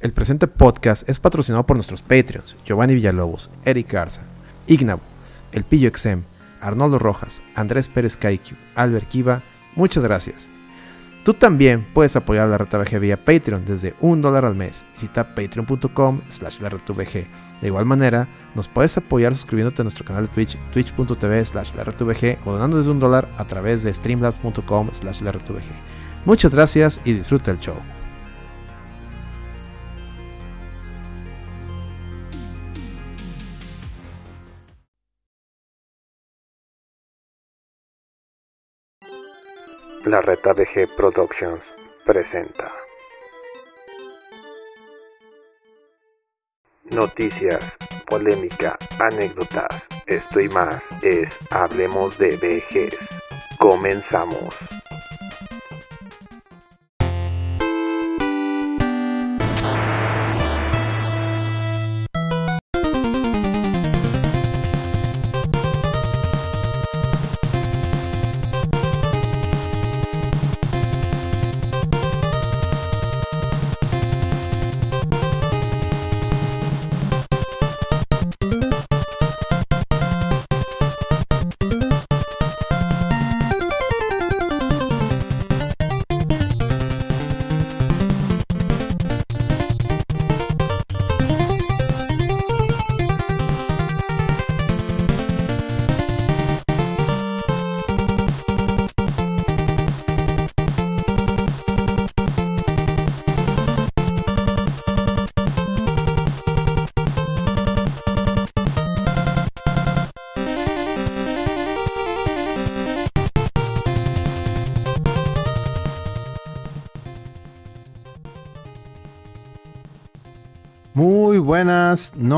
El presente podcast es patrocinado por nuestros Patreons, Giovanni Villalobos, Eric Garza, Ignabo, El Pillo Exem, Arnoldo Rojas, Andrés Pérez Kaiku, Albert Kiva, muchas gracias. Tú también puedes apoyar a la RTVG vía Patreon desde un dólar al mes. Visita patreon.com slash la De igual manera, nos puedes apoyar suscribiéndote a nuestro canal de Twitch, twitch.tv slash la o donando desde un dólar a través de streamlabs.com slash la Muchas gracias y disfruta el show. La Reta BG Productions presenta Noticias, polémica, anécdotas, esto y más es Hablemos de VGs. Comenzamos.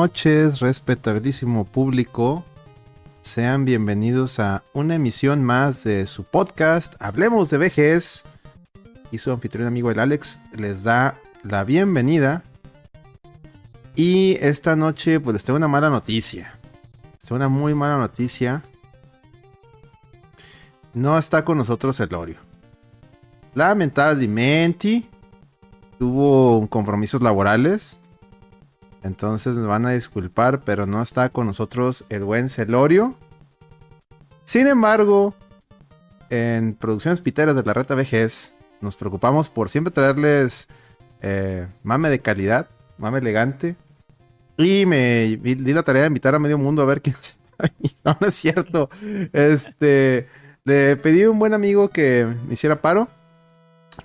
Noches, respetabilísimo público. Sean bienvenidos a una emisión más de su podcast Hablemos de Vejes. Y su anfitrión amigo el Alex les da la bienvenida. Y esta noche pues les tengo una mala noticia. Les una muy mala noticia. No está con nosotros el Lorio. Lamentablemente tuvo compromisos laborales entonces me van a disculpar, pero no está con nosotros el buen Celorio. Sin embargo, en Producciones Piteras de la Reta Vejez, nos preocupamos por siempre traerles eh, mame de calidad, mame elegante. Y me di la tarea de invitar a medio mundo a ver quién No, no es cierto. Este, le pedí a un buen amigo que me hiciera paro.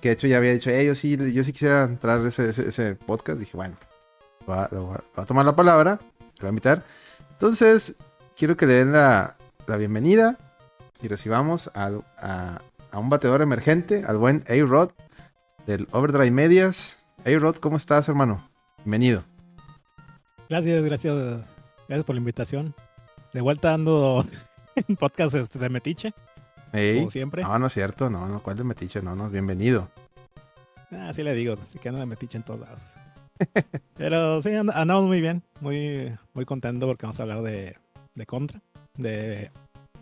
Que de hecho ya había dicho, yo sí, yo sí quisiera entrar ese, ese podcast. Dije, bueno, va, a tomar la palabra, le va a invitar. Entonces, quiero que le den la, bienvenida y recibamos a, un bateador emergente, al buen A-Rod del Overdrive Medias. A-Rod, ¿cómo estás, hermano? Bienvenido. Gracias, gracias. Gracias por la invitación. De vuelta ando en podcast este, de Metiche. Como siempre. No, no es cierto, no, no, ¿cuál de Metiche? No, no, bienvenido. Así ah, le digo, así que ando de Metiche en todos lados. Pero sí, andamos muy bien, muy, muy contento porque vamos a hablar de, de Contra, de,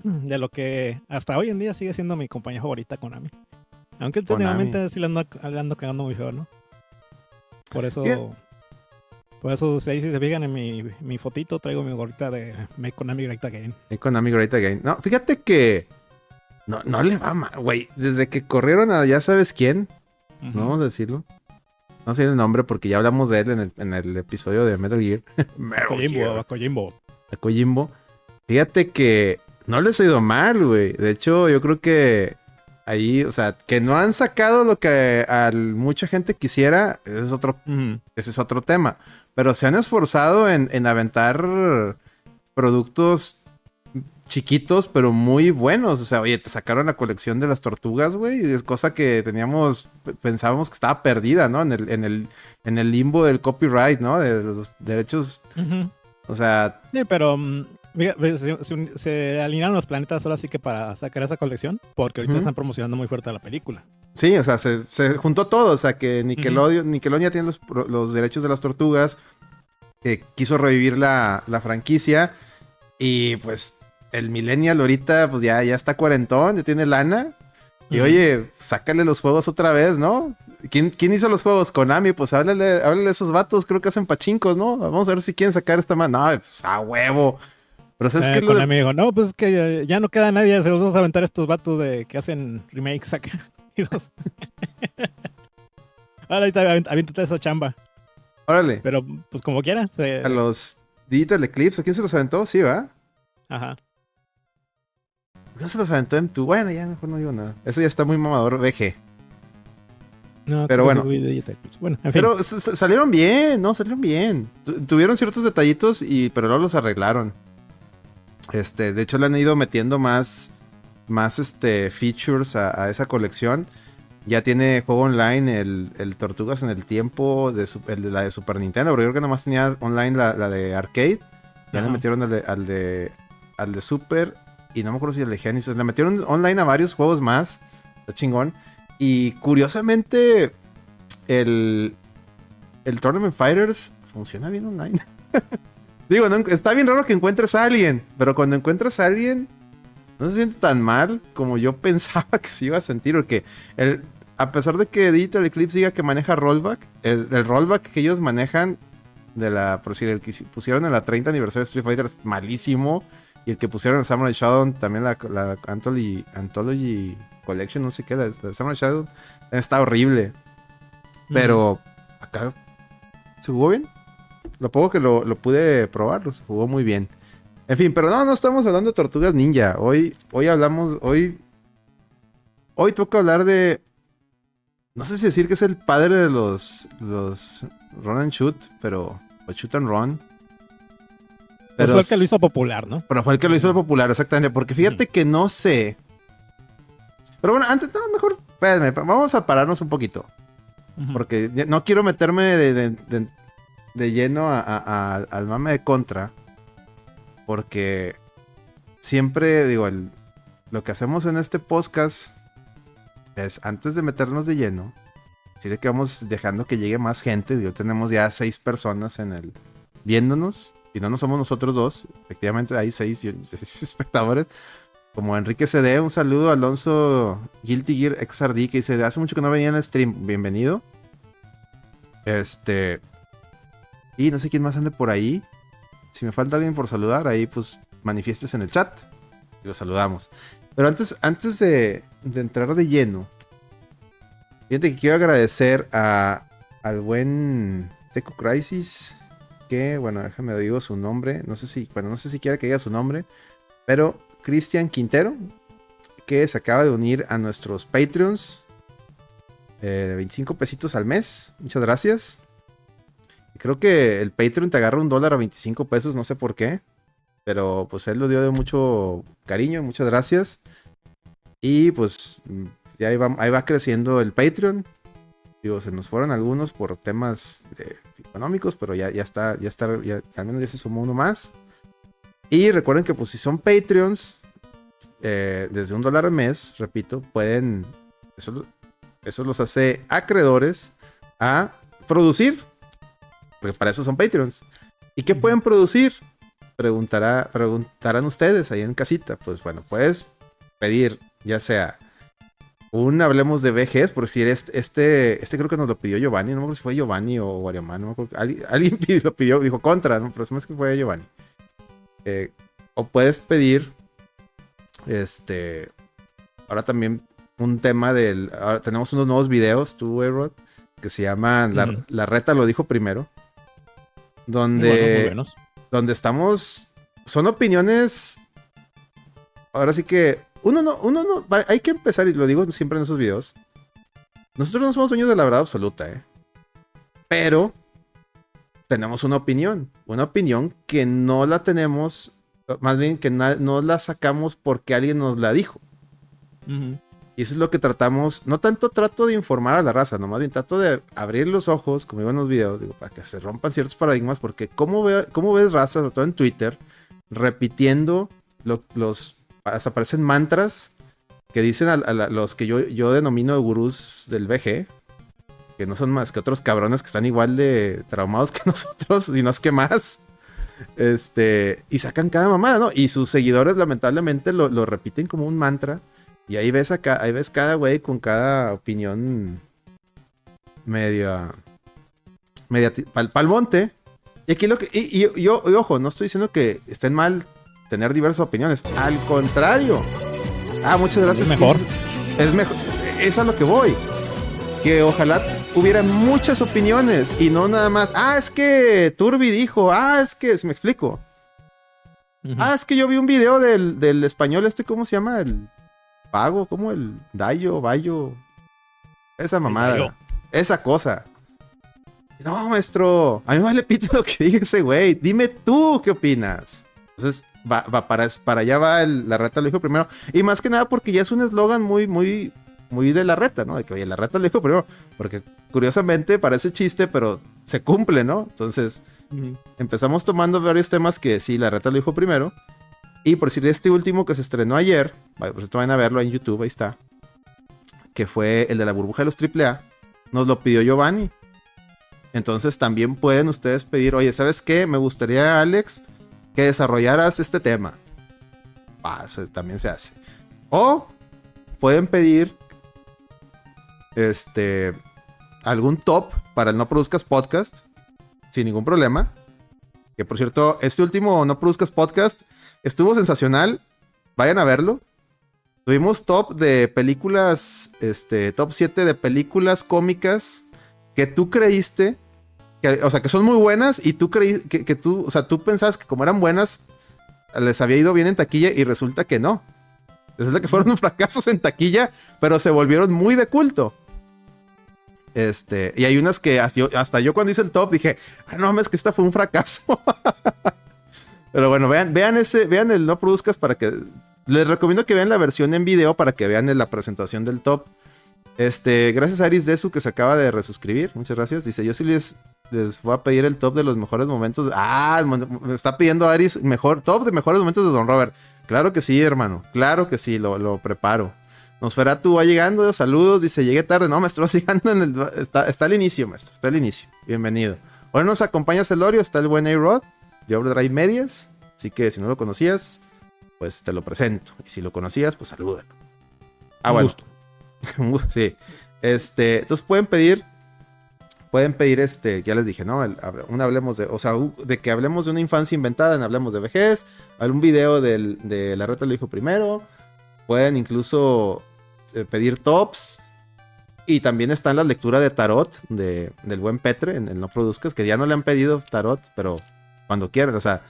de lo que hasta hoy en día sigue siendo mi compañía favorita Konami. Aunque últimamente sí le ando, ando cagando muy feo, ¿no? Por eso, por eso si se fijan en mi, mi fotito, traigo mi gorrita de Make Konami Great Again. Make Konami Great Again. No, fíjate que no, no le va mal, güey. Desde que corrieron a ya sabes quién, no vamos a decirlo. No sé el nombre porque ya hablamos de él en el, episodio de Metal Gear. Metal Kojimbo, Kojimbo. Fíjate que no les ha ido mal, güey. De hecho, yo creo que ahí, o sea, que no han sacado lo que a mucha gente quisiera, ese es otro, ese es otro tema. Pero se han esforzado en, en aventar productos chiquitos, pero muy buenos. O sea, oye, te sacaron la colección de las tortugas, güey. Es cosa que teníamos, pensábamos que estaba perdida, ¿no? En el, en el, en el limbo del copyright, ¿no? De los derechos. O sea. Sí, pero mm, se, alinearon los planetas ahora sí que para sacar esa colección, porque ahorita están promocionando muy fuerte la película. Sí, o sea, se, juntó todo. O sea, que Nickelodeon, Nickelodeon tiene los, los, derechos de las tortugas. Que quiso revivir la, la franquicia. Y pues el millennial ahorita pues ya, ya está cuarentón, ya tiene lana. Y oye, sácale los juegos otra vez, ¿no? ¿quién, quién hizo los juegos? Konami, pues háblale, háblale a esos vatos, creo que hacen pachincos, ¿no? Vamos a ver si quieren sacar esta mano. No, pues, a huevo. Pero ¿sabes Eh? Lo de- Konami dijo, no, pues es que ya, no queda nadie, se los vamos a aventar a estos vatos de que hacen remakes acá. Ahora ahorita aviéntate esa chamba. Órale. Pero pues como quiera. se- A los Digital Eclipse, ¿a quién se los aventó? Sí, ¿va? Ajá. ¿Por qué no se los aventó M2? Bueno, ya mejor no digo nada. Eso ya está muy mamador VG. No, Pero bueno. Bueno, en fin. Pero salieron bien, ¿no? Salieron bien. Tu- tuvieron ciertos detallitos, y, pero luego los arreglaron. Este, de hecho, le han ido metiendo más, más este, features a, a esa colección. Ya tiene juego online el, el Tortugas en el Tiempo, de, su- el de la de Super Nintendo, porque creo que nomás tenía online la, la de Arcade. Ya le metieron al de, al de, al de Super, y no me acuerdo si el de Genesis. Le metieron online a varios juegos más. Está chingón. Y curiosamente, el, el Tournament Fighters funciona bien online. Digo, está bien raro que encuentres a alguien, pero cuando encuentras a alguien, no se siente tan mal como yo pensaba que se iba a sentir, porque el, a pesar de que Digital Eclipse diga que maneja rollback, el, el rollback que ellos manejan de la, por decir, el que pusieron en la 30 aniversario de Street Fighter es malísimo, y el que pusieron Samurai Shodown, también la, la Anthology, Anthology Collection, no sé qué, la, la Samurai Shodown, está horrible. Pero acá se jugó bien. Lo poco que lo, lo pude probar, lo se jugó muy bien. En fin, pero no, no estamos hablando de Tortugas Ninja. Hoy, hoy hablamos, hoy. Hoy toca hablar de. No sé si decir que es el padre de los. los Run and Shoot, pero. O Shoot and Run. Pues fue el que lo hizo popular, ¿no? Pero fue el que lo hizo popular, exactamente. Porque fíjate que no sé. Pero bueno, antes, no, mejor. Espérame, vamos a pararnos un poquito. Porque no quiero meterme de, de- de- de lleno a- a- a- al mame de contra. Porque siempre, digo, el- lo que hacemos en este podcast es antes de meternos de lleno, decirle que vamos dejando que llegue más gente. Digo, tenemos ya seis personas en el viéndonos. Y no, no somos nosotros dos. Efectivamente, hay seis, espectadores. Como Enrique CD, un saludo Alonso Guilty Gear XRD que dice, hace mucho que no venía en el stream, bienvenido. Este... Y no sé quién más ande por ahí. Si me falta alguien por saludar, ahí pues manifiestes en el chat y lo saludamos. Pero antes, antes de, de entrar de lleno, fíjate que quiero agradecer a, al buen Teco Crisis, que, bueno, déjame digo su nombre, no sé si, bueno, no sé si quiera que diga su nombre, pero Cristian Quintero, que se acaba de unir a nuestros Patreons eh, de 25 pesitos al mes. Muchas gracias. Creo que el Patreon te agarra un dólar a 25 pesos, no sé por qué. Pero pues él lo dio de mucho cariño, muchas gracias. Y pues ya ahí va, ahí va creciendo el Patreon. Digo, se nos fueron algunos por temas eh, económicos, pero ya, ya está, ya está, ya- al menos ya se sumó uno más. Y recuerden que pues si son Patreons, eh, desde un dólar al mes, repito, pueden, eso, eso los hace acreedores a producir, porque para eso son Patreons. ¿Y qué pueden producir? Preguntará, preguntarán ustedes ahí en casita. Pues bueno, puedes pedir ya sea un hablemos de VGs, por si eres este, este creo que nos lo pidió Giovanni, no me acuerdo si fue Giovanni o Guariamán, no me acuerdo, alguien, alguien pidió- lo pidió, dijo contra, ¿no? pero es más que fue Giovanni. Eh, o puedes pedir, este, ahora también un tema del, ahora tenemos unos nuevos videos, tú, Erod, que se llaman la, reta lo dijo primero, Muy donde buenos, muy buenos. donde estamos. Son opiniones. Ahora sí que. Uno no, uno no. Hay que empezar, y lo digo siempre en esos videos. Nosotros no somos dueños de la verdad absoluta, ¿eh? Pero tenemos una opinión. Una opinión que no la tenemos. Más bien que no la sacamos porque alguien nos la dijo. Y eso es lo que tratamos. No tanto trato de informar a la raza, no más bien trato de abrir los ojos, como digo en los videos, digo, para que se rompan ciertos paradigmas. Porque, ¿cómo, ve- cómo ves raza, sobre todo en Twitter, repitiendo lo- los. Hasta aparecen mantras que dicen a, los que yo, yo denomino gurús del VG, que no son más que otros cabrones que están igual de traumados que nosotros, y no es que más. Este, y sacan cada mamada, ¿no? Y sus seguidores, lamentablemente, lo, lo repiten como un mantra. Y ahí ves acá, ahí ves cada güey con cada opinión media, media, pal monte. Y aquí lo que, y, y- y- y ojo, no estoy diciendo que estén mal tener diversas opiniones. Al contrario. Ah, muchas gracias. Es mejor. Es mejor. Es a lo que voy. Que ojalá hubiera muchas opiniones y no nada más. Ah, es que Turbi dijo. Ah, es que. Me explico. Ah, es que yo vi un video del, del español este, ¿cómo se llama? El pago, ¿cómo? El Dayo, Bayo. Esa mamada. Esa cosa. No, maestro. A mí me vale pito lo que diga ese güey. Dime tú qué opinas. Entonces, va, va para, para allá va el- la reta lo dijo primero. Y más que nada porque ya es un eslogan muy, muy, muy de la reta, ¿no? De que, oye, la reta lo dijo primero. Porque curiosamente parece chiste, pero se cumple, ¿no? Entonces, empezamos tomando varios temas que sí, la reta lo dijo primero. Y por decir este último que se estrenó ayer, por cierto, vayan a verlo en YouTube, ahí está. Que fue el de la burbuja de los AAA. Nos lo pidió Giovanni. Entonces también pueden ustedes pedir, oye, ¿sabes qué? Me gustaría, Alex, que desarrollaras este tema. Eso también se hace. O pueden pedir este algún top para el No Produzcas Podcast sin ningún problema. Que por cierto, este último No Produzcas Podcast estuvo sensacional. Vayan a verlo. Tuvimos top de películas, este, top 7 de películas cómicas que tú creíste, que, o sea, que son muy buenas y tú creí que, que tú, o sea, tú pensabas que como eran buenas, les había ido bien en taquilla y resulta que no. Resulta que fueron fracasos en taquilla, pero se volvieron muy de culto. Este, y hay unas que hasta yo, hasta yo cuando hice el top dije, ah, no mames, que esta fue un fracaso. Pero bueno, vean, vean ese, vean el no produzcas para que. Les recomiendo que vean la versión en video para que vean la presentación del top. Este, gracias a Aris Desu que se acaba de resuscribir. Muchas gracias. Dice, yo sí les, les voy a pedir el top de los mejores momentos. Ah, me está pidiendo Aris mejor, top de mejores momentos de Don Robert. Claro que sí, hermano. Claro que sí, lo, lo preparo. Nosferatu va llegando, saludos, dice, llegué tarde. No, maestro, llegando en el... Está, está al inicio, maestro, está al inicio. Bienvenido. Hoy nos acompaña Celorio, está el buen A-Rod, de Overdrive Medias. Así que si no lo conocías, pues te lo presento. Y si lo conocías, pues salúdalo. Ah, Un bueno. gusto. sí. Este, entonces pueden pedir, pueden pedir este, ya les dije, ¿no? El- un hablemos de, o sea, de que hablemos de una infancia inventada en Hablemos de Vejez, algún video del, de La Reta lo dijo primero, pueden incluso eh, pedir tops. Y también está en la lectura de tarot de, del buen Petre, en el No Produzcas, que ya no le han pedido tarot, pero cuando quieran, o sea,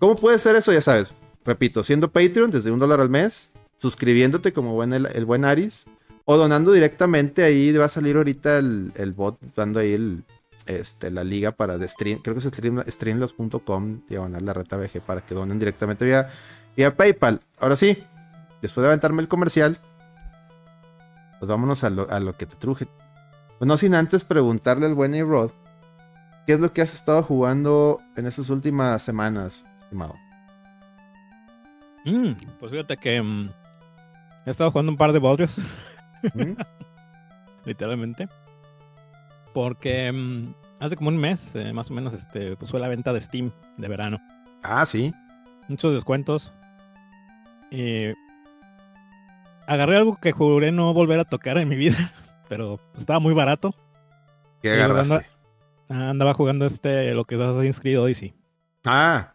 ¿cómo puede ser eso? Ya sabes, repito, siendo Patreon desde un dólar al mes, suscribiéndote como buen el, el buen Aris, o donando directamente ahí va a salir ahorita el, el bot dando ahí el, este, la liga para de stream, creo que es stream, streamlos.com, diagonal la reta VG, para que donen directamente vía, vía PayPal. Ahora sí, después de aventarme el comercial, pues vámonos a lo, a lo que te truje. Pues no sin antes preguntarle al buen A-Rod, ¿qué es lo que has estado jugando en estas últimas semanas, estimado? Mm, pues fíjate que mm, he estado jugando un par de bodrios, ¿Mm? literalmente. Porque mm, hace como un mes, eh, más o menos, este, pues fue la venta de Steam de verano. Ah, sí. Muchos descuentos. Y agarré algo que juré no volver a tocar en mi vida, pero estaba muy barato. ¿Qué agarraste? Ah, Andaba jugando este, lo que es Assassin's Creed Odyssey. Ah,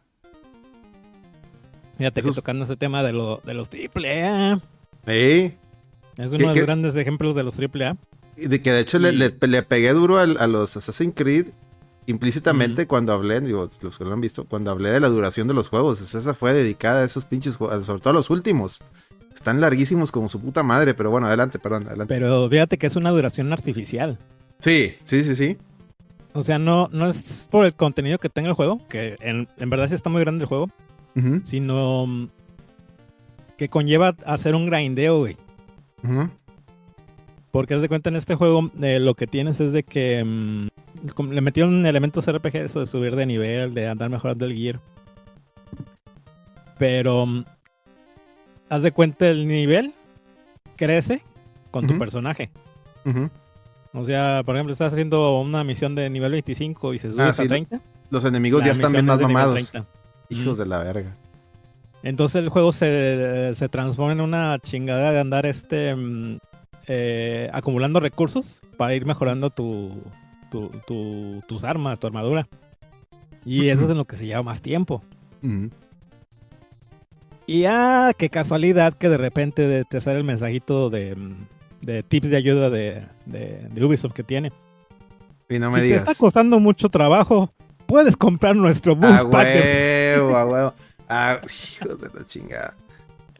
Fíjate Esos- que tocando ese tema de, lo, de los AAA. sí. Es uno ¿Qué- de los grandes ejemplos de los AAA. Y De que de hecho le, Y- le- le pegué duro a los Assassin's Creed implícitamente cuando hablé, digo, los que lo han visto, cuando hablé de la duración de los juegos. Esa fue dedicada a esos pinches juegos, sobre todo a los últimos. Están larguísimos como su puta madre, pero bueno, adelante, perdón, adelante. Pero fíjate que es una duración artificial. Sí, sí, sí, sí. O sea, no, no es por el contenido que tenga el juego, que en, en verdad sí está muy grande el juego, sino mm, que conlleva hacer un grindeo, güey. Porque haz de cuenta en este juego eh, lo que tienes es de que mm, le metieron elementos RPG, eso de subir de nivel, de andar mejorando el gear. Pero mm, haz de cuenta el nivel crece con tu personaje. Ujú. O sea, por ejemplo, estás haciendo una misión de nivel 25 y se subes Ah, sí, a 30. Los enemigos ya están bien más mamados. 30. Hijos de la verga. Entonces el juego se, se transforma en una chingadera de andar este mm, eh, acumulando recursos para ir mejorando tu, tu- tu- tus armas, tu armadura. Y eso es en lo que se lleva más tiempo. Y ah, qué casualidad que de repente te sale el mensajito de, mm, de tips de ayuda de, de- de Ubisoft que tiene. Y no me si te está digas. costando mucho trabajo, puedes comprar nuestro Boost A huevo, a huevo. Ah, hijos de la chingada.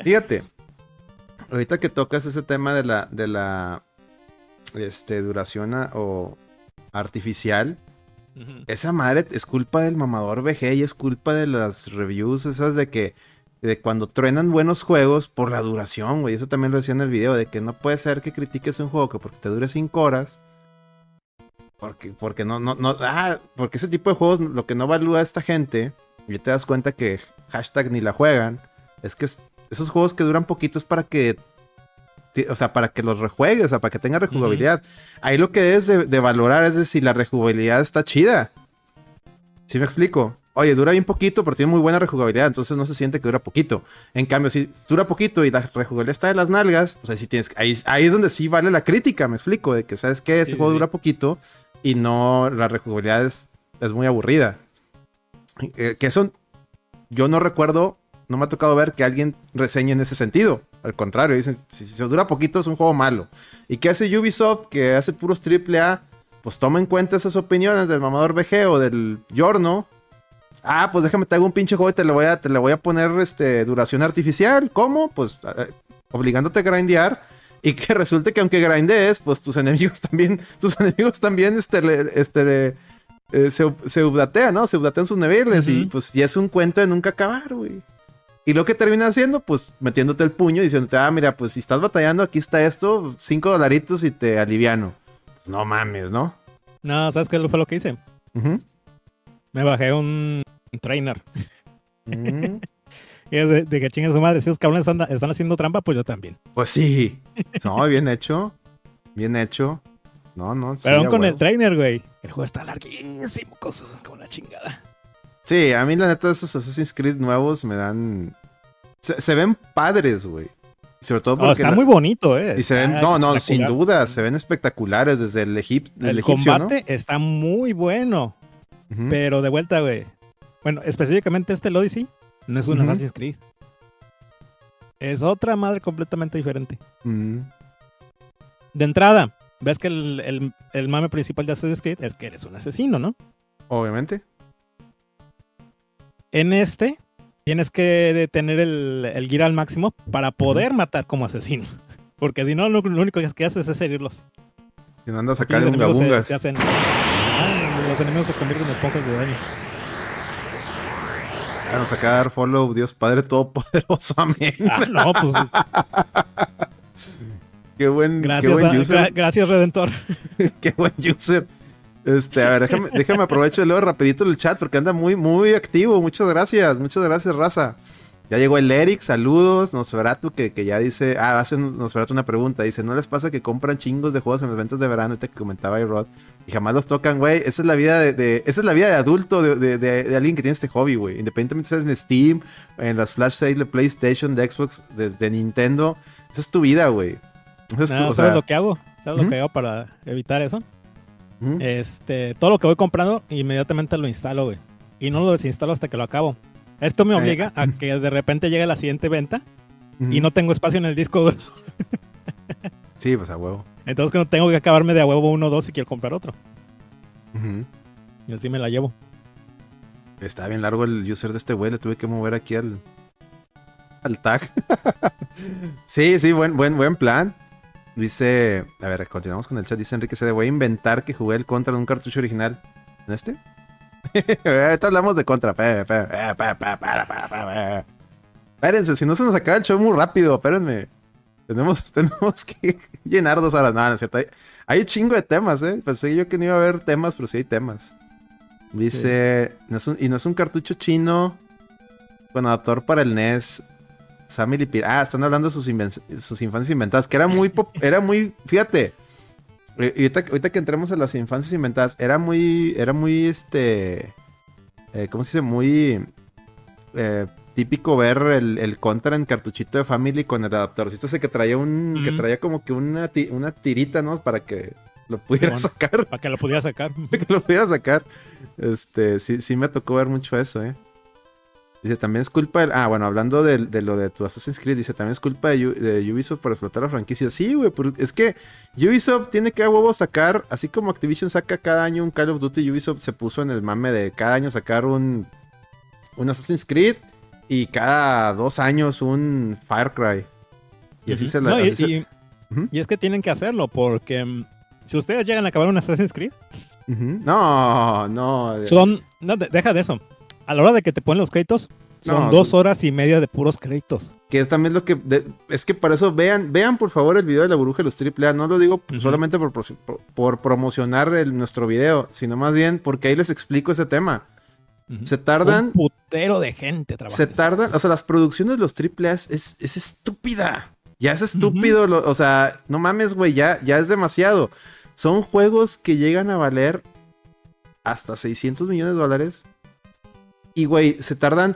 Fíjate, ahorita que tocas ese tema de la, de la este, duración a- o artificial, esa madre es culpa del mamador VG y es culpa de las reviews esas de que de cuando truenan buenos juegos por la duración, güey. Eso también lo decía en el video, de que no puede ser que critiques un juego que porque te dure 5 horas. Porque, porque no, no, no, ah, porque ese tipo de juegos lo que no evalúa esta gente, y te das cuenta que hashtag ni la juegan, es que es- esos juegos que duran poquito es para que, o sea, para que los rejuegues, o sea, para que tenga rejugabilidad. Ahí lo que debes de, de valorar es de si la rejugabilidad está chida. ¿Sí me explico? Oye, dura bien poquito, pero tiene muy buena rejugabilidad, entonces no se siente que dura poquito. En cambio, si dura poquito y la rejugabilidad está de las nalgas, pues ahí sí tienes, ahí, ahí es donde sí vale la crítica, me explico, de que sabes que este Sí, juego sí. dura poquito y no, la rejugabilidad es, es muy aburrida. Eh, que eso, yo no recuerdo, no me ha tocado ver que alguien reseñe en ese sentido. Al contrario, dicen, si, os dura poquito es un juego malo. ¿Y qué hace Ubisoft, que hace puros AAA? Pues toma en cuenta esas opiniones del mamador VG o del Yorno. Ah, pues déjame te hago un pinche juego y te le voy a, le voy a poner este, duración artificial. ¿Cómo? Pues eh, obligándote a grindear. Y que resulte que aunque grindees, pues tus enemigos también, tus enemigos también este, este, de- eh, se, se updatean, ¿no? Se updatean sus niveles y pues ya es un cuento de nunca acabar, güey. Y lo que termina haciendo, pues metiéndote el puño y diciéndote, ah, mira, pues si estás batallando, aquí está esto, cinco dolaritos y te aliviano. Pues no mames, ¿no? No, ¿sabes qué fue lo que hice? Me bajé un trainer. Mm. Y es de, de que chingue su madre, si esos cabrones están, están haciendo trampa, pues yo también. Pues sí. No, bien hecho. Bien hecho. No, no. sí, Pero aún con el trainer, güey. El juego está larguísimo, con, su- con la chingada. Sí, a mí la neta esos Assassin's Creed nuevos me dan... Se, se ven padres, güey. Sobre todo porque... está la- muy bonito, eh. Y se ven... No, no, sin duda. Se ven espectaculares desde el, egip- El egipcio, combate está muy bueno. Pero de vuelta, güey. Bueno, específicamente este el Odyssey no es un. Assassin's Creed. Es otra madre completamente diferente. Mm. De entrada, ves que el, el- el mame principal de Assassin's Creed es que eres un asesino, ¿no? Obviamente. En este, tienes que tener el, el gear al máximo para poder matar como asesino. Porque si no, lo, lo único que haces es herirlos. Y no andas acá de hacen- Ah, los enemigos se convierten en esponjas de daño. Ah, nos acaba de dar follow, Dios Padre Todopoderoso, amén. Ah, no, pues Qué buen, qué gracias, buen user. gra- gracias Redentor. Qué buen user. Este, a ver, déjame, déjame aprovecho leer rapidito el chat porque anda muy, muy activo. Muchas gracias, muchas gracias, raza. Ya llegó el Eric, saludos. Nosferatu, que, que ya dice, ah, hace Nosferatu una pregunta. Dice, ¿no les pasa que compran chingos de juegos en las ventas de verano? Ahorita que comentaba Rod. Y jamás los tocan, güey. Esa es la vida de, de- esa es la vida de adulto de, de- de- alguien que tiene este hobby, güey. Independientemente si estás en Steam, en las flash sales de PlayStation, de Xbox, de, de Nintendo. Esa es tu vida, güey. Esa es tu, No, o ¿Sabes sea, lo que hago? ¿Sabes lo que hago para evitar eso? Este, todo lo que voy comprando, inmediatamente lo instalo, güey. Y no lo desinstalo hasta que lo acabo. Esto me Eh, obliga a que de repente llegue la siguiente venta y no tengo espacio en el disco. duro. Sí, pues a huevo. Entonces tengo que acabarme de a huevo uno o dos si quiero comprar otro. Y así me la llevo. Está bien largo el user de este güey, le tuve que mover aquí al, al tag. sí, sí, buen, buen, buen plan. Dice, a ver, continuamos con el chat. Dice Enrique C. voy a inventar que jugué el contra en un cartucho original. ¿En este? Ahorita hablamos de contra. Espérense, si no se nos acaba el show muy rápido, espérenme. Tenemos, tenemos que llenar dos horas. No, no es cierto. Hay, hay chingo de temas, ¿eh? Pensé yo que no iba a haber temas, pero sí hay temas. Dice, no es un- y no es un cartucho chino con adaptador para el NES. Lipir. Ah, están hablando de sus, sus infancias inventadas, que era muy, pop- era muy, fíjate, ahorita, ahorita que entremos a las infancias inventadas, era muy, era muy, este, eh, ¿cómo se dice? Muy eh, típico ver el, el contra en cartuchito de Family con el adaptadorcito ese que traía un. que traía como que una, ti- una tirita, ¿no? Para que lo pudiera sacar. Para que lo pudiera sacar. que lo pudiera sacar. Este, sí, sí me tocó ver mucho eso, eh. Dice, también es culpa del- Ah, bueno, hablando del- de, lo de tu Assassin's Creed, dice, también es culpa de, de Ubisoft por explotar la franquicia. Sí, güey, es que Ubisoft tiene que a huevo sacar, así como Activision saca cada año un Call of Duty, Ubisoft se puso en el mame de cada año sacar un, un Assassin's Creed y cada dos años un Far Cry. Y así Ujú. se la... No, y, se- y- es que tienen que hacerlo porque mm, si ustedes llegan a acabar un Assassin's Creed. No, no. son... No, de- deja de eso. A la hora de que te ponen los créditos, son No, dos horas y media de puros créditos. Que es también lo que. de- es que para eso vean, vean por favor el video de la burbuja de los AAA. No lo digo solamente por, por, por promocionar el- nuestro video, sino más bien porque ahí les explico ese tema. Se tardan. Un putero de gente Se trabajando. tardan. O sea, las producciones de los AAA es, es, es estúpida. Ya es estúpido. lo- o sea, no mames, güey. Ya, ya es demasiado. Son juegos que llegan a valer hasta 600 millones de dólares. Y, güey, se tardan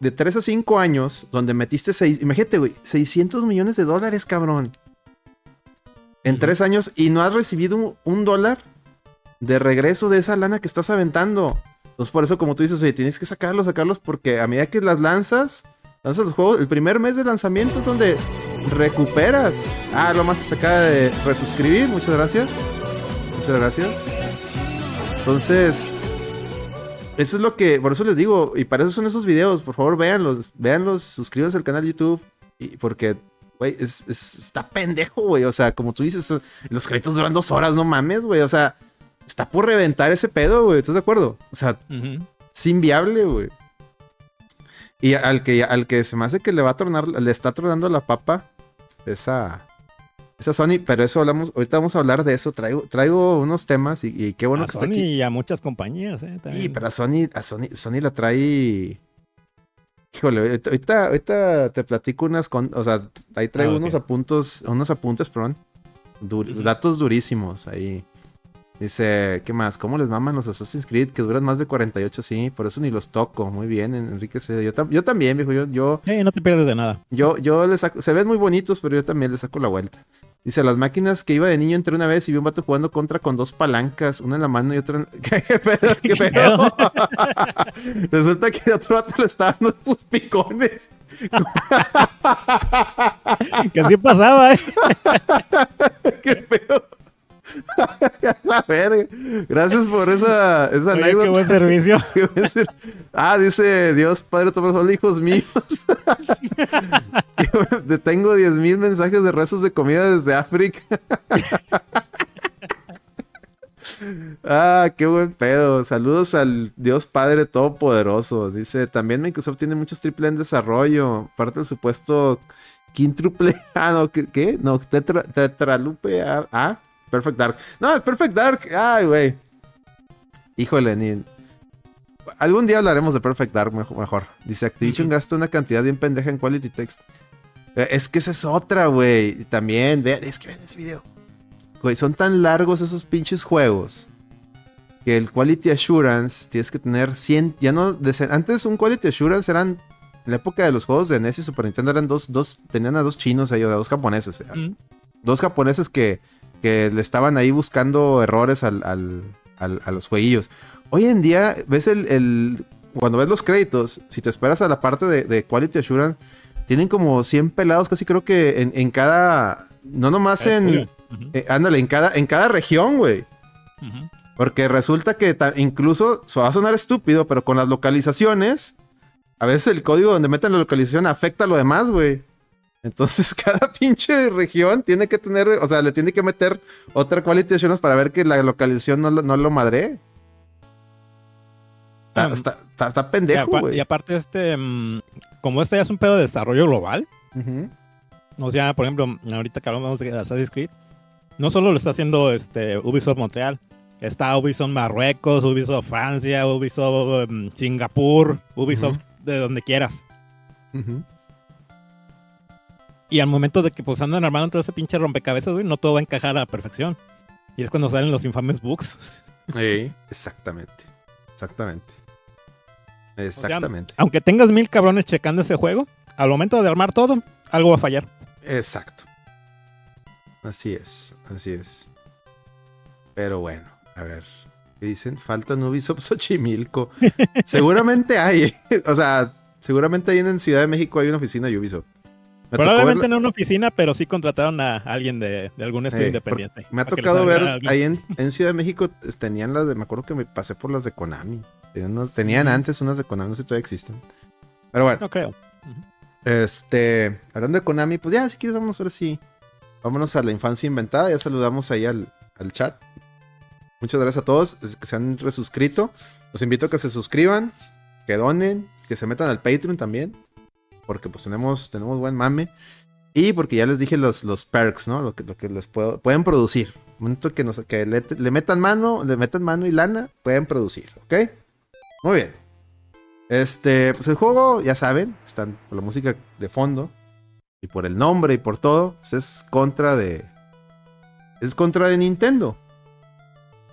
de 3 a 5 años donde metiste 6... Imagínate, güey, 600 millones de dólares, cabrón. En Ujú. 3 años y no has recibido un, un dólar de regreso de esa lana que estás aventando. Entonces, por eso, como tú dices, oye, tienes que sacarlos, sacarlos, porque a medida que las lanzas, lanzas los juegos, el primer mes de lanzamiento es donde recuperas. Ah, lo más se acaba de resuscribir, muchas gracias. Muchas gracias. Entonces, eso es lo que, por eso les digo, y para eso son esos videos, por favor, véanlos, véanlos, suscríbanse al canal de YouTube, y porque, güey, es, es- está pendejo, güey, o sea, como tú dices, los créditos duran dos horas, no mames, güey, o sea, está por reventar ese pedo, güey, ¿estás de acuerdo? O sea, Ujú. es inviable, güey. Y al que, al que se me hace que le va a tronar, le está tronando la papa, esa, esa Sony, pero eso hablamos, ahorita vamos a hablar de eso, traigo, traigo unos temas y, y qué bueno a que Sony está aquí. y a muchas compañías, ¿eh? También. Sí, pero a Sony, a Sony, Sony la trae. Híjole, ahorita, ahorita, te platico unas con, o sea, ahí traigo Ah, unos apuntos, unos apuntes, perdón. Datos durísimos ahí. Dice, ¿qué más? ¿Cómo les maman los Assassin's Creed que duran más de 48? Sí, por eso ni los toco. Muy bien, Enrique. C. Yo, tam- yo también, viejo. Yo, yo, no te pierdes de nada. yo, yo les saco, se ven muy bonitos, pero yo también les saco la vuelta. Dice, las máquinas que iba de niño entré una vez y vi un vato jugando contra con dos palancas, una en la mano y otra en... ¿Qué pedo? ¿Qué pedo? Resulta que el otro vato le estaba dando sus picones. Que así pasaba, ¿eh? ¿Qué pedo? La verga. Gracias por esa, esa Oye, anécdota. qué buen servicio. Ah, dice Dios Padre Tomás, son hijos míos. Tengo 10 mil mensajes de rezos de comida desde África. ah, qué buen pedo. Saludos al Dios Padre Todopoderoso. Dice, también Microsoft tiene muchos triple en desarrollo. Parte del supuesto quíntuple. Ah, no, ¿qué? qué? No, tetra, tetralupe. Ah, ah, Perfect Dark. No, es Perfect Dark. Ay, güey. Híjole, ni... Algún día hablaremos de Perfect Dark mejo- mejor. Dice, Activision gasta una cantidad bien pendeja en Quality Text. Eh, Es que esa es otra, güey. También, vean, es que vean ese video. Güey, son tan largos esos pinches juegos. Que el Quality Assurance tienes que tener 100... Ya no... Antes un Quality Assurance eran... En la época de los juegos de NES y Super Nintendo eran dos... dos tenían a dos chinos ahí, o a dos japoneses. eh, Mm. dos japoneses que, que le estaban ahí buscando errores al, al- al- a los jueguillos. Hoy en día, ves el, el- Cuando ves los créditos, si te esperas a la parte de, de Quality Assurance, tienen como 100 pelados, casi creo que en, en cada. No nomás en. Eh, ándale, en cada, en cada región, güey. Porque resulta que incluso, va a sonar estúpido, pero con las localizaciones, a veces el código donde meten la localización afecta a lo demás, güey. Entonces cada pinche región tiene que tener, o sea, le tiene que meter otra quality assurance para ver que la localización no, lo- no lo madre. Está, está, está- está Y, pendejo, güey. y aparte, este, mm, como este ya es un pedo de desarrollo global, o sea, por ejemplo, ahorita que hablamos de Assassin's Creed, no solo lo está haciendo este Ubisoft Montreal, está Ubisoft Marruecos, Ubisoft Francia, Ubisoft mm, Singapur, Ubisoft de donde quieras. Ujú. Y al momento de que pues andan armando todo ese pinche rompecabezas, güey, no todo va a encajar a la perfección. Y es cuando salen los infames bugs. Sí, exactamente. Exactamente. Exactamente. Aunque tengas mil cabrones checando ese juego, al momento de armar todo, algo va a fallar. Exacto. Así es, así es. Pero bueno, a ver. ¿Qué dicen? Falta un Ubisoft Xochimilco. seguramente hay. o sea, seguramente ahí en Ciudad de México hay una oficina de Ubisoft. Me Probablemente no en una oficina, pero sí contrataron a alguien de, algún estudio independiente. Me ha tocado ver ahí en, Ciudad de México tenían las de, me acuerdo que me pasé por las de Konami. Tenían, antes unas de Konami, no sé si todavía existen. Pero bueno. No creo. Este, hablando de Konami, pues ya, si quieres, vámonos ahora sí. Vámonos a la infancia inventada. Ya saludamos ahí al, al chat. Muchas gracias a todos que se han resuscrito. Los invito a que se suscriban, que donen, que se metan al Patreon también porque pues tenemos, tenemos buen mame. Y porque ya les dije los, los perks, ¿no? Lo que, lo que les puedo, pueden producir. Un momento que, nos, que le, metan mano, le metan mano y lana, pueden producir, ¿ok? Muy bien. Este, pues el juego, ya saben, están por la música de fondo. Y por el nombre y por todo, pues es contra de. Es contra de Nintendo.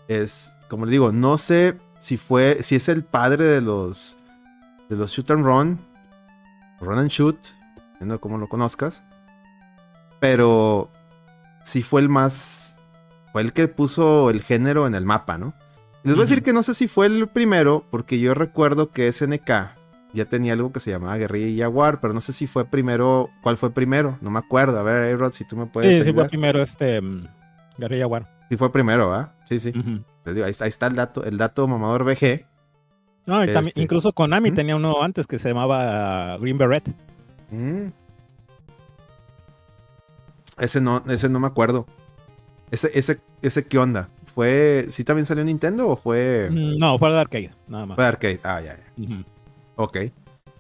Es, como les digo, no sé si fue. Si es el padre de los. De los shoot and run run and shoot, no como lo conozcas. Pero sí fue el más. Fue el que puso el género en el mapa, ¿no? Les voy a decir que no sé si fue el primero, porque yo recuerdo que SNK ya tenía algo que se llamaba Guerrilla y Jaguar, pero no sé si fue primero. ¿Cuál fue primero? No me acuerdo. A ver, Rod, si tú me puedes. Sí, sí fue primero este. Um, Guerrilla Jaguar. Sí fue primero, ¿ah? Sí, sí. ahí, está, el dato, el dato mamador BG. No, este, incluso Konami tenía uno antes que se llamaba Green Beret. Mm. Ese no, ese no me acuerdo. Ese, ese, ese qué onda? ¿Fue. ¿Sí también salió Nintendo o fue.? Mm, no, fue de arcade, nada más. Fue de arcade, ah, ya, ya. Ok.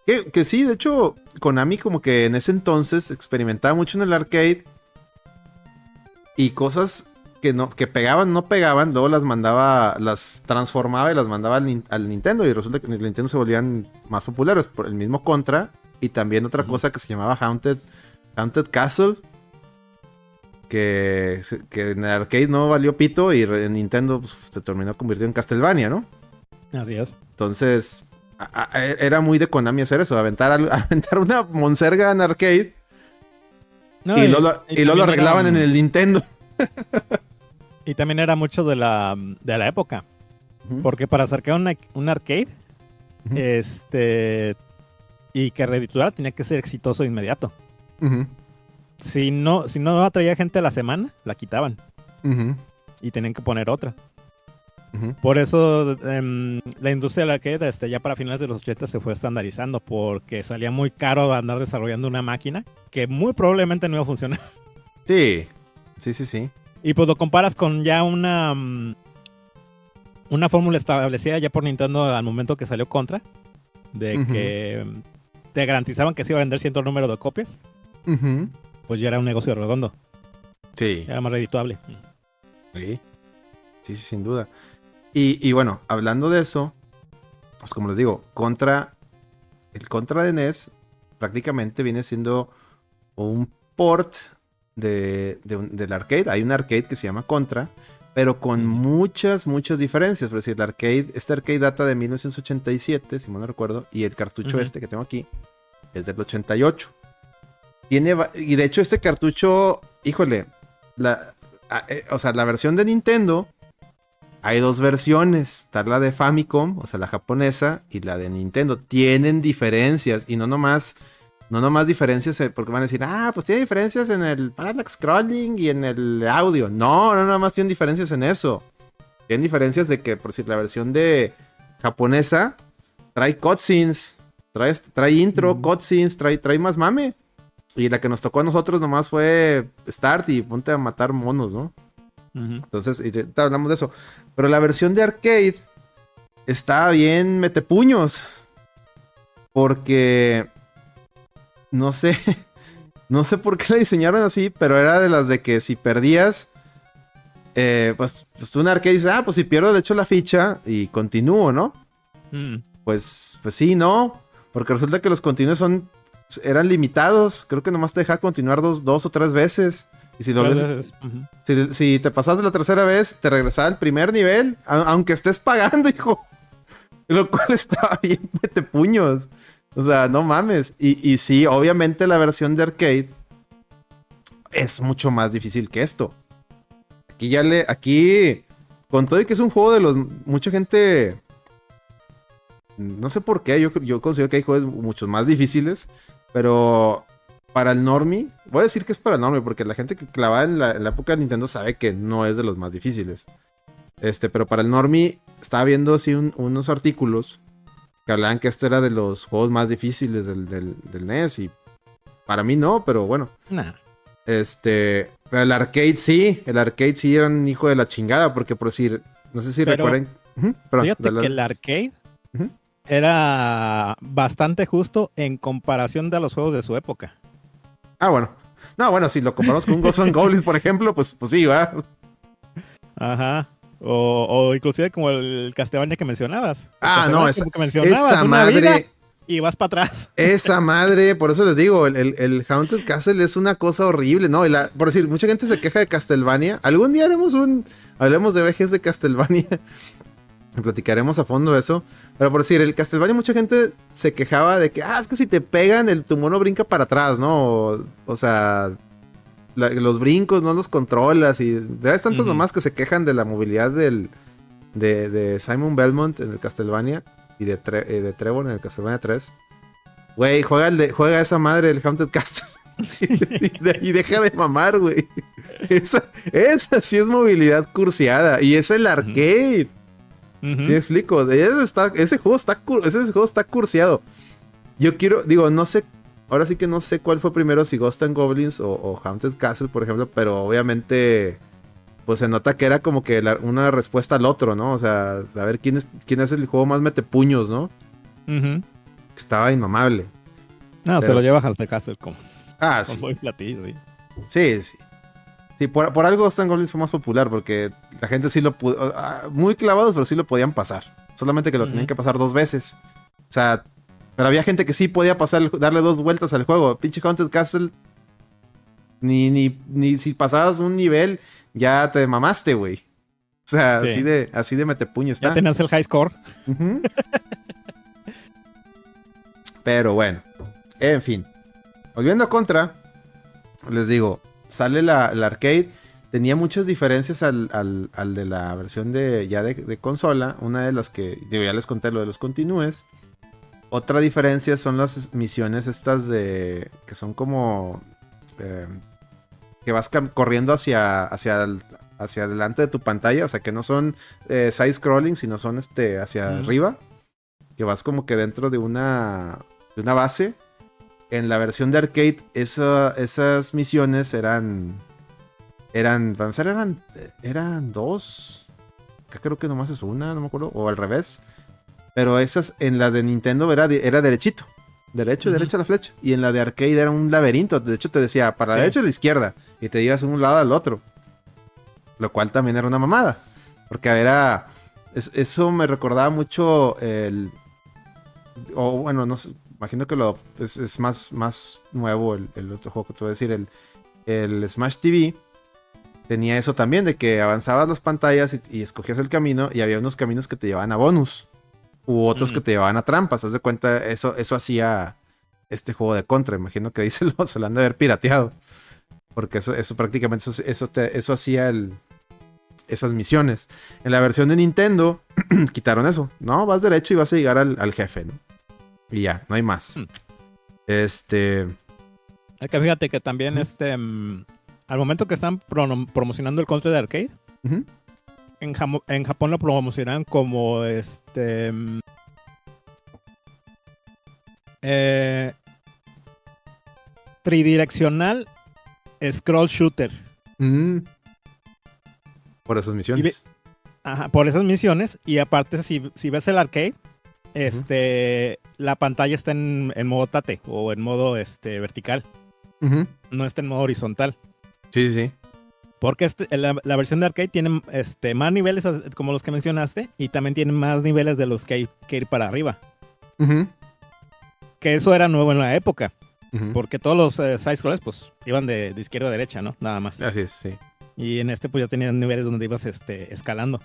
Que, que, sí, de hecho, Konami como que en ese entonces experimentaba mucho en el arcade. Y cosas que, no, que pegaban, no pegaban, luego las mandaba, las transformaba y las mandaba al, Nintendo. Y resulta que en el Nintendo se volvían más populares por el mismo Contra. Y también otra cosa que se llamaba Haunted, Haunted Castle. Que, que en el arcade no valió pito y en Nintendo pues, se terminó convirtiendo en Castlevania, ¿no? Así es. Entonces, era muy de Konami hacer eso, aventar, aventar una monserga en arcade. y, luego, y, lo arreglaban en el Nintendo. Y también era mucho de la, de la época. Porque para sacar un arcade, este, y que redituara tenía que ser exitoso de inmediato. si, no, si no atraía gente a la semana, la quitaban. Y tenían que poner otra. Por eso em, la industria del arcade este, ya para finales de los 80 se fue estandarizando porque salía muy caro andar desarrollando una máquina que muy probablemente no iba a funcionar. Sí, sí, sí, sí. Y pues lo comparas con ya una, mm, una fórmula establecida ya por Nintendo al momento que salió Contra, de que te garantizaban que se iba a vender cierto número de copias, pues ya era un negocio redondo. Sí. Era más redituable. Sí, sí, sin duda. Y, y, bueno, hablando de eso, pues como les digo, Contra, el Contra de NES prácticamente viene siendo un port de, del arcade. Hay un arcade que se llama Contra, pero con muchas, muchas diferencias. Por decir, el arcade, este arcade data de 1987, si mal no recuerdo, y el cartucho este que tengo aquí es del 88. Tiene, y de hecho este cartucho, híjole, la, eh, o sea, la versión de Nintendo, hay dos versiones, está la de Famicom, o sea, la japonesa, y la de Nintendo. Tienen diferencias, y no nomás no nomás diferencias, eh, porque van a decir, ah, pues tiene diferencias en el parallax scrolling y en el audio. No, no nomás tienen diferencias en eso. Tienen diferencias de que, por si la versión de japonesa trae cutscenes, trae, trae intro, cutscenes, trae, trae más mame. Y la que nos tocó a nosotros nomás fue start y ponte a matar monos, ¿no? Entonces, y hablamos de eso. Pero la versión de arcade está bien metepuños. Porque no sé. No sé por qué la diseñaron así, pero era de las de que si perdías. Eh, pues, pues tú en arcade dices, ah, pues si pierdo, de hecho la ficha y continúo, ¿no? Mm. Pues, pues sí, no. Porque resulta que los continuos son. eran limitados. Creo que nomás te deja continuar dos, dos o tres veces. Y si, lo ves, si, si, te pasaste la tercera vez, te regresaba al primer nivel, aunque estés pagando, hijo. Lo cual estaba bien mete puños. O sea, no mames. Y, y sí, obviamente la versión de arcade es mucho más difícil que esto. Aquí ya le. Aquí. Con todo y que es un juego de los. Mucha gente. No sé por qué. Yo, yo considero que hay juegos mucho más difíciles. Pero. Para el normie. Voy a decir que es para el normie. Porque la gente que clavaba en la, época de Nintendo sabe que no es de los más difíciles. Este, pero para el normie. Estaba viendo así un- unos artículos. Que hablaban que esto era de los juegos más difíciles del, del, del NES. Y. Para mí no, pero bueno. Nah. Este, pero el arcade sí, el arcade sí era un hijo de la chingada, porque por decir, no sé si Pero- perdón, Fíjate dale, que el arcade era bastante justo en comparación de los juegos de su época. Ah, bueno. No, bueno, si lo comparamos con un Ghosts and Goblins, por ejemplo, pues, pues sí, va. Ajá. O, o inclusive como el Castlevania que mencionabas. Ah, no, esa- que mencionabas madre, y vas para atrás. esa madre, por eso les digo, el, el- el Haunted Castle es una cosa horrible, ¿no? Y la- por decir, mucha gente se queja de Castlevania. Algún día haremos un, hablemos de VGs de Castlevania. Platicaremos a fondo eso. Pero por decir, el Castlevania, mucha gente se quejaba de que, ah, es que si te pegan, el, tu mono brinca para atrás, ¿no? O, o sea, la- los brincos no los controlas. Y hay tantos nomás que se quejan de la movilidad del, de, de Simon Belmont en el Castlevania y de, Tre- eh, de Trevor en el Castlevania 3. Güey, juega, el de- juega esa madre el Haunted Castle. y, de- y deja de mamar, güey. Esa, esa sí es movilidad cursiada. Y es el arcade. Ujú. Sí, me explico. Ese, está- ese juego está ese juego está cursiado. Yo quiero, digo, no sé. Ahora sí que no sé cuál fue primero, si Ghost and Goblins o, o Haunted Castle, por ejemplo, pero obviamente. Pues se nota que era como que la- una respuesta al otro, ¿no? O sea, saber quién es, quién es el juego más metepuños, ¿no? Estaba inmamable. No, Pero- se lo lleva hasta Castle con, Ah, con sí. muy platillo, sí. Sí, sí. Sí, por, por algo Ghost and Goblins fue más popular, porque la gente sí lo pudo. ah, Muy clavados, pero sí lo podían pasar. Solamente que lo tenían que pasar dos veces. O sea, pero había gente que sí podía pasar, darle dos vueltas al juego. Pinche Haunted Castle. Ni, ni, ni si pasabas un nivel, ya te mamaste, güey. O sea, Sí. así de, así de metepuño está. Ya tenías el high score. Pero bueno, en fin. Volviendo a Contra, les digo, sale la, la arcade. Tenía muchas diferencias al, al- al de la versión de ya de, de consola. Una de las que, digo, ya les conté lo de los continúes. Otra diferencia son las misiones estas de. que son como. eh, que vas corriendo hacia, hacia, el- hacia adelante de tu pantalla. O sea, que no son eh, side scrolling, sino son este, hacia arriba. Que vas como que dentro de una, de una base. En la versión de arcade, esa- esas misiones eran. Eran. Para empezar, eran. Eran dos. Creo que nomás es una, no me acuerdo. O al revés. Pero esas en la de Nintendo era, era derechito. Derecho, derecho a la flecha. Y en la de arcade era un laberinto. De hecho, te decía para la derecha y la izquierda. Y te ibas de un lado al otro. Lo cual también era una mamada. Porque era. es- eso me recordaba mucho el. O bueno, no sé. Imagino que lo, es, es más, más nuevo el, el otro juego que te voy a decir. El, el Smash TV tenía eso también, de que avanzabas las pantallas y, y escogías el camino y había unos caminos que te llevaban a bonus. U otros que te llevaban a trampas. Haz de cuenta, eso, eso hacía este juego de contra. Imagino que se lo, se lo han de haber pirateado. Porque eso, eso prácticamente, eso, eso, te- eso hacía el, esas misiones. En la versión de Nintendo quitaron eso. No, vas derecho y vas a llegar al, al jefe, ¿no? Y ya, no hay más. Hmm. Este... Es que fíjate que también este mm, al momento que están promocionando el control de arcade. En, Jamo- en Japón lo promocionan como este mm, eh, tridireccional scroll shooter. Mm. Por esas misiones. Ajá, por esas misiones. Y aparte, si, si ves el arcade, este, la pantalla está en, en modo tate o en modo este, vertical. No está en modo horizontal. Sí, sí, sí. Porque este, la, la versión de arcade tiene este, más niveles como los que mencionaste y también tiene más niveles de los que hay que ir para arriba. Ujú. Que eso era nuevo en la época, porque todos los eh, side scrollers pues iban de, de izquierda a derecha, ¿no? Nada más. Así es, sí. Y en este pues ya tenías niveles donde ibas este, escalando.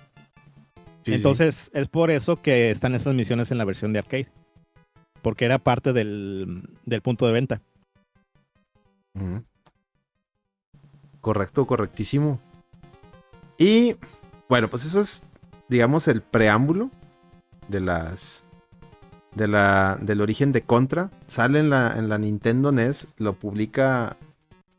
Sí, sí. Entonces, es por eso que están esas misiones en la versión de arcade. Porque era parte del, del punto de venta. Ujú. Correcto, correctísimo. Y bueno, pues eso es, digamos, el preámbulo de las. De la, del origen de Contra. Sale en la, en la Nintendo NES. Lo publica.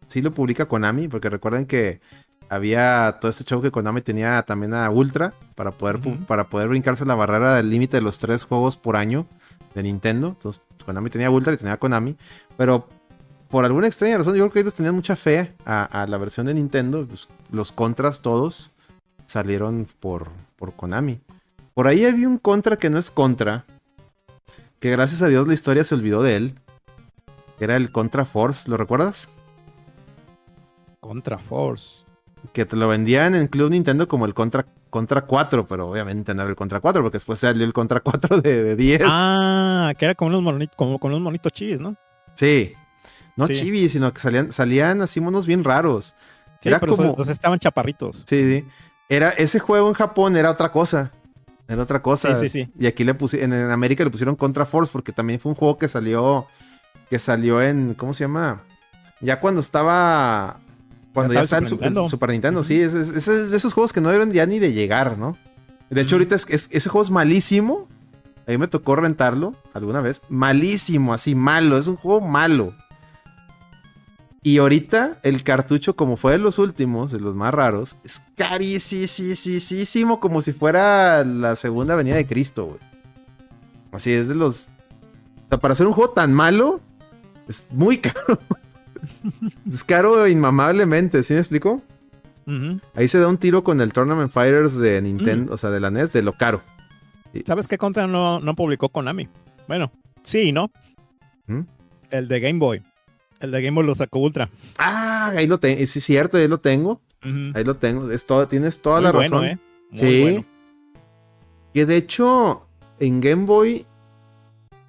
Sí, lo publica Konami. Porque recuerden que había todo este show que Konami tenía también a Ultra. Para poder, para poder brincarse la barrera del límite de los tres juegos por año de Nintendo. Entonces, Konami tenía Ultra y tenía Konami. Pero por alguna extraña razón, yo creo que ellos tenían mucha fe a, a la versión de Nintendo. pues, los contras todos salieron por, por Konami. Por ahí había un contra que no es contra. Que gracias a Dios la historia se olvidó de él. Era el Contra Force, ¿lo recuerdas? Contra Force. Que te lo vendían en Club Nintendo como el Contra, Contra 4, pero obviamente no era el Contra 4, porque después salió el Contra 4 de, de 10. Ah, que era con unos monitos, como con unos monitos chivis, ¿no? Sí. No Sí. chibi, sino que salían, salían así monos bien raros. Sí, Era pero como- esos estaban chaparritos. Sí, sí. Era, ese juego en Japón era otra cosa. Era otra cosa. Sí, sí, sí. Y aquí le pusieron, en América le pusieron Contra Force porque también fue un juego que salió, que salió en, ¿cómo se llama? Ya cuando estaba, cuando Ya ya, estaba en Super Su- Nintendo. Super Nintendo, sí, es, es- es de esos juegos que no deben ya ni de llegar, ¿no? De hecho, ahorita es, es- ese juego es malísimo. A mí me tocó rentarlo alguna vez. Malísimo, así malo. Es un juego malo. Y ahorita el cartucho, como fue de los últimos, de los más raros, es carísimo, como si fuera la segunda venida de Cristo, güey. Así es de los. O sea, para hacer un juego tan malo, es muy caro. es caro inmamablemente, ¿sí me explico? Ahí se da un tiro con el Tournament Fighters de Nintendo, o sea, de la NES, de lo caro. ¿Sabes qué Contra no, no publicó Konami? Bueno, sí, ¿no? ¿Mm? El de Game Boy. El de Game Boy lo sacó Ultra. Ah, ahí lo tengo. Sí, es cierto, ahí lo tengo. Ahí lo tengo. Es todo, tienes toda Muy la bueno, razón. ¿eh? Muy sí. bueno. Que de hecho, en Game Boy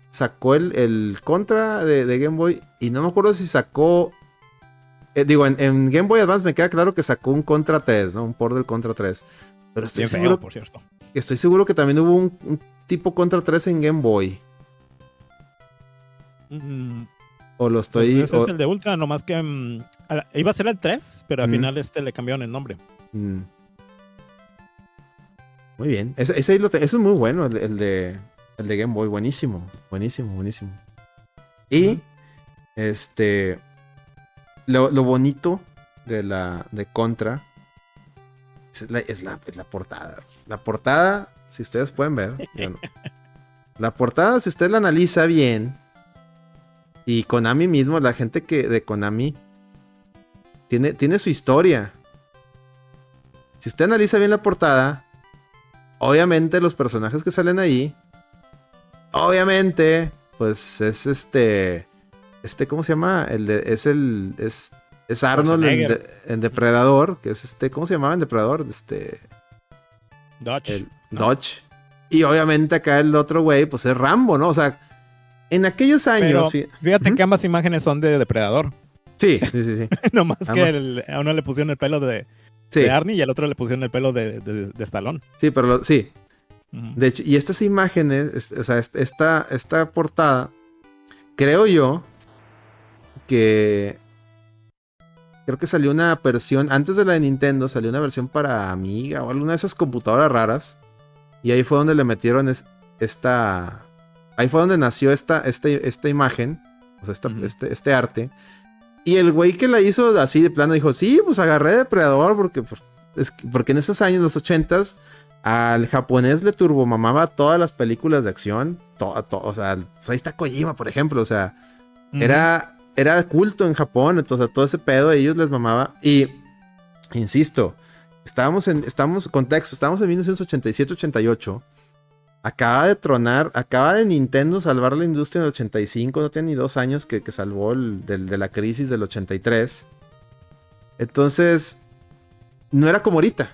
sacó el, el contra de, de Game Boy. Y no me acuerdo si sacó. eh, digo, en, en Game Boy Advance me queda claro que sacó un Contra 3, ¿no? Un port del Contra 3. Pero estoy Bien feo, seguro, por cierto. estoy seguro que también hubo un, un tipo Contra 3 en Game Boy. Mm, O lo estoy. ese o- es el de Ultra, nomás que mm, la- iba a ser el 3, pero al final este le cambiaron el nombre. Mm. Muy bien. Ese, ese ahí lo te- ese es muy bueno, el, el de, el de Game Boy. Buenísimo. Buenísimo, buenísimo. Y, este, lo, lo bonito de la de Contra es la, es la, es la portada. La portada, si ustedes pueden ver, la portada, si usted la analiza bien, y Konami mismo, la gente que de Konami tiene, tiene su historia. Si usted analiza bien la portada, obviamente los personajes que salen ahí, obviamente, pues es este, este, ¿cómo se llama? El de- es el, es, es Arnold en, de- en Depredador, que es este, ¿cómo se llamaba en Depredador? Este, Dodge. el Dodge. Y obviamente acá el otro güey, pues es Rambo, ¿no? O sea, en aquellos años, Pero fíjate que ambas imágenes son de Depredador. sí, sí, sí, sí. nomás que Ambas. el- a uno le pusieron el pelo de, Sí, de Arnie y al otro le pusieron el pelo de, de, de Stallone. sí, pero lo- sí. De hecho, y estas imágenes, es- o sea, est- esta, esta portada, creo yo que. Creo que salió una versión, antes de la de Nintendo, salió una versión para Amiga o alguna de esas computadoras raras. Y ahí fue donde le metieron es- esta. Ahí fue donde nació esta, esta, esta imagen, o sea, esta- este, este arte. Y el güey que la hizo así de plano dijo: Sí, pues agarré Depredador porque, por- es que- porque en esos años, los ochentas, al japonés le turbomamaba todas las películas de acción. to- to- o sea, pues ahí está Kojima, por ejemplo. O sea, era, era culto en Japón. Entonces, todo ese pedo a ellos les mamaba. Y, insisto, estábamos en, estamos, contexto, estábamos en 1987-88. Acaba de tronar, acaba de Nintendo salvar la industria en el 85. No tiene ni dos años que, que salvó el, del- de la crisis del 83. Entonces, no era como ahorita.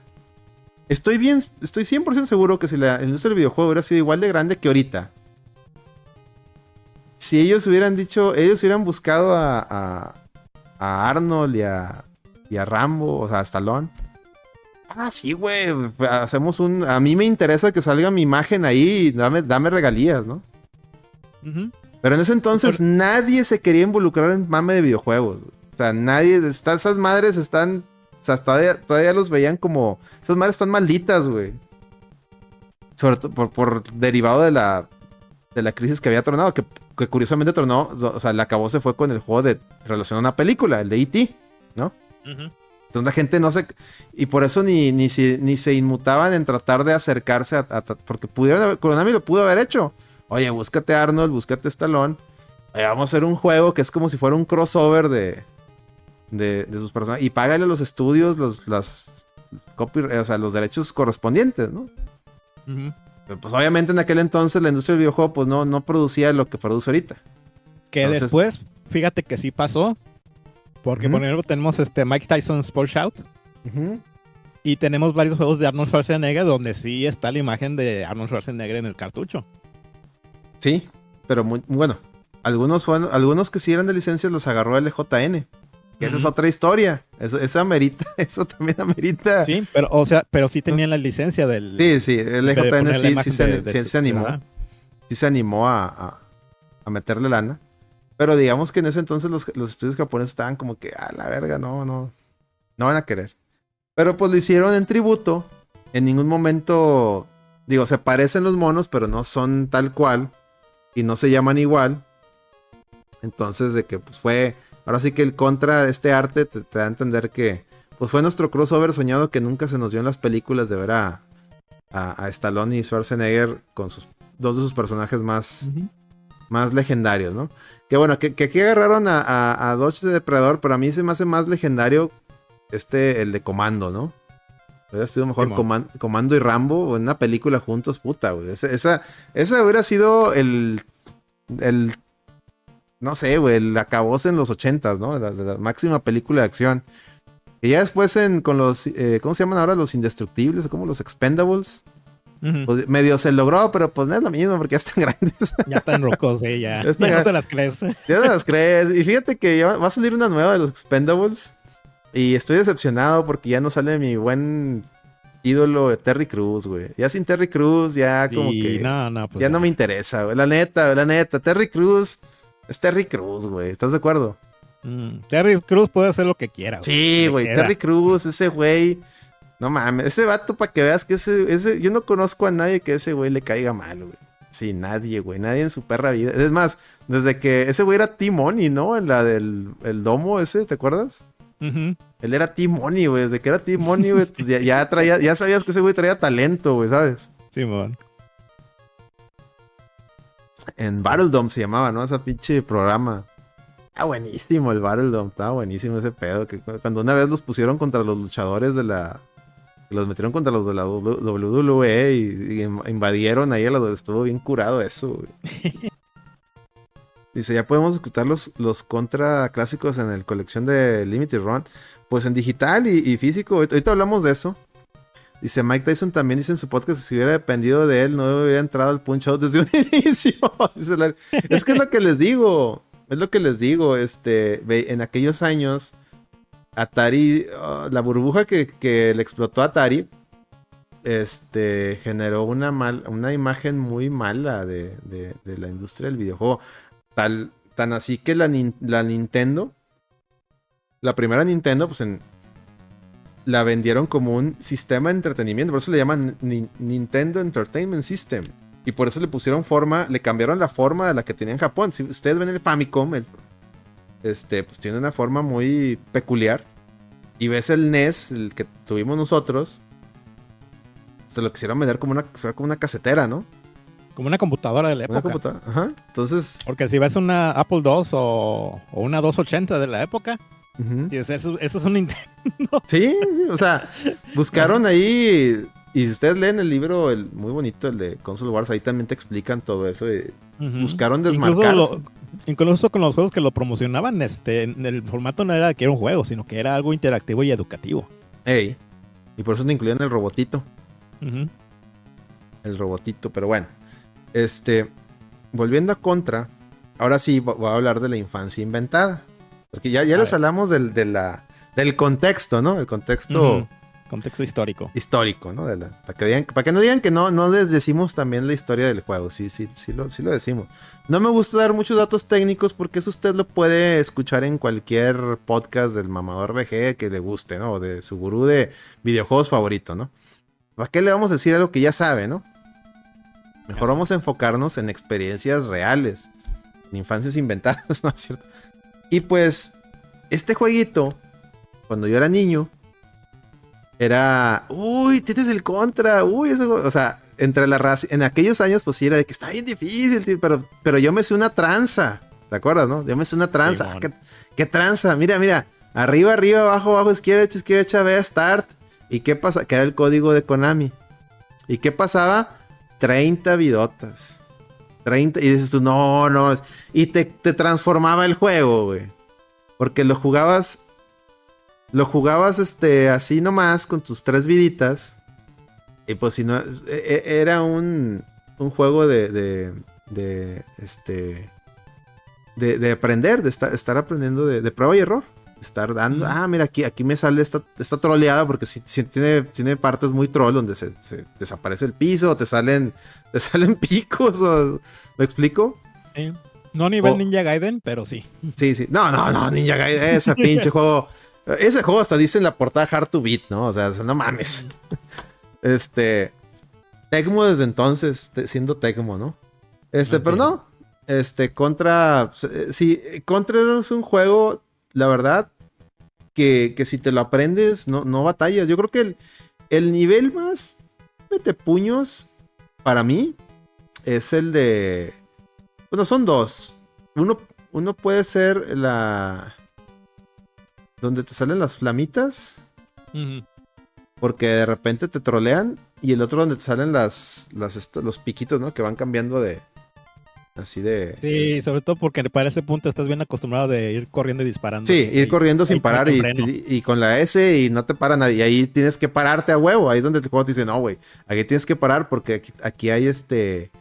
Estoy bien, estoy 100% seguro que si la industria del videojuego hubiera sido igual de grande que ahorita, si ellos hubieran dicho, ellos hubieran buscado a, a, a Arnold y a, y a Rambo, o sea, a Stallone, ah, sí, güey, hacemos un... A mí me interesa que salga mi imagen ahí, y dame, dame regalías, ¿no? Ujú. Pero en ese entonces nadie se quería involucrar en mame de videojuegos. O sea, nadie, está- esas madres están, o sea, todavía, todavía los veían como, esas madres están malditas, güey. Sobre todo por, por derivado de la, de la crisis que había tronado, que, que curiosamente tronó, o sea, la acabó se fue con el juego de relación a una película, el de E.T., ¿no? Ujú. Entonces la gente no se... Y por eso ni, ni, se, ni se inmutaban en tratar de acercarse a... a- porque pudieron haber... Konami lo pudo haber hecho. Oye, búscate Arnold, búscate Stallone. Oye, vamos a hacer un juego que es como si fuera un crossover de... De, de sus personajes. Y págale a los estudios los, las... copy- o sea, los derechos correspondientes, ¿no? Pero, pues obviamente en aquel entonces la industria del videojuego pues no, no producía lo que produce ahorita. Que Entonces- después, fíjate que sí pasó. Porque Ujú. por ejemplo tenemos este Mike Tyson Sports Shout. Y tenemos varios juegos de Arnold Schwarzenegger donde sí está la imagen de Arnold Schwarzenegger en el cartucho. Sí, pero muy bueno. Algunos, fueron- algunos que sí eran de licencias los agarró LJN. Que esa es otra historia. Eso, esa amerita, eso también amerita. Sí, Sí, pero o sea, pero sí tenían la licencia del. sí, LJN poner la sí, sí se, de- de- sí se animó. ajá. Sí se animó a, a- a meterle lana. Pero digamos que en ese entonces los, los estudios japoneses estaban como que, a la verga, no, no. No van a querer. Pero pues lo hicieron en tributo. En ningún momento. Digo, se parecen los monos, pero no son tal cual. Y no se llaman igual. Entonces, de que pues fue. Ahora sí que el contra de este arte te, da a entender que. Pues fue nuestro crossover soñado que nunca se nos dio en las películas de ver a, a, a Stallone y Schwarzenegger con sus dos de sus personajes más. Más legendarios, ¿no? Que bueno, que, que aquí agarraron a, a, a Dodge de Depredador, pero a mí se me hace más legendario este, el de Comando, ¿no? Hubiera sido mejor. Coman- Comando y Rambo en una película juntos, puta, güey. Esa, esa, esa hubiera sido el, el, no sé, güey, el acabose en los ochentas, ¿no? La, la máxima película de acción. Y ya después en, con los, eh, ¿cómo se llaman ahora? Los indestructibles, o como los expendables. Pues medio se logró, pero pues no es lo mismo porque ya están grandes. Ya están rocos, sí, ya. Ya no se las crees. ya no las crees. Y fíjate que ya va a salir una nueva de los expendables. Y estoy decepcionado porque ya no sale mi buen ídolo de Terry Cruz, güey. Ya sin Terry Cruz, ya como y que... no, no, pues ya no me interesa, güey. La neta, la neta. Terry Cruz es Terry Cruz, güey. ¿Estás de acuerdo? Mm, Terry Cruz puede hacer lo que quiera. Sí, Le güey. Terry Cruz, ese güey. No mames, ese vato para que veas que ese, ese. Yo no conozco a nadie que ese güey le caiga mal, güey. Sí, nadie, güey. Nadie en su perra vida. Es más, desde que ese güey era Timoni, ¿no? En la del el domo ese, ¿te acuerdas? Ujú. Él era Timoni, güey. Desde que era Timoni, güey, pues ya, ya traía, ya sabías que ese güey traía talento, güey, ¿sabes? Simón. En Battledome se llamaba, ¿no? Ese pinche programa. Ah, buenísimo el Battledome. Estaba buenísimo ese pedo. Que cu- cuando una vez los pusieron contra los luchadores de la. Los metieron contra los de la WWE y, y in- invadieron ahí estuvo bien curado eso, güey. Dice, ya podemos escuchar los, los contra clásicos en el colección de Limited Run. Pues en digital y, y físico. Ahorita, ahorita hablamos de eso. Dice Mike Tyson también dice en su podcast que si hubiera dependido de él, no hubiera entrado al punch out desde un inicio. Es que es lo que les digo. Es lo que les digo. Este, en aquellos años, Atari, ah, la burbuja que, que le explotó a Atari, este, generó una, mal, una imagen muy mala de, de- la industria del videojuego. Tal, tan así que la, nin- la Nintendo, la primera Nintendo, pues en, la vendieron como un sistema de entretenimiento. Por eso le llaman Ni- Nintendo Entertainment System. Y por eso le pusieron forma, le cambiaron la forma de la que tenía en Japón. Si ustedes ven el Famicom, el- este, pues tiene una forma muy peculiar. Y ves el NES, el que tuvimos nosotros, se lo quisieron vender como una, como una casetera, ¿no? Como una computadora de la Una época. computadora. Ajá. Entonces, Porque si ves una Apple II o, o una 280 de la época, ujú. dices, eso, eso es un Nintendo. Sí, sí, o sea, buscaron ahí. Y si ustedes leen el libro, el muy bonito, el de Console Wars, ahí también te explican todo eso. y Buscaron desmarcarse. Incluso, lo- incluso con los juegos que lo promocionaban, este, en el formato no era que era un juego, sino que era algo interactivo y educativo. Ey. Y por eso te incluían el robotito. El robotito, pero bueno. Este. Volviendo a Contra. Ahora sí vo- voy a hablar de la infancia inventada. Porque ya, ya A les ver. hablamos del, de la, del contexto, ¿no? El contexto. Contexto histórico. Histórico, ¿no? De la- para, que digan- para que no digan que no, no les decimos también la historia del juego. Sí, sí, sí lo, sí lo decimos. No me gusta dar muchos datos técnicos porque eso usted lo puede escuchar en cualquier podcast del mamador VG que le guste, ¿no? O de su gurú de videojuegos favorito, ¿no? ¿Para qué le vamos a decir algo que ya sabe, no? Mejor vamos a enfocarnos en experiencias reales, en infancias inventadas, ¿no es cierto? Y pues, este jueguito, cuando yo era niño, era, uy, tienes el contra, uy, eso, o sea, entre la raza, en aquellos años, pues sí era de que está bien difícil, tío, pero, pero yo me sé una tranza, ¿te acuerdas, no? Yo me sé una tranza, ah, ¿qué, qué tranza? Mira, mira, arriba, arriba, abajo, abajo, izquierda, derecha, izquierda, derecha, ve a start. ¿Y qué pasa? Que era el código de Konami. ¿Y qué pasaba? 30 vidotas. 30, y dices tú, no, no, y te, te transformaba el juego, güey. Porque lo jugabas lo jugabas este así nomás con tus tres viditas. Y pues si no, e- e- era un, un juego de, de, de, este, de, de aprender, de estar, estar aprendiendo de, de prueba y error. Estar dando, ah, mira, aquí, aquí me sale esta, esta troleada porque si, tiene, tiene partes muy troll donde se, se desaparece el piso, o te salen, te salen picos, o, ¿me explico? Sí. No a nivel Ninja Gaiden, pero sí. Sí, sí. No, no, no, Ninja Gaiden, ese pinche juego. Ese juego hasta dice en la portada Hard to Beat, ¿no? O sea, no mames. Este. Tecmo desde entonces, siendo Tecmo, ¿no? Este, Así pero no. Este, Contra. eh, Sí, Contra es un juego, la verdad, que, que si te lo aprendes, no, no batallas. Yo creo que el, el nivel más mete puños para mí es el de. Bueno, son dos. Uno, uno puede ser la. Donde te salen las flamitas. Porque de repente te trolean. Y el otro donde te salen las, las los piquitos, ¿no? Que van cambiando de. Así de. Sí, sobre todo porque para ese punto estás bien acostumbrado de ir corriendo y disparando. Sí, ir Y- corriendo sin parar y, y- y con la S y no te para nadie. Y ahí tienes que pararte a huevo. Ahí es donde el juego te dice, no, güey. Aquí tienes que parar porque aquí, aquí hay este.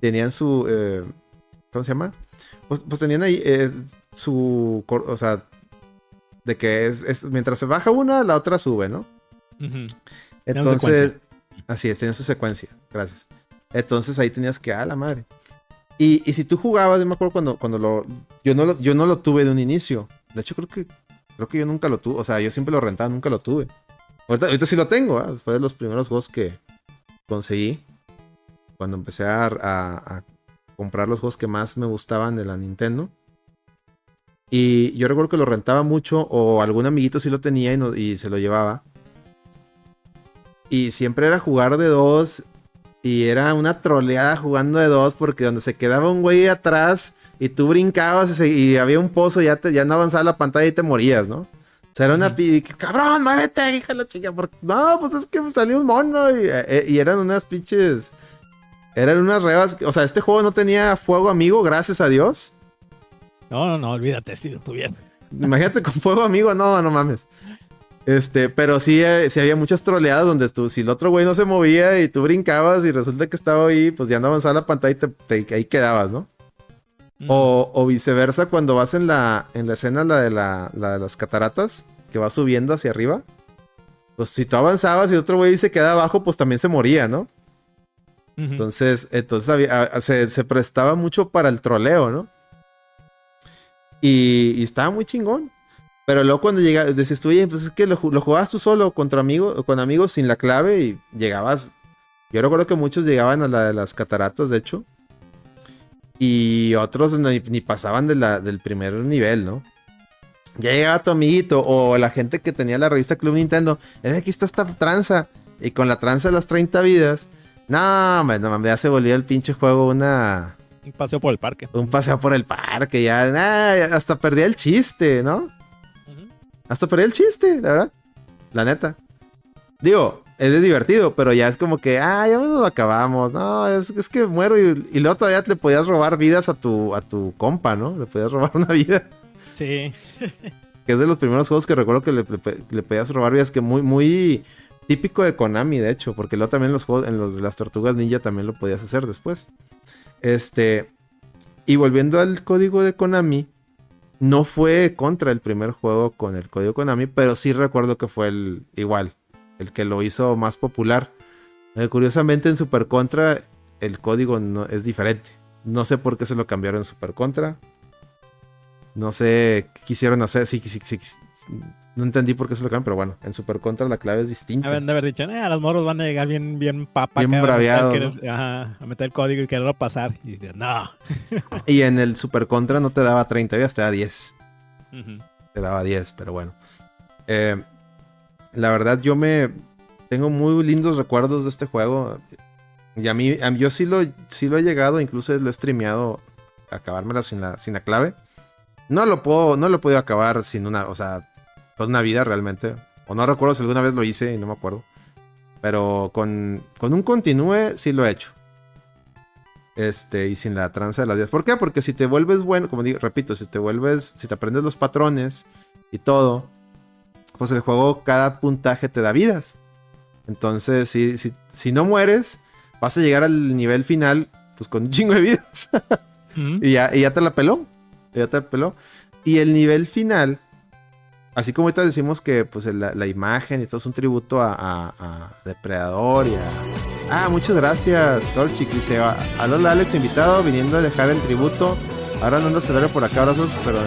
Tenían su. eh, ¿Cómo se llama? Pues, pues tenían ahí eh, su. O sea. De que es, es- mientras se baja una, la otra sube, ¿no? Entonces, así es, tenía su secuencia. Gracias. Entonces ahí tenías que, a la madre. Y, y si tú jugabas, yo me acuerdo cuando, cuando lo yo, no lo. yo no lo tuve de un inicio. De hecho, creo que. Creo que yo nunca lo tuve. O sea, yo siempre lo rentaba, nunca lo tuve. Ahorita, ahorita sí lo tengo, ¿ah? Fue de los primeros juegos que conseguí. Cuando empecé a, a- a comprar los juegos que más me gustaban de la Nintendo. Y yo recuerdo que lo rentaba mucho, o algún amiguito sí lo tenía y, no- y se lo llevaba. Y siempre era jugar de dos. Y era una troleada jugando de dos. Porque donde se quedaba un güey atrás. Y tú brincabas y, había un pozo. Ya, te, ya no avanzaba la pantalla y te morías, ¿no? O sea, era una. Que, Cabrón, muévete, hija la chica. porque- No, pues es que salió un mono. Y, eh, y eran unas pinches. Eran unas rebas. O sea, este juego no tenía fuego amigo, gracias a Dios. No, no, no, olvídate, si lo tuviera. Imagínate con fuego amigo, no, no mames. Este, pero sí, eh, sí había muchas troleadas donde tú, si el otro güey no se movía y tú brincabas y resulta que estaba ahí, pues ya no avanzaba la pantalla y te, te- ahí quedabas, ¿no? O, o viceversa, cuando vas en la, en la escena, la de, la, la de las cataratas, que va subiendo hacia arriba, pues si tú avanzabas y el otro güey se queda abajo, pues también se moría, ¿no? Entonces, entonces había- se, se prestaba mucho para el troleo, ¿no? Y, estaba muy chingón. Pero luego cuando llegabas, decías tú, pues es que lo, lo jugabas tú solo contra amigos, con amigos sin la clave y llegabas. Yo recuerdo que muchos llegaban a la de las cataratas, de hecho. Y otros ni, pasaban del primer nivel, ¿no? Ya llegaba tu amiguito o la gente que tenía la revista Club Nintendo. Es aquí está esta tranza. Y con la tranza de las 30 vidas. No, man, no, mames, ya se el pinche juego una, Un paseo por el parque. un paseo por el parque. Ya, nah, hasta perdía el chiste, ¿no? Hasta perdí el chiste, la verdad. La neta. Digo, es de divertido, pero ya es como que, ah, ya nos lo acabamos. No, es, es que muero y, y luego todavía le podías robar vidas a tu, a tu compa, ¿no? Le podías robar una vida. Sí. Que es de los primeros juegos que recuerdo que le, le- le podías robar vidas, que muy, muy típico de Konami, de hecho, porque luego también los juegos, en los de las tortugas ninja también lo podías hacer después. Este. Y volviendo al código de Konami, no fue contra el primer juego con el código Konami, pero sí recuerdo que fue el igual. el que lo hizo más popular. Eh, curiosamente en Super Contra el código no, es diferente. No sé por qué se lo cambiaron en Super Contra. No sé qué quisieron hacer. Sí, sí, sí, no entendí por qué se lo cambiaron, pero bueno, en Super Contra la clave es distinta. Habían de haber dicho, eh, a los moros van a llegar bien, bien papa. Bien braviados. A, meter el código y quererlo pasar. Y no. y en el Super Contra no te daba 30 días, te daba 10. Te daba 10, pero bueno. Eh, la verdad, yo me. Tengo muy lindos recuerdos de este juego. Y a mí, yo sí lo, sí lo he llegado, incluso lo he streameado, acabármela sin la, sin la clave. No lo puedo, no lo he podido acabar sin una, o sea, toda una vida realmente. O no recuerdo si alguna vez lo hice y no me acuerdo. Pero con, con un continúe sí lo he hecho. Este, y sin la tranza de las vidas. ¿Por qué? Porque si te vuelves bueno, como digo, repito, si te vuelves, si te aprendes los patrones y todo, pues el juego, cada puntaje te da vidas. Entonces, si, si, si no mueres, vas a llegar al nivel final, pues con un chingo de vidas. y, ya, y ya te la peló. Ya te la peló. Y el nivel final así como ahorita decimos que pues la, imagen y todo es un tributo a, Depredador y a... Ah, muchas gracias, Torchic. Dice, hola Alex, invitado, viniendo a dejar el tributo. Ahora no ando salario por acá, abrazos, pero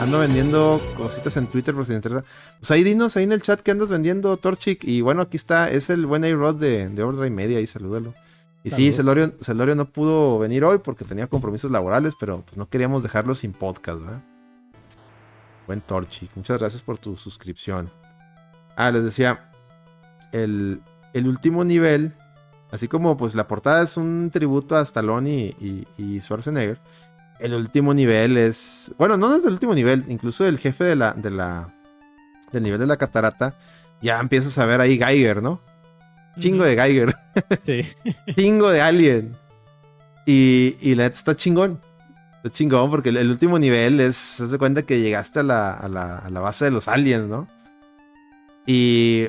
ando vendiendo cositas en Twitter por si te interesa. Pues ahí dinos ahí en el chat que andas vendiendo, Torchic. Y bueno, aquí está, es el buen A-Rod de, de Overdrive Media, ahí salúdalo. Y sí, Celorio, Celorio no pudo venir hoy porque tenía compromisos laborales, pero pues no queríamos dejarlo sin podcast, ¿verdad? Buen Torchic. Muchas gracias por tu suscripción. Ah, les decía. El, último nivel. Así como pues la portada es un tributo a Stallone y, y, Schwarzenegger. El último nivel es. Bueno, no es el último nivel. Incluso el jefe de la. De la del nivel de la catarata. Ya empiezas a ver ahí Geiger, ¿no? Chingo de Geiger. Sí. Chingo de Alien. Y, y la neta está chingón. Está chingón porque el, último nivel es, se hace cuenta que llegaste a la, a, la, a la, base de los aliens, ¿no? Y,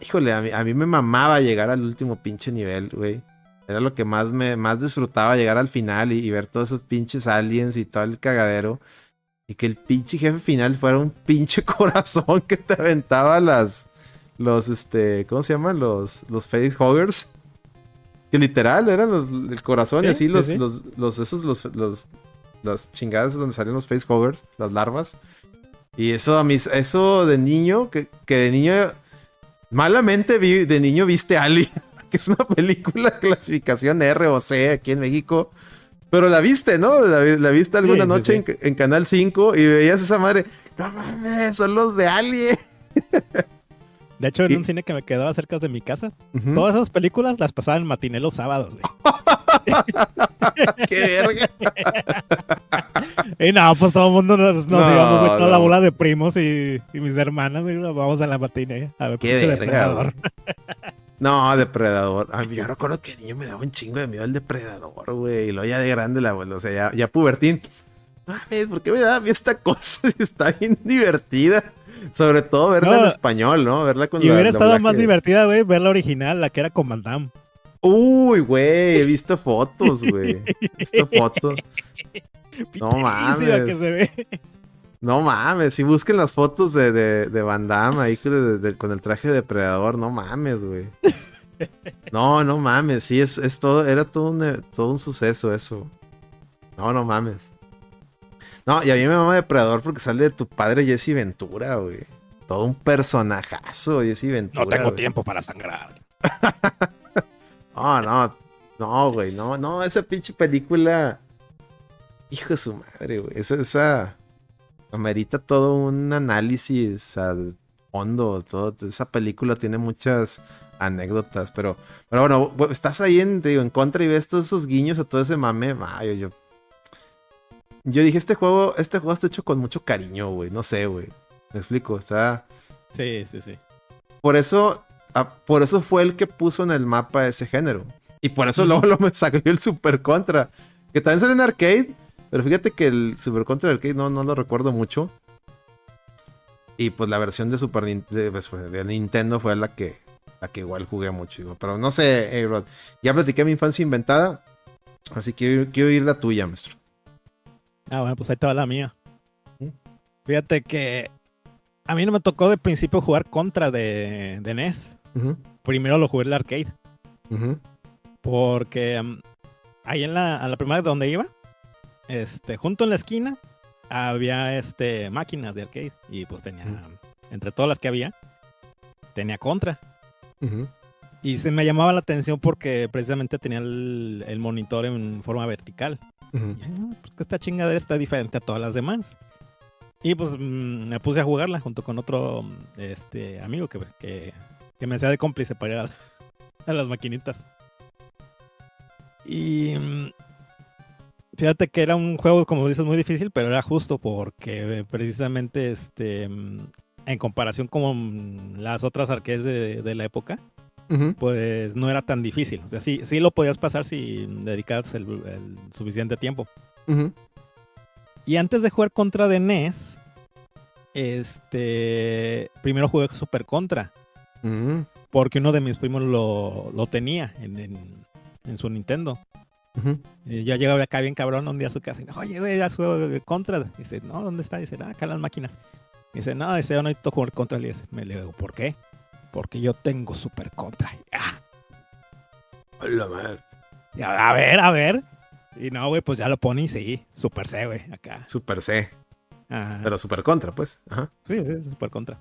híjole, a mí, a mí me mamaba llegar al último pinche nivel, güey. Era lo que más me más disfrutaba llegar al final y, ver todos esos pinches aliens y todo el cagadero. Y que el pinche jefe final fuera un pinche corazón que te aventaba las. Los, este. ¿Cómo se llaman? Los, los facehuggers. Que literal eran los, el corazón y así los, los, los, esos, los, los, las chingadas donde salen los facehuggers, las larvas. Y eso a mí, eso de niño, que, de niño, malamente vi, de niño viste Ali, que es una película clasificación R o C aquí en México. Pero la viste, ¿no? La, viste alguna noche En, Canal 5 y veías esa madre. No mames, son los de Ali. De hecho, en un cine que me quedaba cerca de mi casa, todas esas películas las pasaban en matiné los sábados, güey. ¡Qué verga! y no, pues todo el mundo nos, íbamos, toda la bola de primos y, mis hermanas, vamos a la matiné a ver ¡Qué Depredador. No, depredador. Yo recuerdo que el niño me daba un chingo de miedo el depredador, güey. Y luego ya de grande, la, o sea, ya, ya pubertín. Mames, ¿por qué me da miedo esta cosa? Está bien divertida. Sobre todo verla en español, ¿no? Verla con Y hubiera estado más divertida, güey, ver la original, la que era con Van Damme. Uy, güey, he visto fotos, güey. He visto fotos. No mames. Que se ve. No mames, si busquen las fotos de, de, de Van Damme ahí con el traje de depredador, no mames, güey. No, no mames, sí, es, es todo, era todo un, todo un suceso eso. No, no mames. No, y a mí me mama Depredador porque sale de tu padre Jesse Ventura, güey. Todo un personajazo, Jesse Ventura. No tengo tiempo para sangrar. no, no, no, güey, no, no, esa pinche película. Hijo de su madre, güey. Esa, esa. Amerita todo un análisis al fondo. Todo, esa película tiene muchas anécdotas, pero, pero bueno, estás ahí en, digo, en contra y ves todos esos guiños a todo ese mame. Ay, yo, yo dije, este juego, este juego está hecho con mucho cariño, güey. No sé, güey. Me explico, está. Sí, sí, sí. Por eso, por eso fue el que puso en el mapa ese género. Y por eso luego lo me salió el Super Contra. Que también sale en arcade. Pero fíjate que el Super Contra arcade no, no lo recuerdo mucho. Y pues la versión de Super pues, de, Nintendo fue la que, la que igual jugué mucho. Pero no sé, Rod. Ya platiqué mi infancia inventada. Así que quiero ir la tuya, maestro. Ah, bueno, pues ahí estaba la mía. Fíjate que a mí no me tocó de principio jugar contra de, de NES. Primero lo jugué en el arcade. Porque mm, ahí en la, a la primera donde iba, este, junto en la esquina, había este, máquinas de arcade. Y pues tenía, entre todas las que había, tenía contra. Y se me llamaba la atención porque precisamente tenía el, el monitor en forma vertical. Ujú. Y, "Ah, pues que esta chingadera está diferente a todas las demás. Y pues mm, me puse a jugarla junto con otro este, amigo que, que, que me hacía de cómplice para ir a, a las maquinitas. Y mm, fíjate que era un juego, como dices, muy difícil, pero era justo porque eh, precisamente este, mm, en comparación con las otras arcades de, de la época, Pues no era tan difícil. O sea, sí, sí lo podías pasar si dedicabas el, el suficiente tiempo. Y antes de jugar contra de NES, este, primero jugué Super Contra, porque uno de mis primos lo, lo tenía en, en- en su Nintendo. Ujú. Y yo llegaba acá bien cabrón un día a su casa y oye, güey, ¿has jugado de Contra? Dice, no, ¿dónde está? Dice, ah, acá en las máquinas. Dice, no, dice, yo no necesito jugar Contra. Le dice, me le digo, ¿por qué? Porque yo tengo Super Contra. Ah, A la madre. a, ver, a ver. Y no, güey, pues ya lo pone y sí, Super C, güey, acá. Super C. Ajá. Pero super contra, pues. Ajá. Sí, sí, super contra.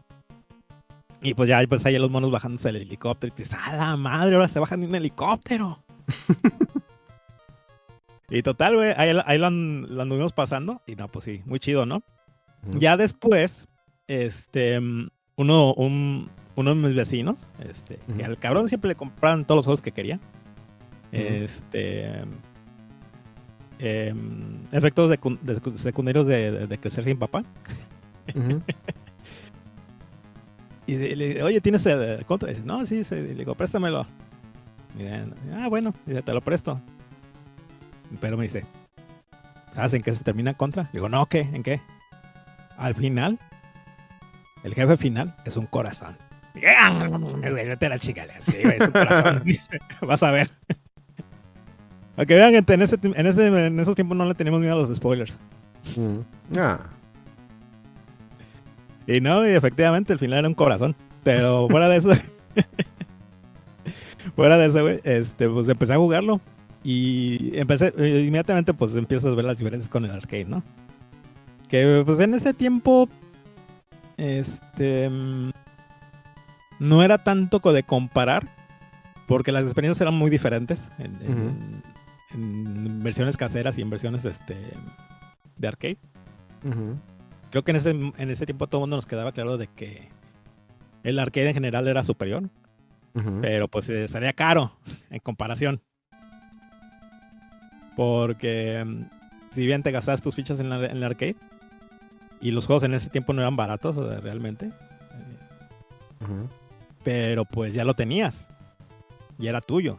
Y pues ya, pues ahí los monos bajándose del helicóptero. Y dices, ¡a la madre! Ahora se bajan de un helicóptero. y total, güey, ahí, ahí lo, an- lo anduvimos pasando. Y no, pues sí, muy chido, ¿no? Ya después, este, mm, uno, un- uno de mis vecinos, este, que al cabrón siempre le compraban todos los juegos que quería. Este. em, efectos secun- de- secundarios de, de- de crecer sin papá. Y le le dice, oye, ¿tienes el contra? Y dice, no, sí, sí. Le digo, préstamelo. Y dice, ah, bueno, dice, te lo presto. Pero me dice, ¿sabes en qué se termina contra? Digo, no, ¿qué? ¿En qué? Al final, el jefe final es un corazón. Y, "Ah, güey, vete a la chica. Le dice, Sí, güey, es un corazón. Dice, Vas a ver. Que vean en, ese, en, ese, en esos tiempos no le tenemos miedo a los spoilers. Ujú. Ah. Y no, y efectivamente, el final era un corazón. Pero fuera de eso. fuera de eso, güey. Este, pues empecé a jugarlo. Y empecé. eh, Inmediatamente, pues empiezas a ver las diferencias con el arcade, ¿no? Que pues en ese tiempo. Este. No era tanto de comparar. Porque las experiencias eran muy diferentes. En, en- en versiones caseras y en versiones este, de arcade creo que en ese, en ese tiempo todo el mundo nos quedaba claro de que el arcade en general era superior, pero pues eh, salía caro en comparación. Porque mm, si bien te gastabas tus fichas en, la- en el arcade y los juegos en ese tiempo no eran baratos realmente, Ujú. Pero pues ya lo tenías y era tuyo.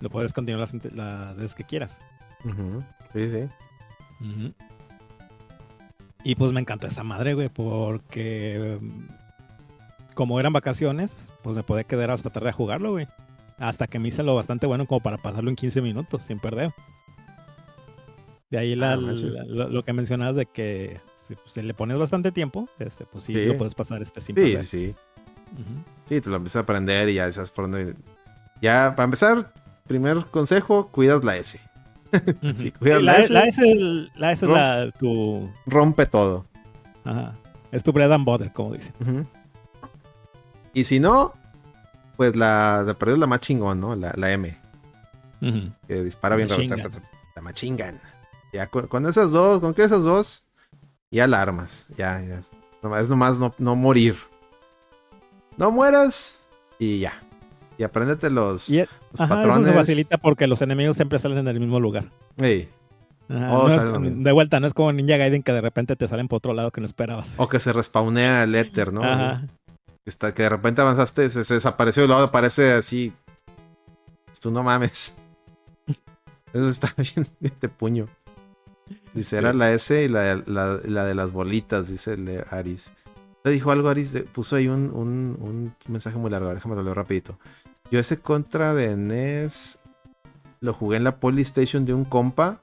Lo puedes continuar las, las veces que quieras. Sí, sí. Y pues me encantó esa madre, güey, porque mm, como eran vacaciones, pues me podía quedar hasta tarde a jugarlo, güey. Hasta que me hice lo bastante bueno como para pasarlo en 15 minutos sin perder. De ahí la- Ah, la- lo, lo que mencionabas de que si, si le pones bastante tiempo, este, pues sí, Sí. lo puedes pasar este sin Sí, perder. sí, sí. Ujú. Sí, te lo empiezas a aprender y ya sabes por dónde. Ya, para empezar, primer consejo, cuidas la S. Ujú. Si cuidas Sí, la la, S, la S, la S es la, tu, rompe todo. ajá, es tu bread and butter, como dicen. Ujú. Y si no, pues la es la más chingón, ¿no? La, la M, que dispara bien rápido. La machingan. Ya con, con esas dos, con que esas dos, ya la armas. Ya, ya. Es nomás no, no morir. No mueras y ya. Y apréndete los, Y, los Ajá, patrones. eso se facilita porque los enemigos siempre salen en el mismo lugar. Ajá, Oh, no es mismo. de vuelta, no es como Ninja Gaiden que de repente te salen por otro lado que no esperabas. O que se respawnea el éter, ¿no? Ajá. Está, que de repente avanzaste, se, se desapareció y luego aparece así. Tú no mames. Eso está bien, bien de puño. Dice, era la S y la, la- la de las bolitas, dice el de Aris. Te dijo algo, Aris, de- puso ahí un, un- un mensaje muy largo, déjame lo rapidito. Yo ese contra de NES lo jugué en la Polystation de un compa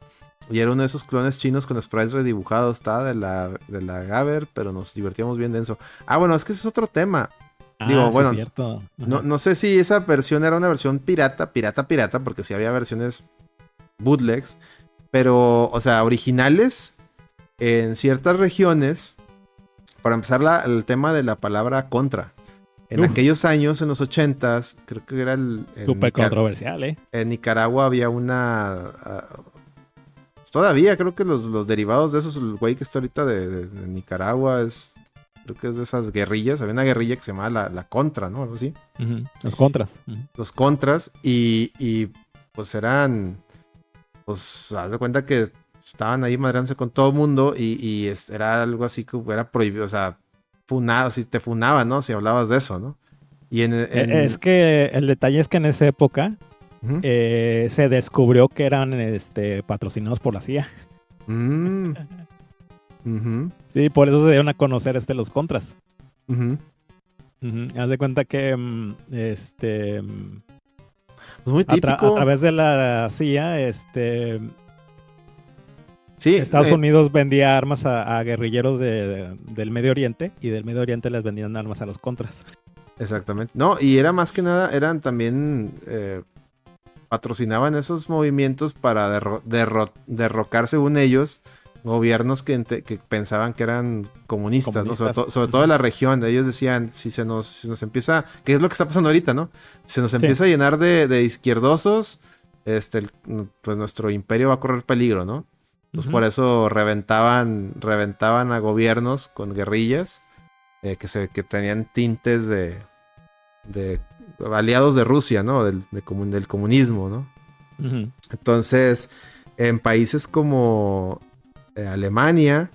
y era uno de esos clones chinos con sprites redibujados, estaba de la, de la Gaber, pero nos divertíamos bien denso. Ah, bueno, es que ese es otro tema. Digo, Ah, sí, bueno, cierto. No, no sé si esa versión era una versión pirata, pirata, pirata, porque sí había versiones bootlegs, pero, o sea, originales en ciertas regiones. Para empezar, la- el tema de la palabra contra. En Uf. aquellos años, en los ochentas, creo que era el... Súper controversial, ¿eh? en Nicaragua había una... ah, todavía creo que los, los derivados de esos, el güey que está ahorita de, de- de Nicaragua es... Creo que es de esas guerrillas. Había una guerrilla que se llamaba la, la Contra, ¿no? Algo así. Los contras. Los contras y, y, pues eran, pues haz de cuenta que estaban ahí madrándose con todo el mundo y, y era algo así que era prohibido, o sea, funado, si te funaban, ¿no? Si hablabas de eso, ¿no? Y en... en- Eh, Es que el detalle es que en esa época eh, se descubrió que eran este, patrocinados por la CIA. Mm. Sí, por eso se dieron a conocer este, los contras. Haz de cuenta que mm, este, mm, Pues muy a, tra- típico. a través de la CIA, este, sí, Estados eh, Unidos vendía armas a, a guerrilleros de- de- del Medio Oriente y del Medio Oriente les vendían armas a los contras. Exactamente. No, y era más que nada, eran también, eh, patrocinaban esos movimientos para derro- derro- derrocar, según ellos, gobiernos que, pensaban que eran comunistas, ¿no? Sobre, Comunistas. to- sobre todo de la región. Ellos decían, si se nos, si nos empieza, que es lo que está pasando ahorita, ¿no? Si se nos empieza a llenar de, de izquierdosos, este, pues nuestro imperio va a correr peligro, ¿no? Entonces por eso reventaban, reventaban a gobiernos con guerrillas eh, que, se, que tenían tintes de, de aliados de Rusia, ¿no? Del, de comun- del comunismo, ¿no? Entonces, en países como eh, Alemania,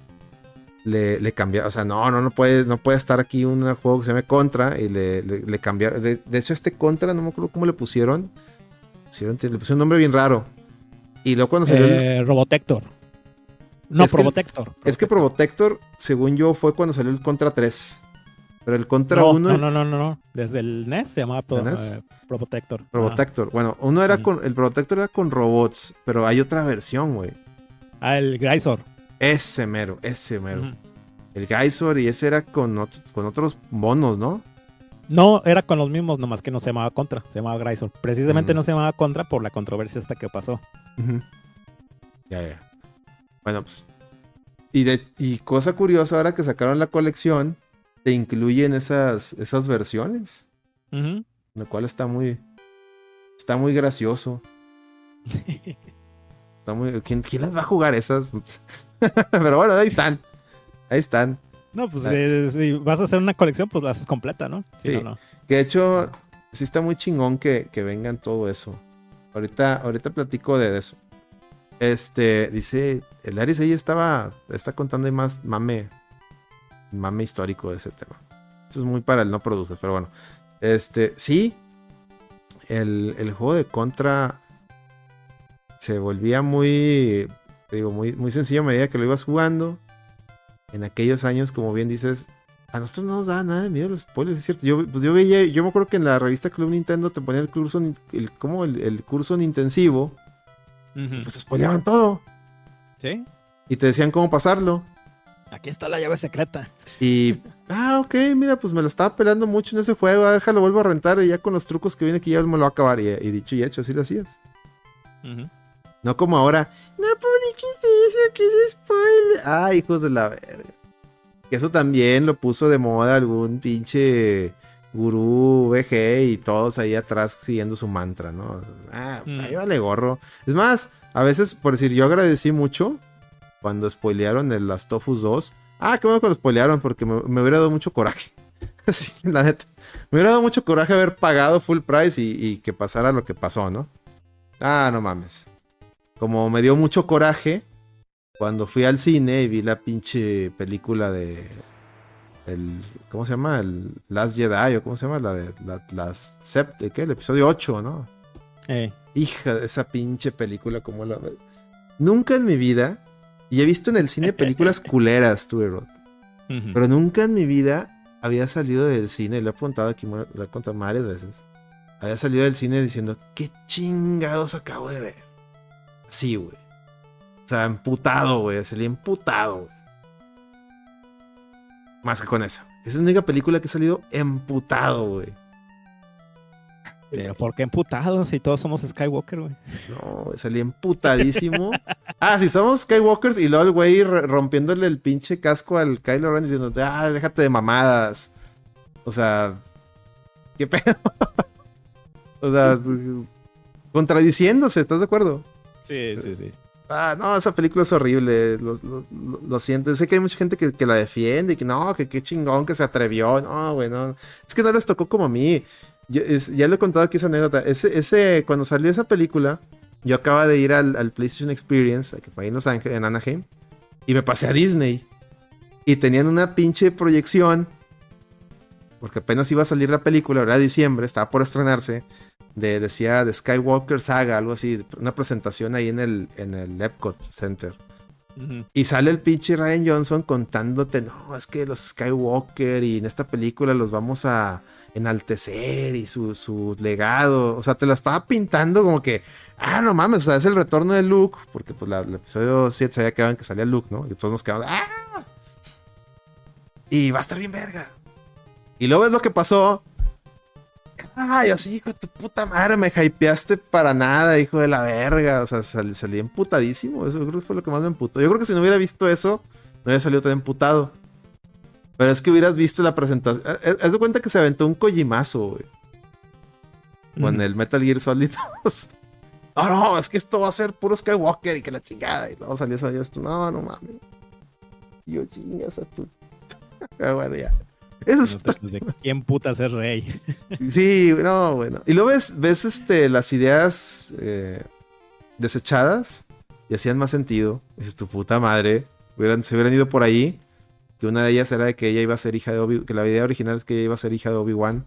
le, le cambiaron, o sea, no, no, no puede, no puede estar aquí un juego que se llame Contra y le, le, le cambiaron. De, de hecho, este Contra, no me acuerdo cómo le pusieron. Pusieron- Le pusieron un nombre bien raro. Y luego cuando salió el, Eh, Robotector. No, Es que- Probotector. Es que Probotector, según yo, fue cuando salió el Contra 3. Pero el Contra no, 1 no, no, no, no, no. Desde el NES se llamaba Pro- ¿El NES? eh, Probotector. Probotector. Bueno, uno era con. El Probotector era con robots. Pero hay otra versión, güey. Ah, el Grisor. Ese mero, ese mero. El Geisor y ese era con, con otros monos, ¿no? No, era con los mismos, nomás que no se llamaba Contra, se llamaba Grisor. Precisamente no se llamaba Contra por la controversia esta que pasó. Ya, ya. Bueno, pues. Y, de, y cosa curiosa, ahora que sacaron la colección, te incluyen esas, esas versiones. Lo cual está muy. Está muy gracioso. Está muy, ¿quién, quién las va a jugar esas? Pero bueno, ahí están. Ahí están. No, pues Ah. eh, si vas a hacer una colección, pues la haces completa, ¿no? Si Sí. no, no. Que de hecho, sí está muy chingón que, que vengan todo eso. Ahorita, ahorita platico de eso. Este, dice, el Aris ahí estaba, está contando más mame, mame histórico de ese tema. Eso es muy para el no produzcas, pero bueno. Este, sí, el, el juego de Contra se volvía muy, digo, muy, muy sencillo a medida que lo ibas jugando. En aquellos años, como bien dices, a nosotros no nos da nada de miedo los spoilers, es cierto. Yo, pues yo veía, yo me acuerdo que en la revista Club Nintendo te ponía el curso, el, como el, el curso intensivo, Ujú. pues spoileaban todo. ¿Sí? Y te decían cómo pasarlo. Aquí está la llave secreta. Y, ah, ok, mira, pues me lo estaba pelando mucho en ese juego, ah, déjalo, vuelvo a rentar y ya con los trucos que viene aquí ya me lo va a acabar. Y, y dicho y hecho, así lo hacías. No como ahora, no publiques eso, que es spoiler. Ah, hijos de la verga. Que eso también lo puso de moda algún pinche gurú VG y todos ahí atrás siguiendo su mantra, ¿no? Ah, Mm. ahí vale gorro. Es más, a veces, por decir, yo agradecí mucho cuando spoilearon el Last of Us 2. Ah, qué bueno que lo spoilearon porque me, me hubiera dado mucho coraje. sí, la neta. Me hubiera dado mucho coraje haber pagado full price y, y que pasara lo que pasó, ¿no? Ah, no mames. Como me dio mucho coraje cuando fui al cine y vi la pinche película de. El, ¿Cómo se llama? El Last Jedi o cómo se llama? La de la, las sept- ¿qué? El episodio 8, ¿no? Eh, Hija de esa pinche película, como la. Nunca en mi vida. Y he visto en el cine películas culeras, tú, Erod. Pero nunca en mi vida había salido del cine. Lo he contado aquí, lo he contado varias veces. Había salido del cine diciendo, ¿qué chingados acabo de ver? Sí, güey. O sea, emputado, güey. Salí emputado, güey. Más que con esa. Esa es la única película que he salido emputado, güey. Pero ¿por qué emputado si todos somos Skywalker, güey? No, salí emputadísimo. ah, si somos Skywalkers y luego el güey rompiéndole el pinche casco al Kylo Ren diciendo, ah, déjate de mamadas. O sea, qué pedo. o sea, contradiciéndose, ¿estás de acuerdo? Sí, sí, sí. Ah, no, esa película es horrible. Lo, siento. Sé que hay mucha gente que, la defiende y que no, que qué chingón que se atrevió. No, güey, no. Es que no les tocó como a mí. Es- ya le he contado aquí esa anécdota. Ese, cuando salió esa película, yo acaba de ir al, al PlayStation Experience, que fue ahí en Los Ángeles, en Anaheim, y me pasé a Disney. Y tenían una pinche proyección, porque apenas iba a salir la película, era diciembre, estaba por estrenarse de, decía de Skywalker Saga, algo así, una presentación ahí en el, en el Epcot Center. Y sale el pinche Ryan Johnson contándote, no, es que los Skywalker y en esta película los vamos a enaltecer y su, su legado. O sea, te la estaba pintando como que, ah, no mames, o sea, es el retorno de Luke, porque pues la- el episodio 7 se había quedado en que salía Luke, ¿no? Y todos nos quedamos, ah. Y va a estar bien verga. Y luego ves lo que pasó. Ay, así, hijo de tu puta madre, me hypeaste para nada, hijo de la verga. O sea, sal- salí emputadísimo. Eso creo que fue lo que más me emputó. Yo creo que si no hubiera visto eso, no hubiera salido tan emputado. Pero es que hubieras visto la presentación. eh, eh, Haz de cuenta que se aventó un Kojimazo, güey. Con Ujú. el Metal Gear Solid 2. No, no, es que esto va a ser puro Skywalker y que la chingada. Y luego salió, salió esto. No, no mames. Yo chingas a tu. Pero bueno, ya. Eso es Entonces, ¿de quién puta es rey? Sí, no, bueno. Y luego ves, ves este, las ideas eh, desechadas y hacían más sentido. Dices, tu puta madre. Hubieran, se hubieran ido por ahí. Que una de ellas era de que ella iba a ser hija de Obi... Que la idea original es que ella iba a ser hija de Obi-Wan.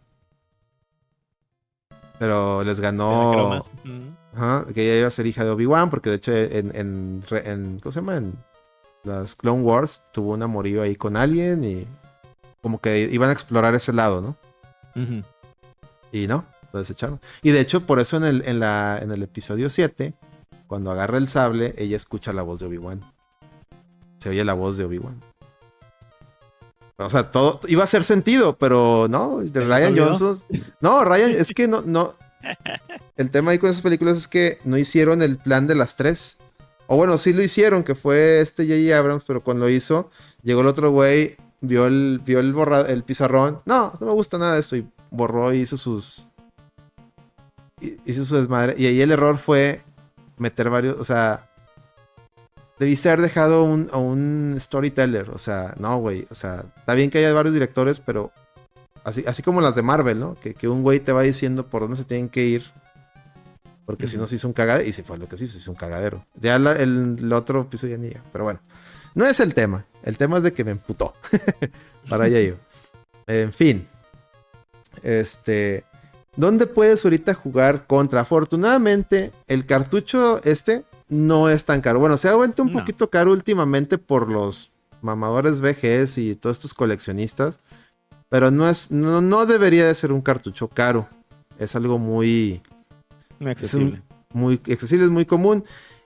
Pero les ganó... Ujú. Ajá, que ella iba a ser hija de Obi-Wan. Porque de hecho en, en, en- ¿Cómo se llama? En las Clone Wars tuvo un amorío ahí con alguien y... Como que iban a explorar ese lado, ¿no? Y no, lo desecharon. Y de hecho, por eso en el, en la, en el episodio 7, cuando agarra el sable, ella escucha la voz de Obi-Wan. Se oye la voz de Obi-Wan. O sea, todo iba a hacer sentido, pero no, de ¿Se les Ryan? Johnson. No, Ryan, es que no, no. El tema ahí con esas películas es que no hicieron el plan de las tres. O bueno, sí lo hicieron, que fue este J.J. Abrams, pero cuando lo hizo, llegó el otro güey, vio el, vio el, borra- el pizarrón. No, no me gusta nada de esto. Y borró y hizo sus. hi- Hizo su desmadre. Y ahí el error fue meter varios. O sea. Debiste haber dejado un, a un storyteller. O sea, no, güey. O sea, está bien que haya varios directores, pero. Así, así como las de Marvel, ¿no? Que, que un güey te va diciendo por dónde se tienen que ir. Porque si no se hizo un cagadero. Y si fue lo que se hizo, se hizo un cagadero. Ya la- el, el otro episodio ya ni llega. Pero bueno. No es el tema. El tema es de que me emputó. Para allá iba. En fin. Este. ¿Dónde puedes ahorita jugar contra? Afortunadamente, el cartucho este no es tan caro. Bueno, se ha vuelto un No. poquito caro últimamente por los mamadores VGS y todos estos coleccionistas. Pero no es. No, no debería de ser un cartucho caro. Es algo muy Muy accesible. muy accesible, es muy común.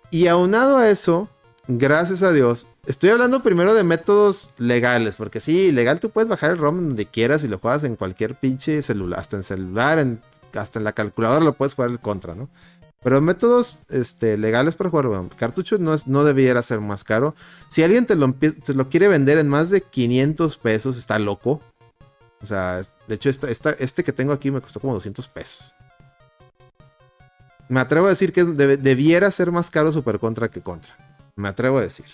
Y aunado a eso, gracias a Dios, estoy hablando primero de métodos legales, porque sí, legal tú puedes bajar el ROM donde quieras y lo juegas en cualquier pinche celular, hasta en celular, hasta en la calculadora lo puedes jugar el contra, ¿no? Pero métodos este, legales para jugar, bueno, cartucho no, es, no debiera ser más caro. Si alguien te lo, te lo quiere vender en más de 500 pesos, está loco. O sea, de hecho, esta- esta- este que tengo aquí me costó como 200 pesos. Me atrevo a decir que debiera ser más caro Super Contra que Contra. Me atrevo a decir.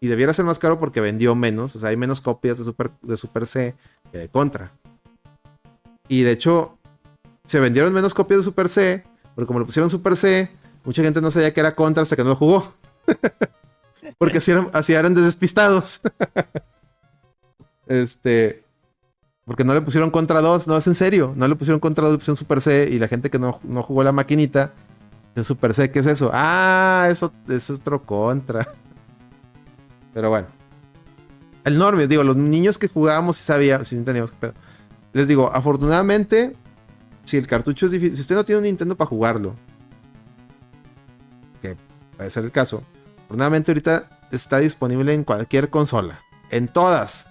Y debiera ser más caro porque vendió menos. O sea, hay menos copias de Super, de Super C que de Contra. Y de hecho, se vendieron menos copias de Super C. Porque como lo pusieron Super C, mucha gente no sabía que era Contra hasta que no lo jugó. porque así eran, así eran despistados. este. Porque no le pusieron Contra 2, no es en serio. No le pusieron Contra 2, le pusieron Super C. Y la gente que no, no jugó la maquinita en Super C, ¿qué es eso? Ah, eso es otro Contra. Pero bueno. El digo, los niños que jugábamos sí sabíamos, sí entendíamos qué pedo. Les digo, afortunadamente, si el cartucho es difícil, si usted no tiene un Nintendo para jugarlo, que puede ser el caso, afortunadamente ahorita está disponible en cualquier consola, en todas,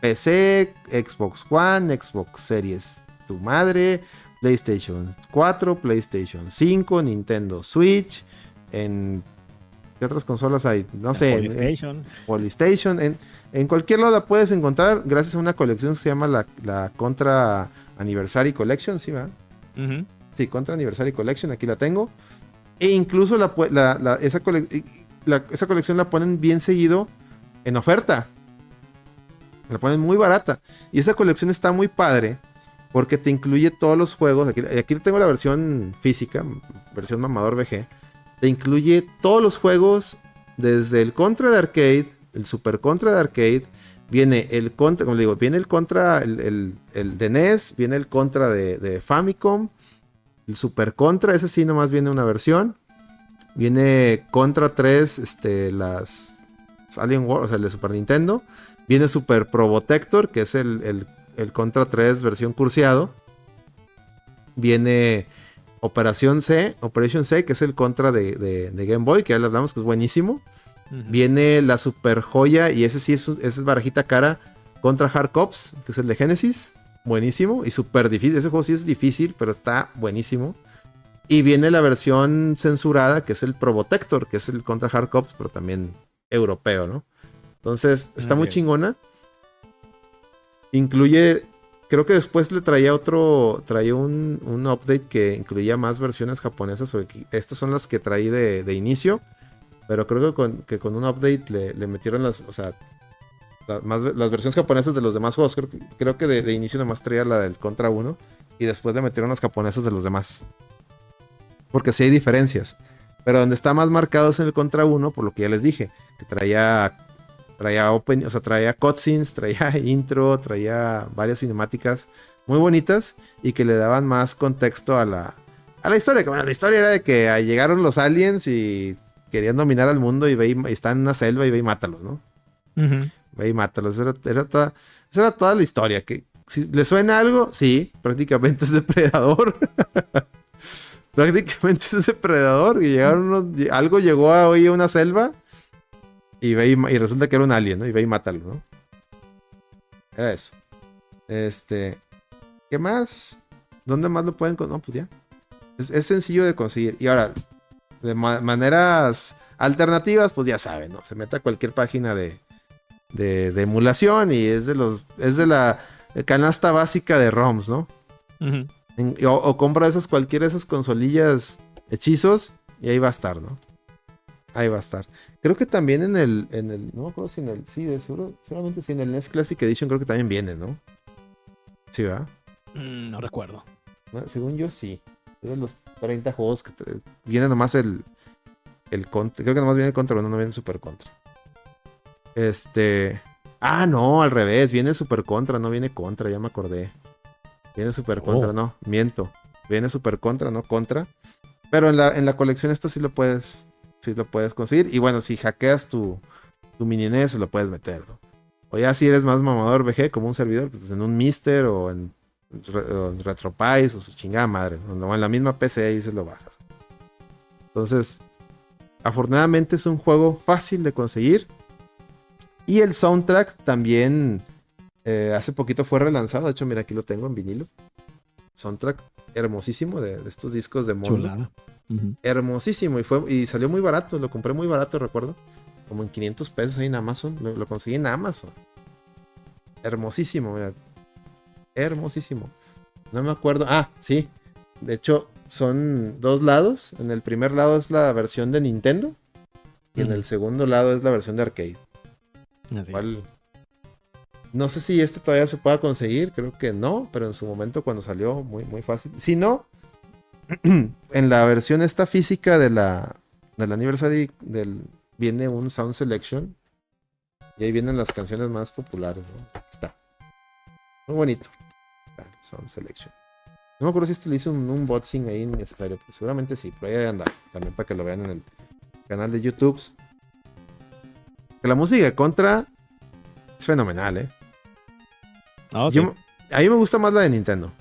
PC, Xbox One, Xbox Series, tu madre, PlayStation 4, PlayStation 5, Nintendo Switch, en ¿qué otras consolas hay? No sé, en- en- PlayStation. Polystation, en, en cualquier lado la puedes encontrar gracias a una colección que se llama la, la Contra Anniversary Collection, ¿sí va? Sí, Contra Anniversary Collection, aquí la tengo. E incluso la, pu- la- la- esa, cole- y- la- esa colección la ponen bien seguido en oferta. La ponen muy barata. Y esa colección está muy padre porque te incluye todos los juegos. Aquí, aquí tengo la versión física, versión mamador VG. Te incluye todos los juegos desde el Contra de arcade, el Super Contra de arcade. Viene el Contra, como digo, viene el Contra, el, el- de NES, viene el Contra de, Famicom, el Super Contra, ese sí nomás viene una versión. Viene Contra 3, este, las Alien War, o sea, el de Super Nintendo. Viene Super Probotector, que es el- el Contra 3 versión cursiado. Viene Operación C, Operation C, que es el Contra de, de- de Game Boy, que ya le hablamos que es buenísimo. Viene la super joya y ese sí es, ese es barajita cara contra Hard Cops, que es el de Genesis. Buenísimo y súper difícil. Ese juego sí es difícil, pero está buenísimo. Y viene la versión censurada, que es el Probotector, que es el contra Hard Cops, pero también europeo, ¿no? Entonces, está muy chingona. Incluye, creo que después le traía otro, traía un, un update que incluía más versiones japonesas, porque estas son las que traí de, inicio. Pero creo que con, que con un update le, metieron las, o sea, la- más, las versiones japonesas de los demás juegos. Creo, creo que de, de inicio nomás traía la del Contra 1 y después le metieron las japonesas de los demás. Porque sí hay diferencias. Pero donde está más marcado es en el Contra 1, por lo que ya les dije, que traía traía open, o sea, traía cutscenes, traía intro, traía varias cinemáticas muy bonitas y que le daban más contexto a la a la historia. Bueno, la historia era de que llegaron los aliens y querían dominar al mundo y ve y, y están en una selva y ve y mátalos, ¿no? Ve y mátalos. Era, era toda, esa era toda la historia. Que, si ¿Le suena algo? Sí, prácticamente es depredador. prácticamente es depredador. Y llegaron unos- algo llegó a hoy a una selva y, ve y, ma- y resulta que era un alien, ¿no? Y ve y mátalo, ¿no? Era eso. Este. ¿Qué más? ¿Dónde más lo pueden conseguir? No, pues ya. Es, es sencillo de conseguir. Y ahora, de ma- maneras alternativas, pues ya saben, ¿no? Se mete a cualquier página de, de, de emulación y es de los. Es de la canasta básica de ROMs, ¿no? En- o, o compra esas cualquiera de esas consolillas hechizos y ahí va a estar, ¿no? Ahí va a estar. Creo que también en el, en el, no me acuerdo si en el, sí, de seguro, seguramente sí, en el NES Classic Edition creo que también viene, ¿no? Sí, ¿verdad? Mm, no recuerdo. Bueno, según yo sí. De los 30 juegos que te- viene nomás el, el contra, creo que nomás viene el contra, no, no viene el super contra. Este, ah, no, al revés, viene el super contra, no viene contra, ya me acordé. Viene super Oh. contra, no, miento. Viene super contra, no contra. Pero en la, en la colección esta sí lo puedes, sí lo puedes conseguir. Y bueno, si hackeas tu, tu mini NES, lo puedes meter. O ya si eres más mamador VG como un servidor, pues en un Mister o en, en RetroPies o su chingada madre. ¿no? O en la misma PC ahí se lo bajas. Entonces, afortunadamente es un juego fácil de conseguir. Y el soundtrack también eh, hace poquito fue relanzado. De hecho, mira, aquí lo tengo en vinilo. Soundtrack hermosísimo de, de estos discos de Mondo. Chulada. Hermosísimo. Y, fue, y salió muy barato. Lo compré muy barato, recuerdo. Como en 500 pesos ahí en Amazon. Lo, lo conseguí en Amazon. Hermosísimo, mira. Hermosísimo. No me acuerdo. Ah, sí. De hecho, son dos lados. En el primer lado es la versión de Nintendo. Y en el segundo lado es la versión de arcade. Así es. Cual- No sé si este todavía se pueda conseguir, creo que no, pero en su momento cuando salió, muy, muy fácil. Si no, en la versión esta física de la, del aniversario del, viene un Sound Selection. Y ahí vienen las canciones más populares, ¿no? Está. Muy bonito. Está, Sound Selection. No me acuerdo si este le hizo un unboxing ahí innecesario, pero seguramente sí, pero ahí andar. También para que lo vean en el canal de YouTube. Que la música contra es fenomenal, ¿eh? Ah, sí. Yo- a mí me gusta más la de Nintendo.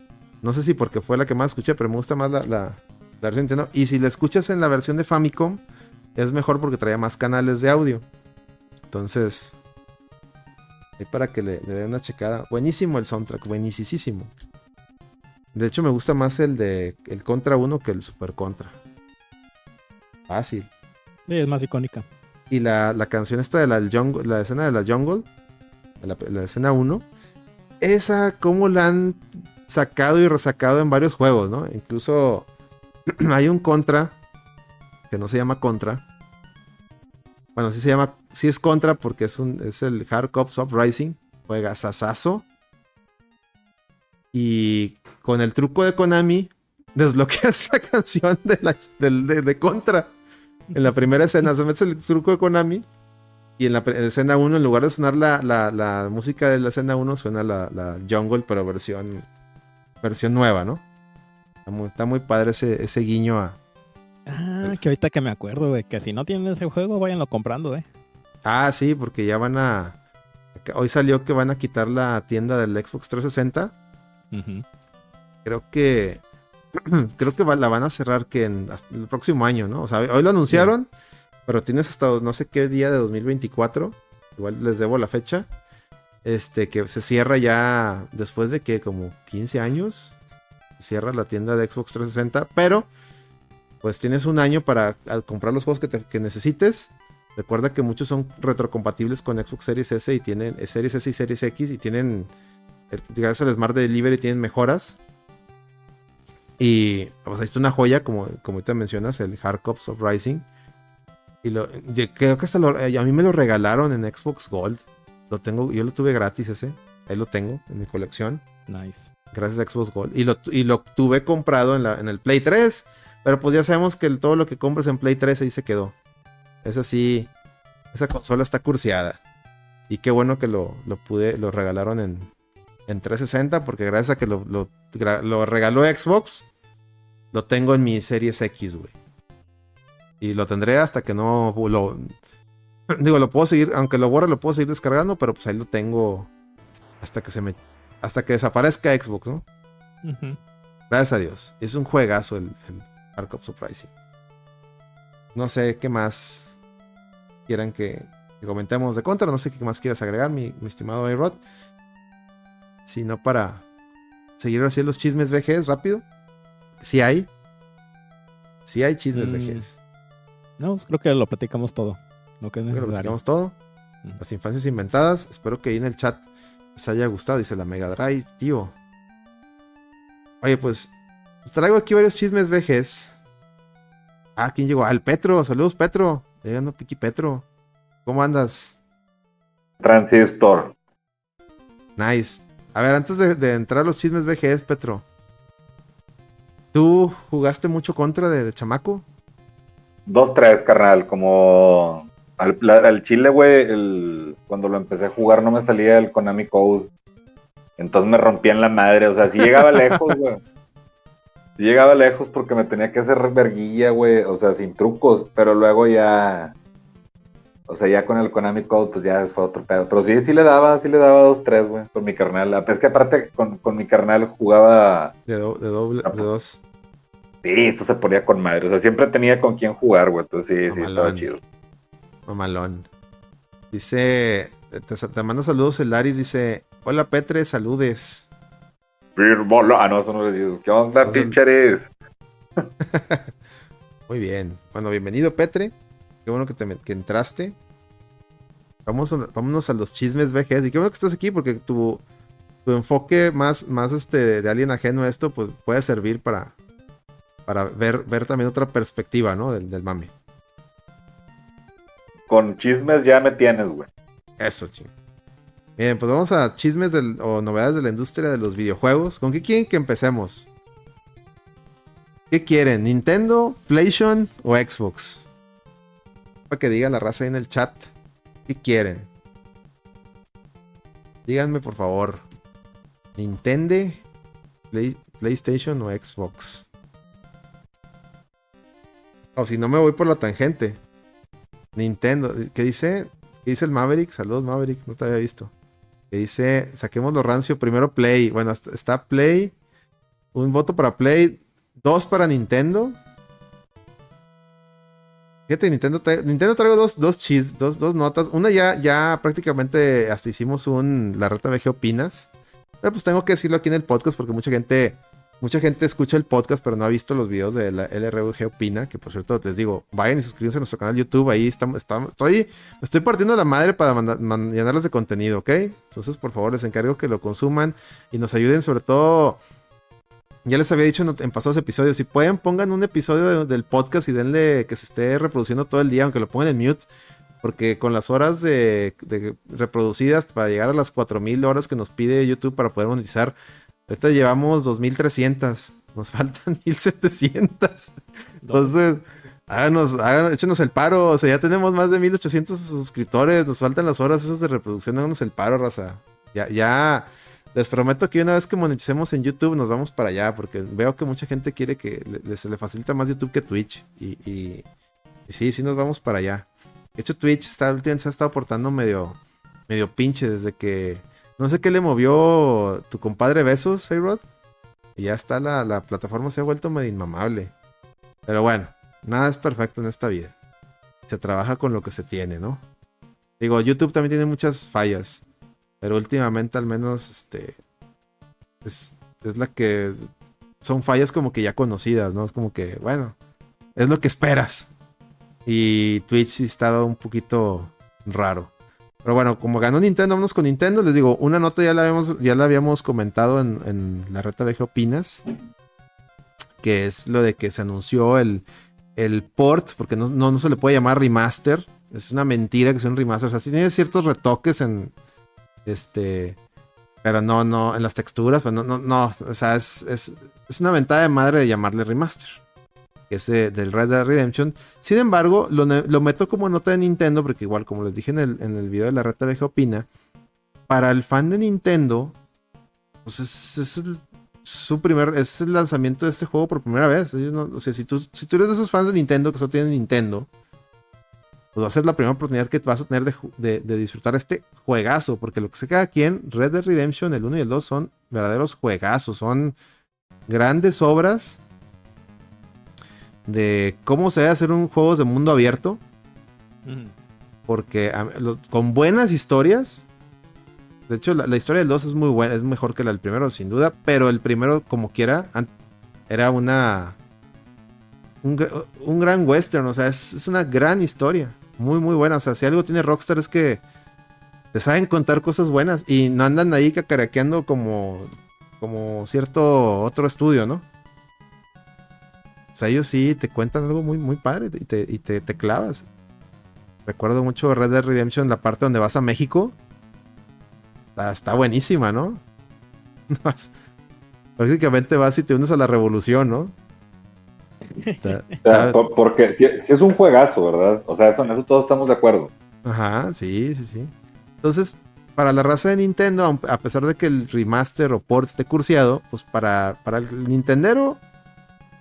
No sé si porque fue la que más escuché, pero me gusta más la, la, la versión de Nintendo. Y si la escuchas en la versión de Famicom, es mejor porque traía más canales de audio. Entonces, Ahí para que le, le den una checada. Buenísimo el soundtrack, buenísimo. De hecho, me gusta más el de el Contra 1 que el Super Contra. Fácil. Sí, es más icónica. Y la, la canción esta de la, jungle- la escena de la Jungle, la, la escena 1, esa como la han sacado y resacado en varios juegos, ¿no? Incluso hay un Contra, que no se llama Contra. Bueno, sí se llama, sí es Contra porque es, un, es el Hard Cops Uprising, juega sasazo. Y con el truco de Konami, desbloqueas la canción de, la, del- de- de Contra. En la primera escena se metes el truco de Konami. Y en la escena 1, en lugar de sonar la, la- la música de la escena 1, suena la, Jungle, pero versión, versión nueva, ¿no? Está muy, está muy padre ese, ese guiño a. Ah, que ahorita que me acuerdo, güey, que si no tienen ese juego, váyanlo comprando, eh. Ah, sí, porque ya van a. Hoy salió que van a quitar la tienda del Xbox 360. Ujú. Creo que. Creo que va- la van a cerrar que en el próximo año, ¿no? O sea, hoy lo anunciaron, pero tienes hasta no sé qué día de 2024. Igual les debo la fecha. Este, que se cierra ya después de que como 15 años. Cierra la tienda de Xbox 360. Pero, pues tienes un año para comprar los juegos que, te- necesites. Recuerda que muchos son retrocompatibles con Xbox Series S y tienen eh, Series S y Series X y tienen, el- gracias al Smart Delivery, tienen mejoras. Y pues ahí está una joya, como, como ahorita mencionas, el Hard Cops of Rising. Y lo, yo creo que hasta lo- eh, a mí me lo regalaron en Xbox Gold. Lo tengo, yo lo tuve gratis ese. Ahí lo tengo en mi colección. Nice. Gracias a Xbox Gold. Y lo, y lo tuve comprado en, la, en el Play 3. Pero pues ya sabemos que el- todo lo que compras en Play 3 ahí se quedó. Es así. Esa consola está curseada. Y qué bueno que lo, lo pude, lo regalaron en, en 360. Porque gracias a que lo, lo regaló Xbox, lo tengo en mi Series X, güey. Y lo tendré hasta que no lo. Digo, lo puedo seguir, aunque lo borre, lo puedo seguir descargando, pero pues ahí lo tengo hasta que se me. Hasta que desaparezca Xbox, ¿no? Gracias a Dios. Es un juegazo el, el Ark of Surprising. No sé qué más quieran que, que comentemos de contra. No sé qué más quieras agregar, mi, mi estimado Ayrod. Si no, para seguir haciendo los chismes VGs rápido. Sí hay. Sí hay chismes Mm, VGs. No, pues creo que lo platicamos todo. Lo que es Creo que lo necesario. platicamos todo. Ujú. Las infancias inventadas. Espero que ahí en el chat les haya gustado. Dice la Mega Drive, tío. Oye, pues traigo aquí varios chismes vejes. Ah, ¿quién llegó? Ah, el Petro. Saludos, Petro. Llegando Piqui Petro. ¿Cómo andas? Transistor. Nice. A ver, antes de, de entrar a los chismes VGs, Petro. ¿Tú jugaste mucho contra de, de chamaco? Dos, tres, carnal. Como al, al chile, güey, el- cuando lo empecé a jugar no me salía el Konami Code. Entonces me rompían la madre. O sea, sí llegaba lejos, güey. Sí llegaba lejos porque me tenía que hacer verguilla, güey. O sea, sin trucos. Pero luego ya. O sea, ya con el Konami Code, pues ya fue otro pedo. Pero sí, sí le daba, sí le daba dos, tres, güey, con mi carnal. Es que aparte con, con mi carnal jugaba. De, do- de doble, de dos. Sí, esto se ponía con madre. O sea, siempre tenía con quién jugar, güey. Entonces sí, sí, estaba chido. Mamalón. Dice, te, te manda saludos el Laris, dice, hola Petre, saludes. Ah, no, eso no le digo. ¿Qué onda, No, eso- pincheres? Muy bien. Bueno, bienvenido Petre. Qué bueno que, te, que entraste. Vamos a- vámonos a los chismes VGs. Y qué bueno que estás aquí porque tu, tu enfoque más, más este, de alguien ajeno a esto pues, puede servir para, para ver, ver también otra perspectiva, ¿no? Del, del mame. Con chismes ya me tienes, güey. Eso, ching. Bien, pues vamos a chismes del- o novedades de la industria de los videojuegos. ¿Con qué quieren que empecemos? ¿Qué quieren? ¿Nintendo, PlayStation o Xbox? Para que diga la raza ahí en el chat. ¿Qué quieren? Díganme por favor. ¿Nintendo, Play- PlayStation o Xbox? Si no me voy por la tangente. Nintendo. ¿Qué dice? ¿Qué dice el Maverick? Saludos, Maverick. No te había visto. Que dice, saquemos lo rancio. Primero Play. Bueno, está Play. Un voto para Play. Dos para Nintendo. Fíjate, Nintendo, Nintendo traigo dos, dos dos, dos notas. Una ya, ya prácticamente hasta hicimos un La Reta VG Opinas. Pero pues tengo que decirlo aquí en el podcast porque mucha gente, mucha gente escucha el podcast pero no ha visto los videos de la LRVG Opina. Que por cierto, les digo, vayan y suscríbanse a nuestro canal YouTube. Ahí estamos, estamos- estoy, estoy partiendo la madre para man- llenarles de contenido, ¿ok? Entonces, por favor, les encargo que lo consuman y nos ayuden sobre todo... Ya les había dicho en, pasados episodios, si pueden pongan un episodio de- del podcast y denle que se esté reproduciendo todo el día, aunque lo pongan en mute, porque con las horas de, de reproducidas para llegar a las 4000 horas que nos pide YouTube para poder monetizar, ahorita llevamos 2300, nos faltan 1700. Entonces, háganos, háganos, échenos el paro, o sea, ya tenemos más de 1800 suscriptores, nos faltan las horas esas de reproducción, háganos el paro, raza. Ya, ya, les prometo que una vez que moneticemos en YouTube nos vamos para allá, porque veo que mucha gente quiere que le- se le facilita más YouTube que Twitch. Y, y- y sí, sí nos vamos para allá. De hecho, Twitch está, últimamente se ha estado portando medio, medio pinche desde que... No sé qué le movió tu compadre Besos, Rod Y ya está, la, la plataforma se ha vuelto medio inmamable. Pero bueno, nada es perfecto en esta vida. Se trabaja con lo que se tiene, ¿no? Digo, YouTube también tiene muchas fallas. Pero últimamente al menos este es, es la que son fallas como que ya conocidas, ¿no? Es como que, bueno, es lo que esperas. Y Twitch sí está un poquito raro. Pero bueno, como ganó Nintendo, vámonos con Nintendo. Les digo, una nota ya la habíamos, ya la habíamos comentado en, en la reta VG Opinas. Que es lo de que se anunció el, el port, porque no, no, no se le puede llamar remaster. Es una mentira que sea un remaster. O sea, sí tiene ciertos retoques en, este. Pero no, no, en las texturas, pues no, no. O sea, es, es, es una ventada de madre de llamarle remaster. Que es de- del Red Dead Redemption. Sin embargo, lo, meto como nota de Nintendo, porque igual, como les dije en el, en el video de la Reta VG Opina, para el fan de Nintendo, pues es, el- su primer, es el lanzamiento de este juego por primera vez. O sea, si tú, si tú eres de esos fans de Nintendo que solo tienen Nintendo, pues va a ser la primera oportunidad que vas a tener de, de- de disfrutar este juegazo. Porque lo que sé cada quien, Red Dead Redemption, el 1 y el 2 son verdaderos juegazos. Son grandes obras de cómo se debe hacer un juego de mundo abierto. Porque a- los- con buenas historias. De hecho, la, la historia del 2 es muy buena, es mejor que la del primero, sin duda. Pero el primero, como quiera, era una. Un, gr- un gran western, o sea, es, es una gran historia. Muy, muy buena. O sea, si algo tiene Rockstar es que te saben contar cosas buenas y no andan ahí cacaraqueando como, como cierto otro estudio, ¿no? O sea, ellos sí te cuentan algo muy, muy padre y te, y te, te clavas. Recuerdo mucho Red Dead Redemption, la parte donde vas a México. Está, está buenísima, ¿no? Prácticamente vas y te unes a la revolución, ¿no? Está- O sea, está- por- porque si, es un juegazo, ¿verdad? O sea, eso, en eso todos estamos de acuerdo. Ajá, sí, sí, sí. Entonces, para la raza de Nintendo, a pesar de que el remaster o port esté cursiado, pues para, para el Nintendero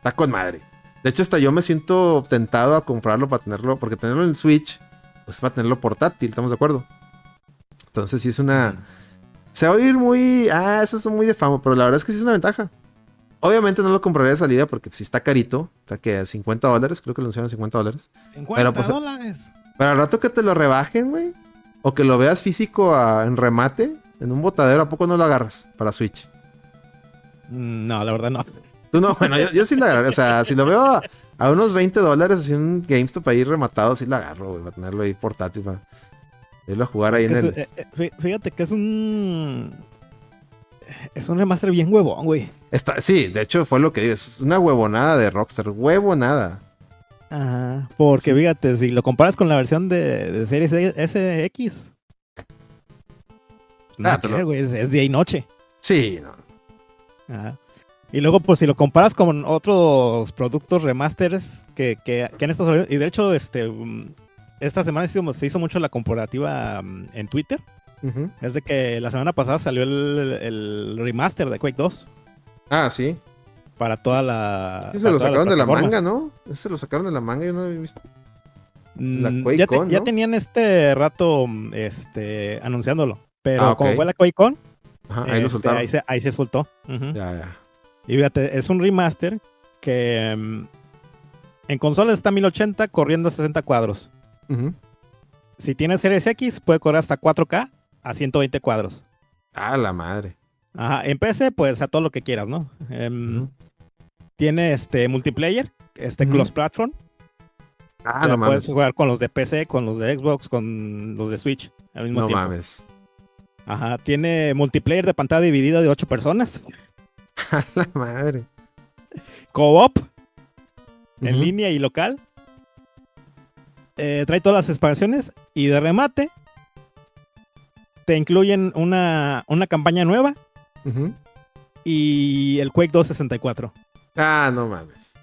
está con madre. De hecho, hasta yo me siento tentado a comprarlo para tenerlo, porque tenerlo en Switch, pues para tenerlo portátil, ¿estamos de acuerdo? Entonces, sí es una. Se va a oír muy. Ah, eso es muy de fama, pero la verdad es que sí es una ventaja. Obviamente no lo compraría de salida porque si está carito, está que a 50 dólares, creo que lo anunciaron a 50 dólares. 50 Pero, pues, dólares. Pero al rato que te lo rebajen, güey. O que lo veas físico a- en remate, en un botadero, ¿a poco no lo agarras para Switch? Mm, No, la verdad no. Tú no, bueno, yo, yo sí lo agarré. O sea, si lo veo a, a unos 20 dólares, así un GameStop ahí rematado, sí lo agarro, güey, para tenerlo ahí portátil, para irlo a jugar ahí Es en que el. es- eh, eh, fí- fíjate que es un. Es un remaster bien huevón, güey. Está, sí, de hecho fue lo que digo. Es una huevonada de Rockstar. Huevonada. Ajá. Porque Sí. fíjate, si lo comparas con la versión de, de Series SX. Nada Ah, lo- ver, güey, es, es día y noche. Sí, no. Ajá. Y luego, pues, si lo comparas con otros productos remasters que, que, que han estado saliendo. Y de hecho, este. um, esta semana se hizo, se hizo mucho la comparativa um, en Twitter. Es de que la semana pasada salió el, el remaster de Quake 2 Ah, sí. para toda la. Sí, se lo sacaron de la manga, ¿no? Ese se lo sacaron de la manga, yo no había visto. La Mm, QuakeCon, ya, te- ya ¿no? tenían este rato mm, este, anunciándolo. Pero Ah, ok. como fue la QuakeCon, Ajá, ahí lo este, soltaron. ahí, se, ahí se soltó. Ya, ya. Y fíjate, es un remaster que mm, En consolas está 1080 corriendo a 60 cuadros. Ujú. Si tiene Series X, puede correr hasta 4K a 120 cuadros. Ah, la madre. Ajá, en PC, pues a todo lo que quieras, ¿no? Em. Tiene este multiplayer, este Ujú. cross platform. Ah, O sea, no puedes mames. jugar con los de PC, con los de Xbox, con los de Switch al mismo No tiempo. mames. Ajá, tiene multiplayer de pantalla dividida de 8 personas. A la madre. Co-op en Ujú. línea y local. Eh, trae todas las expansiones y de remate te incluyen una, una campaña nueva y el Quake 264. Ah, no mames.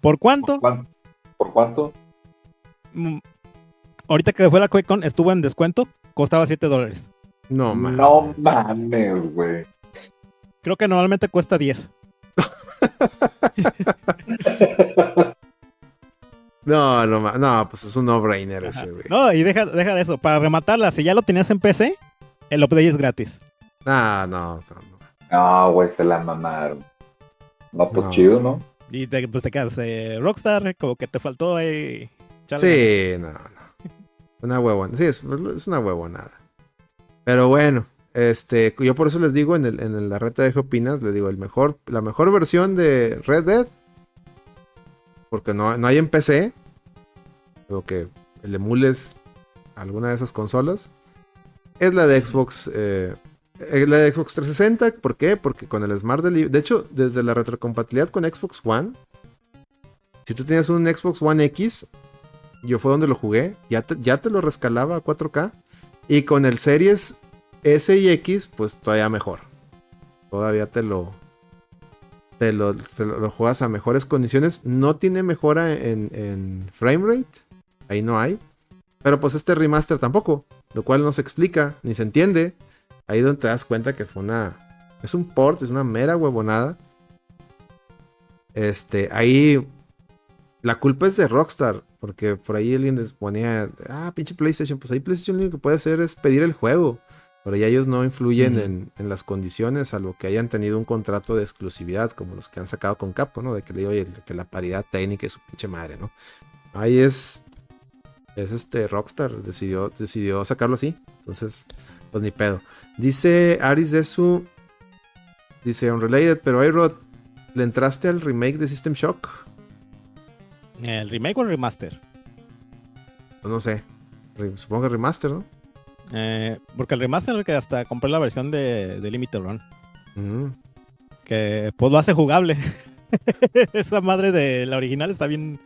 ¿Por cuánto? ¿Por cuánto? Mm, Ahorita que fue la QuakeCon estuvo en descuento, costaba 7 dólares. No mames. No mames, güey. Creo que normalmente cuesta 10. No, no, no, pues es un no-brainer ese, güey. No, y deja, deja de eso. Para rematarla, si ya lo tenías en PC, el update es gratis. Ah, no, no, no. No, güey, se la mamaron. No, pues No. chido, ¿no? Y te, pues te quedas eh, Rockstar, como que te faltó ahí. Sí, no, no. Una huevona. Sí, es, es una huevonada. Pero bueno, este, yo por eso les digo en, el, en la reta de qué opinas, les digo, el mejor, la mejor versión de Red Dead, porque no, no hay en PC, o que el emules alguna de esas consolas, es la de Xbox, eh, la de Xbox 360. ¿Por qué? Porque con el Smart Delivery, de hecho, desde la retrocompatibilidad con Xbox One, si tú tenías un Xbox One X, yo fue donde lo jugué. Ya te, ya te lo rescalaba a 4K. Y con el Series S y X, pues todavía mejor. Todavía te lo. Te lo, te lo- juegas a mejores condiciones. No tiene mejora en, en frame rate. Ahí no hay. Pero pues este remaster tampoco. Lo cual no se explica ni se entiende. Ahí donde te das cuenta que fue una. Es un port, es una mera huevonada. Este, ahí la culpa es de Rockstar, porque por ahí alguien les ponía, ah, pinche PlayStation, pues ahí PlayStation lo único que puede hacer es pedir el juego, pero ya ellos no influyen en, en las condiciones, salvo que hayan tenido un contrato de exclusividad, como los que han sacado con Capcom, ¿no? De que le digo, oye, que la paridad técnica es su pinche madre, ¿no? Ahí es, es este Rockstar, decidió, decidió sacarlo así, entonces, pues ni pedo. Dice Aris de su, dice Unrelated, pero Ayrod, ¿le entraste al remake de System Shock? ¿El remake o el remaster? No sé. Re- Supongo que remaster, ¿no? Eh, porque el remaster que hasta compré la versión de, de Limited Run. Mm. Que pues lo hace jugable. Esa madre de la original está bien.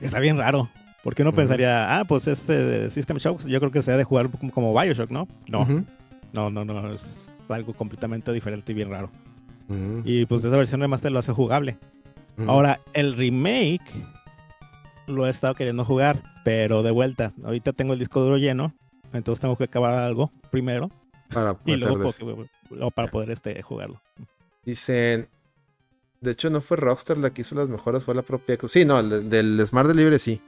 Está bien raro. Porque uno pensaría, ah, pues este System Shock, yo creo que se ha de jugar como, como Bioshock, ¿no? No, no, no, no. Es algo completamente diferente y bien raro. Ujú. Y pues esa versión remaster lo hace jugable. Ahora, el remake lo he estado queriendo jugar, pero de vuelta. Ahorita tengo el disco duro lleno, entonces tengo que acabar algo primero Para y luego meterles. po- luego para poder este, jugarlo. Dicen. De hecho, no fue Rockstar la que hizo las mejoras, fue la propia. Sí, no, el del, del Smart Delivery sí.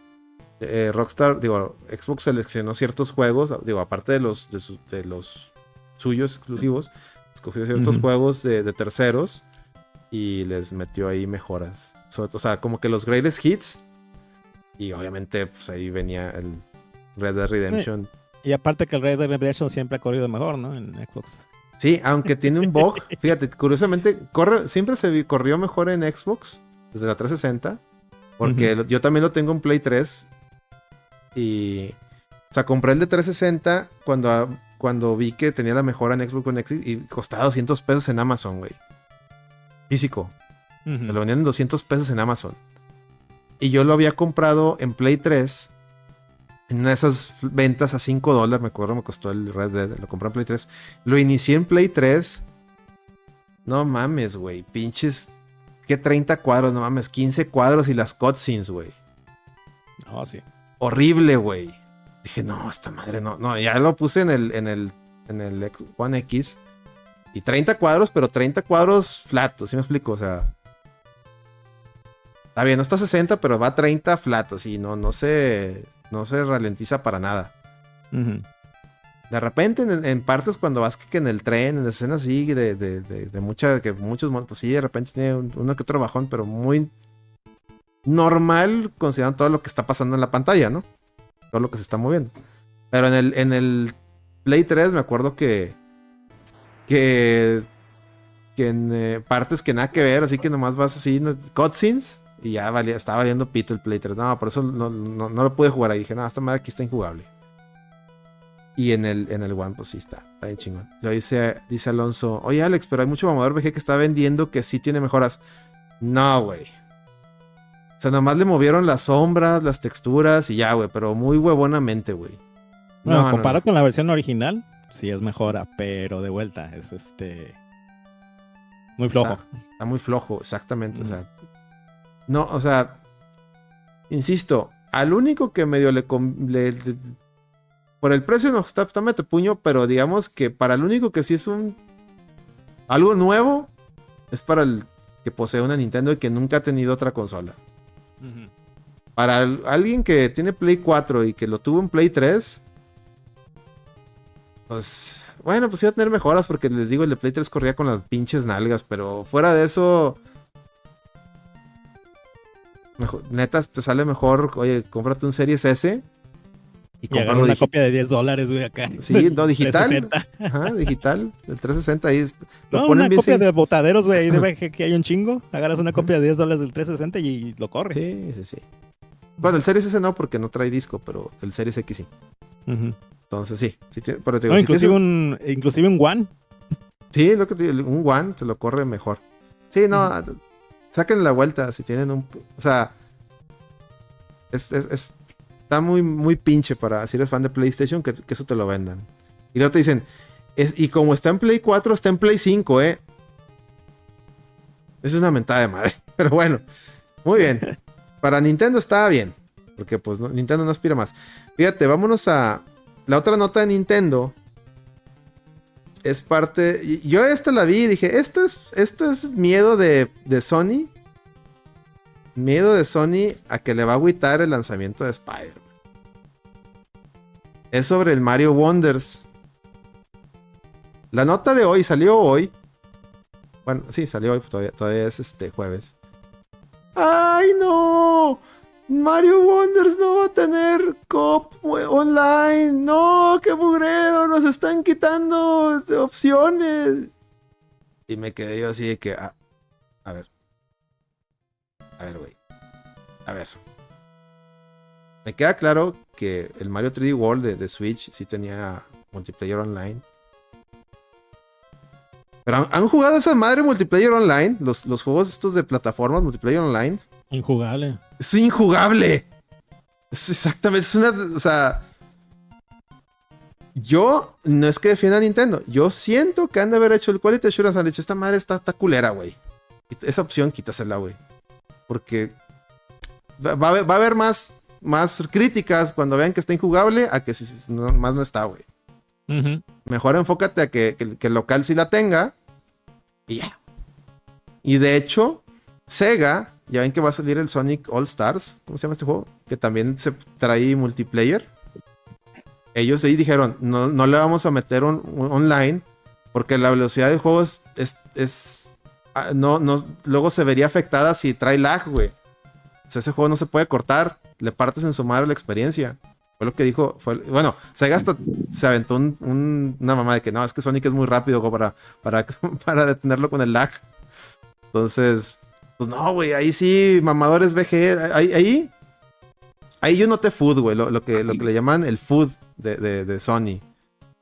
Eh, Rockstar, digo, Xbox seleccionó ciertos juegos, digo, aparte de los, de, los suyos exclusivos, escogió ciertos juegos de, de terceros y les metió ahí mejoras. So- o sea, como que los greatest hits. Y obviamente, pues ahí venía el Red Dead Redemption. Y aparte que el Red Dead Redemption siempre ha corrido mejor, ¿no? En Xbox. Sí, aunque tiene un bug. Fíjate, curiosamente, corre, siempre se corrió mejor en Xbox desde la 360. Porque yo también lo tengo en Play 3. Y. O sea, compré el de 360 cuando, cuando vi que tenía la mejora en Xbox One X y costaba 200 pesos en Amazon, güey. Físico. Ujú. Me lo vendían en 200 pesos en Amazon. Y yo lo había comprado en Play 3. En una de esas ventas a 5 dólares, me acuerdo, me costó el Red Dead. Lo compré en Play 3. Lo inicié en Play 3. No mames, güey. Pinches. ¿Qué 30 cuadros? No mames. 15 cuadros y las cutscenes, güey. No, sí. Horrible, güey. Dije, no, esta madre no. No, ya lo puse en el, en el, en el One X. Y 30 cuadros, pero 30 cuadros flatos, ¿sí me explico? O sea. Está bien, no está a 60, pero va a 30 flatos y no, no se. No se ralentiza para nada. De repente, en, en partes cuando vas que, que en el tren, en escenas así, de, de, de, de mucha, que muchos pues sí, de repente tiene un- uno que otro bajón, pero muy. normal considerando todo lo que está pasando en la pantalla, ¿no? Todo lo que se está moviendo. Pero en el, en el Play 3 me acuerdo que. Que. Que en eh, partes que nada que ver, así que nomás vas así, ¿no? cutscenes. Y ya valía, estaba valiendo pito el Play 3. No, por eso no, no, no lo pude jugar ahí. Dije, no, esta madre aquí está injugable. Y en el, en el One, pues sí está, está bien chingón. Lo dice, dice Alonso, oye Alex, pero hay mucho mamador VG que está vendiendo que sí tiene mejoras. No, güey. O sea, nomás le movieron las sombras, las texturas y ya, güey, pero muy huevonamente, güey. Bueno, No, comparado no. con la versión original, sí es mejora, pero de vuelta es este. Muy flojo. Está muy flojo, exactamente. O sea, no, o sea, insisto, al único que medio le, le- le- por el precio no está, está mete puño, pero digamos que para el único que sí es un algo nuevo es para el que posee una Nintendo y que nunca ha tenido otra consola. Para el- alguien que tiene Play 4 y que lo tuvo en Play 3, pues bueno, pues iba a tener mejoras porque les digo, el de Play 3 corría con las pinches nalgas, pero fuera de eso, mejor- neta, te sale mejor, oye, cómprate un Series S y Y una copia de 10 dólares, güey, acá. Sí, no, digital. 360. Ajá, digital, el 360 ahí. Lo No, ponen una bien copia de botaderos, güey, ahí de que hay un chingo. Agarras una copia de 10 dólares del 360 y lo corre. Sí, sí, sí. Bueno, el Series S no porque no trae disco, pero el Series X sí. Entonces sí, pero te digo, No, si inclusive un- un, inclusive un One. Sí, lo que te digo, un One te lo corre mejor. Sí, no, saquen la vuelta si tienen un... O sea, es, es- es- está muy, muy pinche para si eres fan de PlayStation que, eso te lo vendan. Y luego te dicen, es- y como está en Play 4, está en Play 5, ¿eh? Esa es una mentada de madre. Pero bueno, muy bien. Para Nintendo está bien. Porque pues Nintendo no aspira más. Fíjate, vámonos a la otra nota de Nintendo es parte. Yo esta la vi y dije: Esto es, esto es miedo de, de Sony. Miedo de Sony a que le va a agüitar el lanzamiento de Spider-Man. Es sobre el Mario Wonders. La nota de hoy salió hoy. Bueno, sí, salió hoy, todavía, todavía es este jueves. ¡Ay, no! Mario Wonders no va a tener cop online. No, qué mugrero. Nos están quitando opciones. Y me quedé yo así de que, ah, a ver. A ver, güey. A ver. Me queda claro que el Mario 3D World de, Switch sí tenía multiplayer online. Pero ¿han, han jugado esa madre multiplayer online? Los, los juegos estos de plataformas multiplayer online. Injugable. Es injugable. Es exactamente, es una, o sea, yo no es que defienda a Nintendo, yo siento que han de haber hecho el Quality Assurance, han dicho, esta madre está, está culera, güey. Esa opción quítasela, güey. Porque va, va a haber, va a haber más, más críticas cuando vean que está injugable a que si, si no, más no está, güey. Mejor enfócate a que, que- que el local sí la tenga. Y ya. Y de hecho, Sega, ya ven que va a salir el Sonic All Stars. ¿Cómo se llama este juego? Que también se trae multiplayer. Ellos ahí dijeron, no, no le vamos a meter un, online. Porque la velocidad del juego es. es- es- ah, no, no, luego se vería afectada si trae lag, güey. O sea, ese juego no se puede cortar. Le partes en su madre la experiencia. Fue lo que dijo. Fue, bueno, Sega hasta se aventó un- un- una mamá de que no, es que Sonic es muy rápido para, para, para detenerlo con el lag. Entonces, pues no, güey, ahí sí, mamadores VG. Ahí, ahí, ahí yo noté food, güey, lo, que, lo que le llaman el food de, Sony.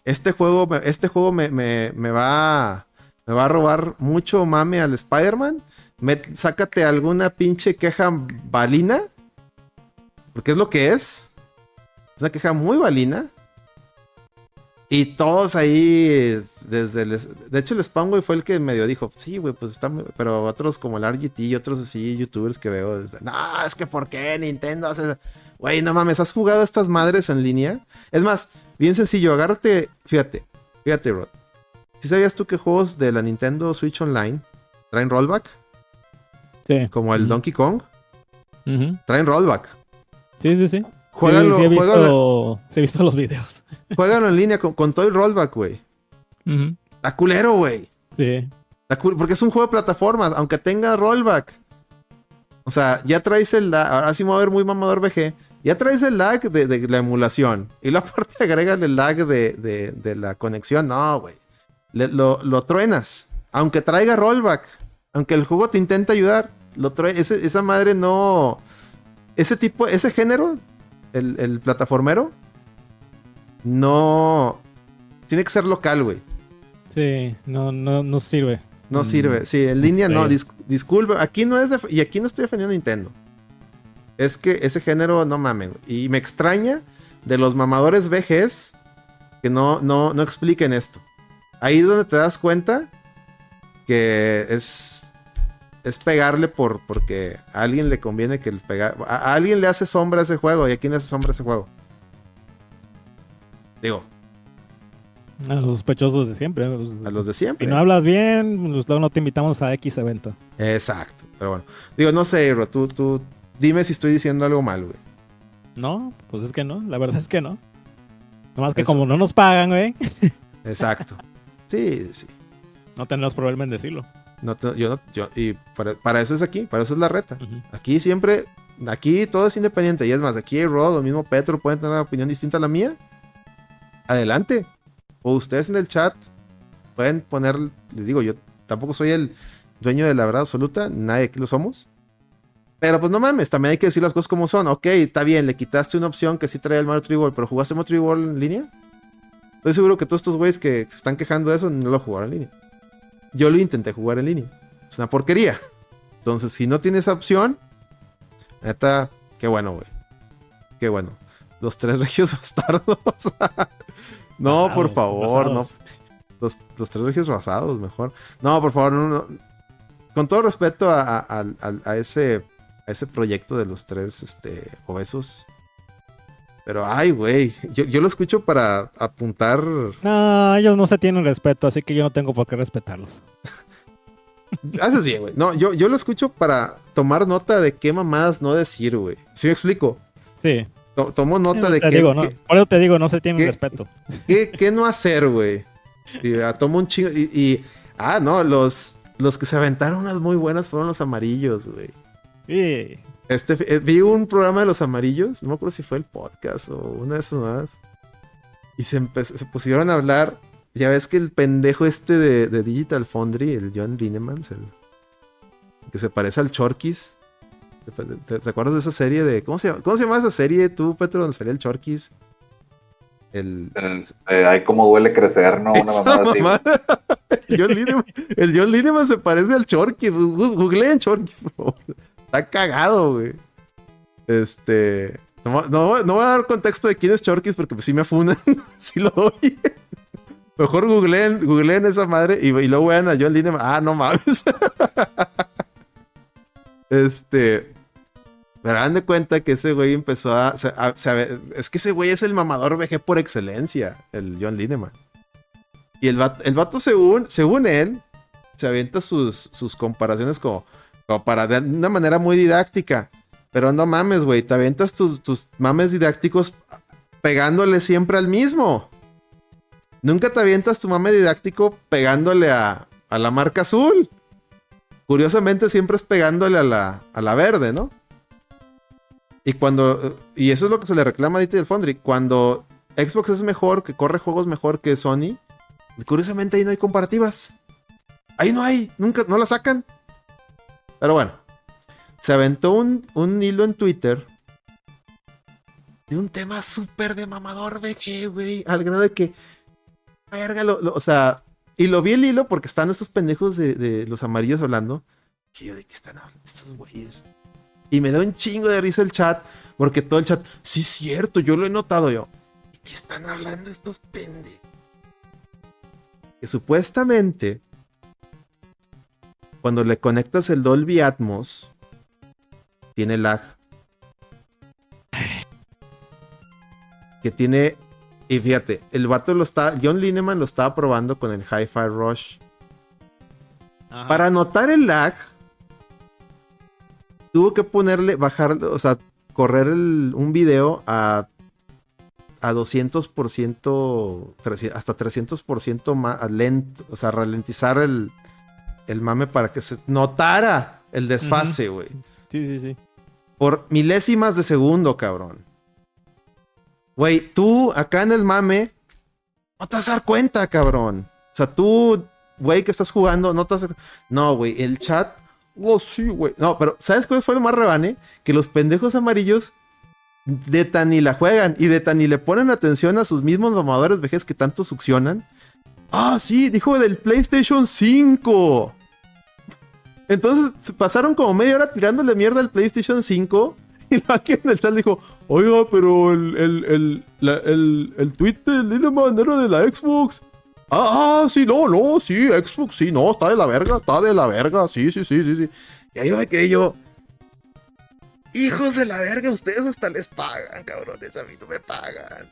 Este juego, este juego me, me- me va, me va a robar mucho mame al Spider-Man. Sácate alguna pinche queja balina. Porque es lo que es. Es una queja muy balina. Y todos ahí, es- desde el... De hecho, el Spawn, güey, fue el que medio dijo, sí, güey, pues está... muy-". Pero otros como el RGT y otros así, youtubers que veo, desde, no, es que ¿por qué Nintendo hace...? Güey, no mames, ¿has jugado estas madres en línea? Es más, bien sencillo, agárrate, fíjate, fíjate, Rod. ¿Sí sabías tú que juegos de la Nintendo Switch Online traen rollback? Sí. Como el. Donkey Kong, Ujú. traen rollback. Sí, sí, sí. Juégalo, sí, sí he visto, juégalo, sí he visto los videos. juégalo en línea con, con todo el rollback, güey. Está culero, güey. Sí. Está cool, porque es un juego de plataformas, aunque tenga rollback. O sea, ya traes el lag, ahora sí me voy a ver muy mamador VG, ya traes el lag de, de la emulación y la parte agregan el lag de, de, de la conexión. No, güey. Lo, lo truenas. Aunque traiga rollback, aunque el juego te intenta ayudar, lo esa madre no... Ese tipo, ese género, el, el plataformero, no... Tiene que ser local, güey. Sí, no, no, no sirve. No Mm, sirve. Sí, en línea no. dis- disculpe. Aquí no es. y aquí no estoy defendiendo a Nintendo. Es que ese género, no mames. güey. Y me extraña de los mamadores VGs que no, no, no expliquen esto. Ahí es donde te das cuenta que es. Es pegarle por, porque a alguien le conviene que el pegar. A, a alguien le hace sombra a ese juego. ¿Y a quién le hace sombra a ese juego? Digo, A los sospechosos de siempre. los- a los de siempre. Si no hablas bien, pues, luego no te invitamos a X evento. Exacto. Pero bueno. Digo, no sé, Iro, tú, tú dime si estoy diciendo algo mal, güey. No, pues es que no, la verdad es que no. Nomás que Eso. como no nos pagan, güey, Exacto. Sí, sí. no tenemos problema en decirlo. No te- yo no, yo, y para, para eso es aquí, para eso es la reta. Aquí siempre, aquí todo es independiente. Y es más, aquí Rod o mismo Petro pueden tener una opinión distinta a la mía. Adelante. O ustedes en el chat pueden poner, les digo, yo tampoco soy el dueño de la verdad absoluta, nadie aquí lo somos. Pero pues no mames, también hay que decir las cosas como son. Ok, está bien, le quitaste una opción que sí trae el Mario 3D World, pero ¿jugaste Mario 3D World en línea? Estoy seguro que todos estos güeyes que se están quejando de eso no lo jugaron en línea. Yo lo intenté jugar en línea. Es una porquería. Entonces, si no tienes esa opción, neta, qué bueno, güey. Qué bueno. Los tres regios bastardos. no, por favor, basados. no. Los, los tres regios basados, mejor. No, por favor, no, no. Con todo respeto a, a- al- a ese, a ese proyecto de los tres este, obesos. Pero, ay, güey. Yo, yo lo escucho para apuntar. No, ellos no se tienen respeto, así que yo no tengo por qué respetarlos. Haces bien, güey. No, yo, yo lo escucho para tomar nota de qué mamadas no decir, güey. ¿Sí me explico? Sí. To- tomo nota de te qué, digo, no, qué- por eso te digo, no se tienen qué- respeto. qué- qué no hacer, güey. Y ah, tomo un chingo. Y, y- ah, no, los, los que se aventaron unas muy buenas fueron los amarillos, güey. Sí. Este, eh, vi un programa de los amarillos, no me acuerdo si fue el podcast o una de esas más. Y se, pusieron a hablar. Ya ves que el pendejo este de, de Digital Foundry, el John Linemans, el que se parece al Chorkis. ¿Te, te- te acuerdas de esa serie de. ¿Cómo se, llama, ¿Cómo se llama esa serie tú, Petro, donde salía el Chorkis? El. Eh, hay como duele crecer, ¿no? Una mamada así. El John Lineman, se parece al Chorkis. Googleen Chorkis, por favor. Está cagado, güey. Este. No, no- voy a dar contexto de quién es Chorkis porque pues, sí me funan. si lo doy. Mejor googleen, googleen esa madre y, y luego vean a John Lineman. Ah, no mames. este. Me dan de cuenta que ese güey empezó a, a- se- Es que ese güey es el mamador VG por excelencia, el John Lineman. Y el vato, el vato según, según él, se avienta sus, sus comparaciones como, para de una manera muy didáctica. Pero no mames, güey, te avientas tus, tus mames didácticos pegándole siempre al mismo. Nunca te avientas tu mame didáctico pegándole a, a la marca azul. Curiosamente siempre es pegándole a la, a la verde, ¿no? Y cuando. Y eso es lo que se le reclama a Digital Foundry. Cuando Xbox es mejor, que corre juegos mejor que Sony, curiosamente ahí no hay comparativas. Ahí no hay, nunca, no la sacan. Pero bueno, se aventó un, un hilo en Twitter de un tema súper de mamador güey. Al grado de que. Verga, o sea. Y lo vi el hilo porque están estos pendejos de, de los amarillos hablando. Y yo, ¿de qué están hablando estos güeyes? Y me da un chingo de risa el chat. Porque todo el chat, sí, cierto, yo lo he notado yo. ¿De qué están hablando estos pendejos? Que supuestamente, cuando le conectas el Dolby Atmos, tiene lag. Que tiene. Y fíjate, el vato lo está. John Lineman lo estaba probando con el Hi-Fi Rush. Ajá. Para notar el lag, tuvo que ponerle, bajar, o sea, correr el- un video a, a 200%, 300 hasta 300% más lento, o sea, ralentizar el, el mame para que se notara el desfase, güey. Sí, sí, sí. Por milésimas de segundo, cabrón. Güey, tú acá en el mame, no te vas a dar cuenta, cabrón. O sea, tú, güey, que estás jugando, no te vas a... No, güey, el chat... Oh, sí, güey. No, pero ¿sabes cuál fue lo más rebane? Que los pendejos amarillos de tan ni la juegan y de tan ni le ponen atención a sus mismos mamadores vejez que tanto succionan. Ah, sí, dijo del PlayStation 5. Entonces pasaron como media hora tirándole mierda al PlayStation 5. Y alguien en el chat dijo, oiga, pero el, el, el, la- el, el tweet de Liliman era de la Xbox. Ah, ah, sí, no, no, sí, Xbox, sí, no, está de la verga, está de la verga, sí, sí, sí, sí, sí. Y ahí me quedé yo, hijos de la verga, ustedes hasta les pagan, cabrones, a mí no me pagan.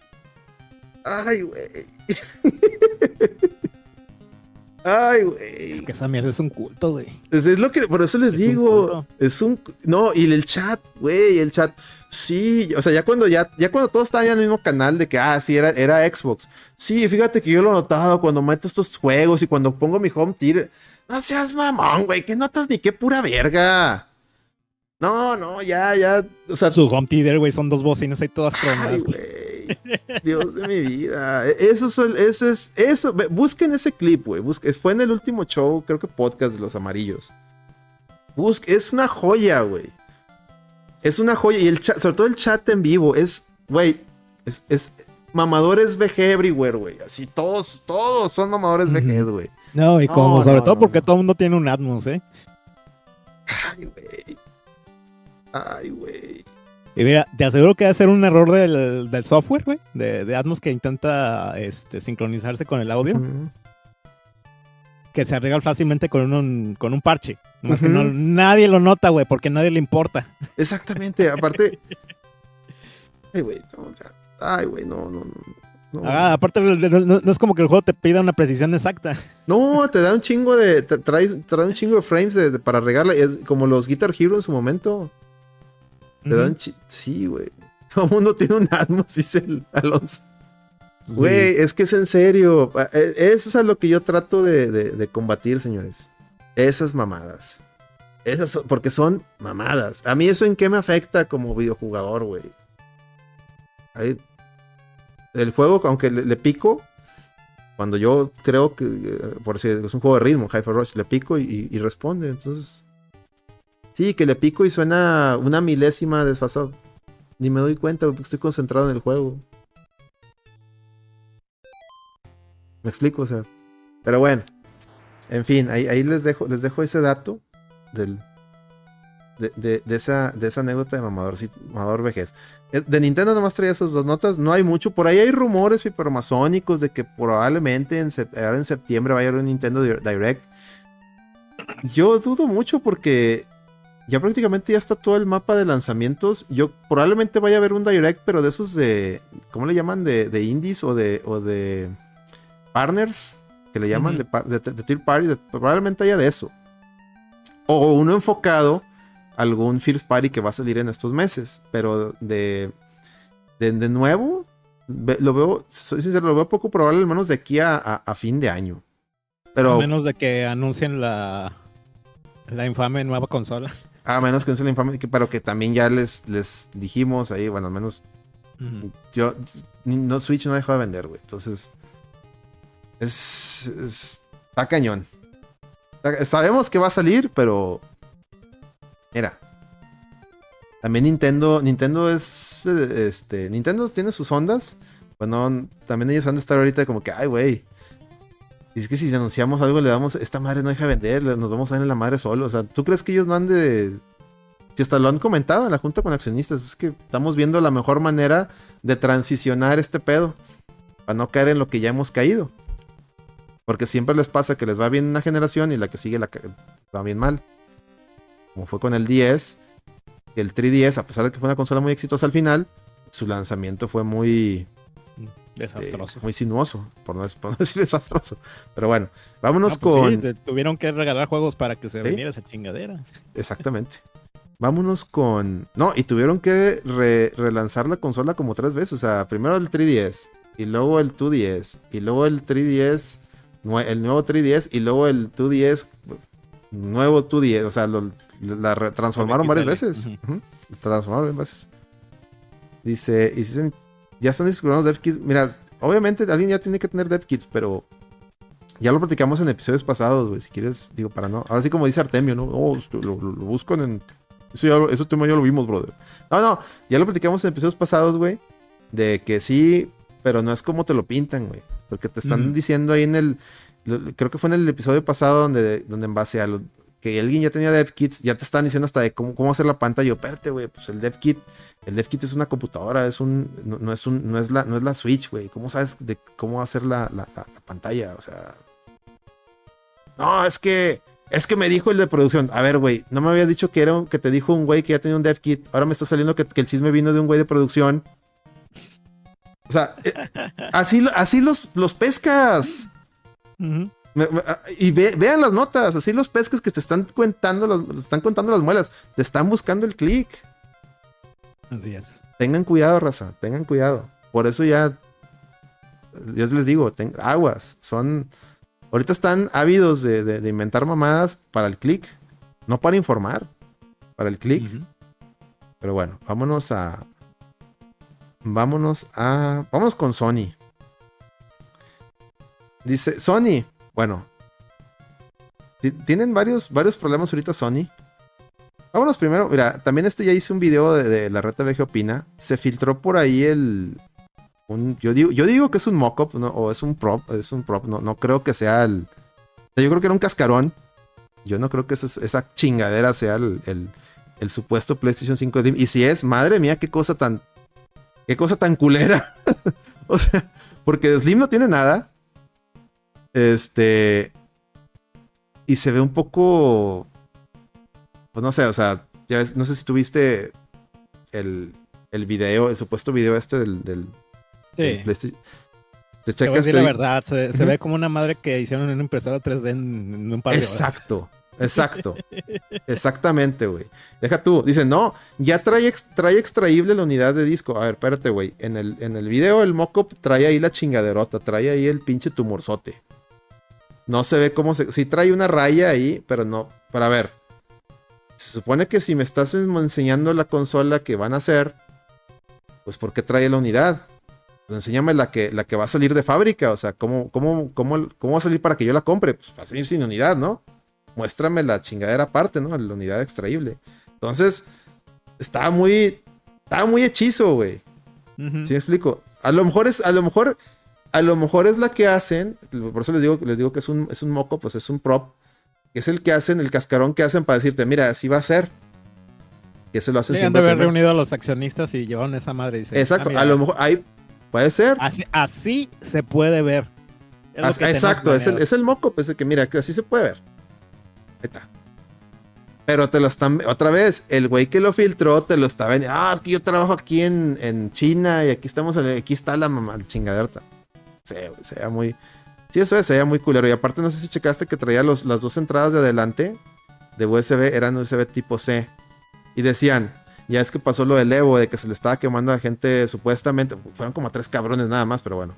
Ay, güey. Ay, güey. Es que esa mierda es un culto, güey. Es, es lo que, por eso les Es digo, es un, no, y el chat, güey, el chat, sí, o sea, ya cuando ya, ya cuando todos estaban ya en el mismo canal de que, ah, sí, era, era Xbox, sí, fíjate que yo lo he notado cuando meto estos juegos y cuando pongo mi home tier, no seas mamón, güey, que notas ni qué pura verga. No, no, ya, ya, o sea, Su home theater, güey, son dos bocinas ahí todas Ay, tronadas. güey. Dios de mi vida. E- Eso es, ese es, eso. Busquen ese clip, güey. Fue en el último show, creo que podcast de los amarillos. Busque, es una joya, güey. Es una joya. Y el chat, sobre todo el chat en vivo, es, güey, es, es mamadores VG everywhere, güey. Así todos, todos son mamadores Ujú. VG, güey. No, y como No, sobre no, todo no, porque no. todo el mundo tiene un Atmos, ¿eh? Ay, güey. Ay, güey. Y mira, te aseguro que va a ser un error del, del software, güey, de, de Atmos que intenta este, sincronizarse con el audio, que se arregla fácilmente con un, con un parche. Más que Ujú. no, nadie lo nota, güey, porque nadie le importa. Exactamente, aparte. Ay, güey, no. Ay, güey, no, no, no. Ah, aparte, no, no- no es como que el juego te pida una precisión exacta. No, te da un chingo de. te- trae, trae un chingo de frames de- de- para regarla. Es como los Guitar Hero en su momento. Te dan. chi- Sí, güey. Todo el mundo tiene un Atmos, dice el Alonso. Güey, es que es en serio. Pa- eh, Eso es a lo que yo trato de, de- de combatir, señores. Esas mamadas. Esas son- porque son mamadas. A mí eso en qué me afecta como videojugador, güey. El juego, aunque le, le pico, cuando yo creo que, eh, por si es un juego de ritmo, Hyper Rush, le pico y, y responde. Entonces, sí, que le pico y suena una milésima desfasado. Ni me doy cuenta, porque estoy concentrado en el juego. Me explico, o sea. Pero bueno. En fin, ahí, les dejo, les dejo ese dato del, de, de- de esa, de esa anécdota de mamador, sí, mamador vejez. De Nintendo nomás traía esas dos notas, no hay mucho. Por ahí hay rumores hipermasónicos de que probablemente ahora en septiembre vaya a haber un Nintendo Di- Direct. Yo dudo mucho porque ya prácticamente ya está todo el mapa de lanzamientos. Yo probablemente vaya a haber un Direct, pero de esos de, ¿cómo le llaman? De, de indies o de, o de partners, que le llaman de, de, de tier party. de- probablemente haya de eso. O uno enfocado a algún first party que va a salir en estos meses. Pero de, de, nuevo, lo veo, soy sincero, lo veo poco probable, al menos de aquí a, a- a fin de año. Pero A menos de que anuncien la, la infame nueva consola. A menos que no sea la infame, pero que también ya les, les dijimos ahí, bueno, al menos yo, no, Switch no dejó de vender, güey. Entonces, es, es- está cañón. Sabemos que va a salir, pero, mira, también Nintendo, Nintendo es, este, Nintendo tiene sus ondas, bueno, también ellos han de estar ahorita como que, ay, güey. Y es que si anunciamos algo, le damos, esta madre no deja de vender, nos vamos a ver en la madre solo. O sea, ¿tú crees que ellos no han de si hasta lo han comentado en la junta con accionistas, es que estamos viendo la mejor manera de transicionar este pedo para no caer en lo que ya hemos caído. Porque siempre les pasa que les va bien una generación y la que sigue la va bien mal. Como fue con el 10, que el 3DS, a pesar de que fue una consola muy exitosa al final, su lanzamiento fue muy este, Desastroso. muy sinuoso, por no, por no decir desastroso. Pero bueno, vámonos No, pues con sí, tuvieron que regalar juegos para que se ¿Sí? vendiera esa chingadera. Exactamente. Vámonos con. No, y tuvieron que re- relanzar la consola como tres veces. O sea, primero el 3DS, y luego el 2DS, y luego el 3DS, nue- el nuevo 3DS, y luego el 2DS, nuevo 2DS. O sea, lo- La transformaron varias veces. ujú. Ujú, Transformaron varias veces. Dice, y dicen, ya están disponibles dev kits. Mira, obviamente alguien ya tiene que tener dev kits, pero ya lo platicamos en episodios pasados, güey. Si quieres, digo, para no. Así como dice Artemio, ¿no? Oh, lo, lo- lo buscan en. Eso ya ese tema ya lo vimos, brother. No, no, ya lo platicamos en episodios pasados, güey. De que sí, pero no es como te lo pintan, güey. Porque te están diciendo ahí en el. Creo que fue en el episodio pasado donde, donde en base a lo que alguien ya tenía dev kits, ya te están diciendo hasta de cómo, cómo hacer la pantalla. Yo, espérate, güey, pues el dev kit, el dev kit es una computadora, es un, no, es un, no es la, no es la Switch, güey. ¿Cómo sabes de cómo hacer la, la- la- la pantalla? O sea. No, es que, es que me dijo el de producción. A ver, güey, no me habías dicho que era que te dijo un güey que ya tenía un dev kit. Ahora me está saliendo que, el chisme vino de un güey de producción. O sea, eh, así, así los, los pescas. Ah, Y ve- vean las notas, así los pesques que te están contando, las, te están contando las muelas, te están buscando el clic. Así es. Tengan cuidado, raza, tengan cuidado. Por eso ya, yo les digo, ten- aguas, son, ahorita están ávidos de, de- de inventar mamadas para el clic, no para informar, para el clic. Pero bueno, vámonos a, vámonos a, vámonos con Sony. Dice, Sony, bueno, ti- tienen varios, varios problemas ahorita Sony. Vámonos primero, mira, también este ya hice un video de, la red TVG Opina. Se filtró por ahí el. yo, digo, yo digo que es un mockup, ¿no? O es un prop, es un prop, no, no creo que sea el. o sea, yo creo que era un cascarón. Yo no creo que esa, chingadera sea el, el- el supuesto PlayStation 5 Slim. Y si es, madre mía, qué cosa tan. Qué cosa tan culera. o sea, porque Slim no tiene nada. Este. Y se ve un poco. Pues no sé, o sea, ya ves, no sé si tuviste el, el video, el supuesto video este del, del, del Sí. PlayStation. Te Te voy a checas decir te- la verdad, se, ve como una madre que hicieron en una impresora 3D en, en un par de horas. Exacto, exacto. Exactamente, güey. Deja tú. Dice, no, ya trae, trae extraíble la unidad de disco. A ver, espérate, güey. En el, en el video, el mockup trae ahí la chingaderota, trae ahí el pinche tumorzote. No se ve cómo se. Sí, trae una raya ahí, pero no. Para ver. Se supone que si me estás enseñando la consola que van a hacer, pues ¿por qué trae la unidad? Pues enséñame la que, la que va a salir de fábrica. O sea, ¿cómo, cómo, cómo, ¿cómo va a salir para que yo la compre? Pues va a salir sin unidad, ¿no? Muéstrame la chingadera aparte, ¿no? La unidad extraíble. Entonces, estaba muy. Estaba muy hechizo, güey. ¿Sí me explico? A lo mejor es, a lo mejor, a lo mejor es la que hacen, por eso les digo, les digo que es un, es un moco, pues es un prop, que es el que hacen, el cascarón que hacen para decirte, mira, así va a ser. Que se lo hacen Sí, han siempre de haber reunido a los accionistas y llevaron esa madre. y Exacto, "Ah, a lo mejor, ahí puede ser. Así, así se puede ver. Es exacto, es el, es el moco, pues el que mira, que así se puede ver. Ahí está. Pero te lo están, otra vez, el güey que lo filtró te lo está vendiendo. Ah, es que yo trabajo aquí en, en China y aquí estamos, aquí está la mamá, la chingaderta. Se veía muy. Sí, eso es, se veía muy culero. Y aparte, no sé si checaste que traía los, las dos entradas de adelante de USB, eran USB tipo C. Y decían, ya es que pasó lo del Evo, de que se le estaba quemando a la gente supuestamente. Fueron como tres cabrones nada más, pero bueno.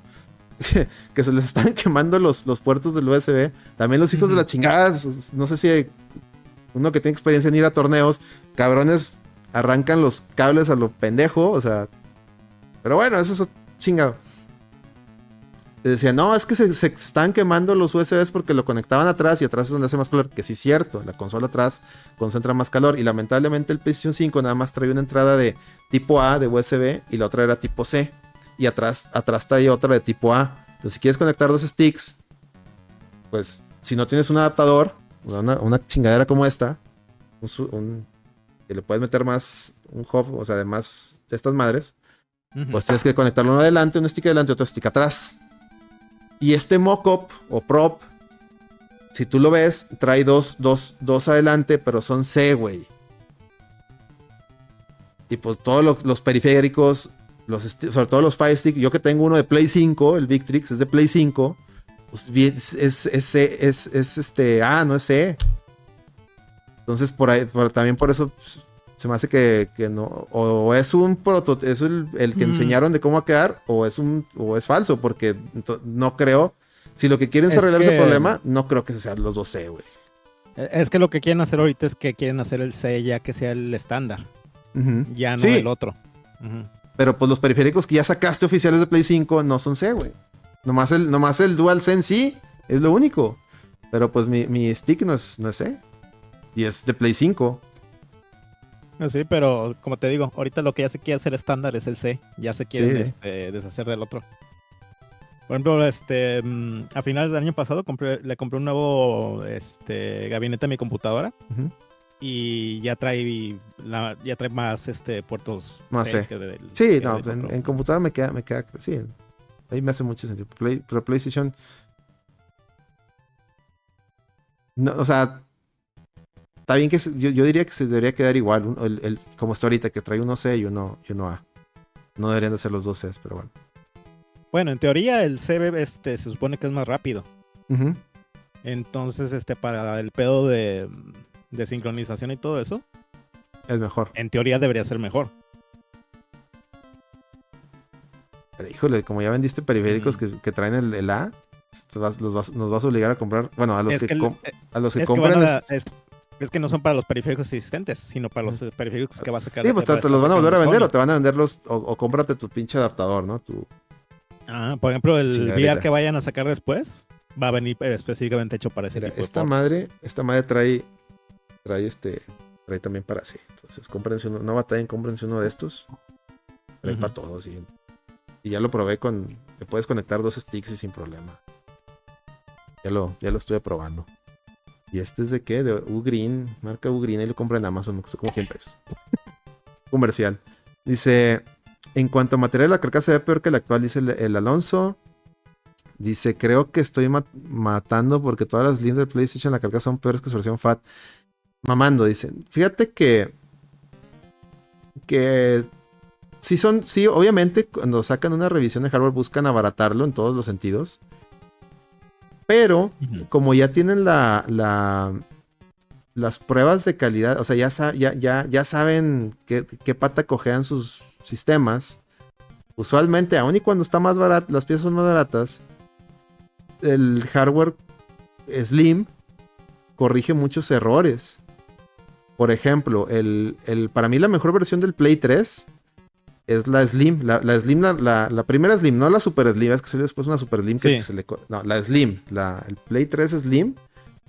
que se les están quemando los, los puertos del USB. También los hijos de Ujú. la chingada, no sé si uno que tiene experiencia en ir a torneos, cabrones arrancan los cables a lo pendejo, o sea. Pero bueno, eso es chingado. Decía, no, es que se, se están quemando los USBs porque lo conectaban atrás y atrás es donde hace más calor. Que sí es cierto, la consola atrás concentra más calor. Y lamentablemente el PlayStation 5 nada más trae una entrada de tipo A de USB y la otra era tipo C. Y atrás, atrás trae otra de tipo A. Entonces, si quieres conectar dos sticks, pues si no tienes un adaptador, una, una chingadera como esta, un, su- un- que le puedes meter más, un hub, o sea, de más de estas madres, pues tienes que conectarlo uno adelante, un stick adelante y otro stick atrás. Y este mockup o prop, si tú lo ves, trae dos, dos, dos adelante, pero son C, güey. Y pues todos los, periféricos, sobre todo los Fire Stick, yo que tengo uno de Play 5, el Victrix es de Play 5, pues es, es, es, este A, no es C. Entonces por ahí, también por eso pues, se me hace que, que no, o, es un prototipo, es el, el que Mm. enseñaron de cómo va a quedar, o es un, o es falso, porque no creo, si lo que quieren es Es arreglar ese problema, no creo que sean los dos C, güey. Eh, Es que lo que quieren hacer ahorita es que quieren hacer el C ya que sea el estándar, ya no Sí. el otro. Pero pues los periféricos que ya sacaste oficiales de Play 5 no son C, güey. Nomás el, nomás el DualSense sí, es lo único. Pero pues mi, mi stick no es, no es C. Y es de Play 5. Eh, Sí, pero como te digo, ahorita lo que ya se quiere hacer estándar es el C. Ya se quieren Sí. este, deshacer del otro. Por ejemplo, este, mm, a finales del año pasado compré- le compré un nuevo este, gabinete a mi computadora y ya trae la- ya trae más este puertos Más C que del- Sí, que no, en, computadora me queda, me queda, sí, ahí me hace mucho sentido. Play- pero PlayStation, no, o sea, está bien que se- yo, yo diría que se debería quedar igual, el, el- como está ahorita, que trae uno C y uno, y uno A. No deberían de ser los dos Cs, pero bueno. Bueno, en teoría el C este, se supone que es más rápido. Entonces, este, para el pedo de, de sincronización y todo eso, Es mejor. en teoría debería ser mejor. Pero, híjole, como ya vendiste periféricos que, que traen el, el A, vas- los vas- nos vas a obligar a comprar, bueno, a los Es que, que el- com- eh, a los que compran a- es, es que no son para los periféricos existentes, sino para los periféricos que va a sacar. Sí, pues te, los van a volver a vender Sony. o te van a vender los, o, o cómprate tu pinche adaptador, ¿no? Tu, Ah, por ejemplo, el Chingaderita. VR que vayan a sacar después va a venir específicamente hecho para ese Mira, tipo de esta port. madre, esta madre trae, trae este, trae también para sí. Entonces, cómprense uno, no batallen, cómprense uno de estos. Trae para todos y, y ya lo probé con, te puedes conectar dos sticks y sin problema. Ya lo, ya lo estuve probando. ¿Y este es de qué? De Ugreen, marca Ugreen, ahí lo compré en Amazon, me costó como 100 pesos. Comercial. Dice, en cuanto a material, la carcasa se ve peor que la actual, dice el, Alonso. Dice, creo que estoy ma- matando porque todas las líneas del PlayStation, la carcasa son peores que su versión FAT. Mamando, dice. Fíjate que... Que... Sí son, sí, obviamente cuando sacan una revisión de hardware buscan abaratarlo en todos los sentidos. Pero como ya tienen la, la- las pruebas de calidad, o sea, ya, sa- ya, ya, ya saben qué, qué pata cojean sus sistemas, usualmente, aun y cuando está más barato, las piezas son más baratas, el hardware Slim corrige muchos errores. Por ejemplo, el, el- para mí la mejor versión del Play 3 es la Slim. La, la Slim, la, la- la primera Slim, no la Super Slim, es que salió después una Super Slim que Sí. se le... No, la Slim, la, el Play 3 Slim.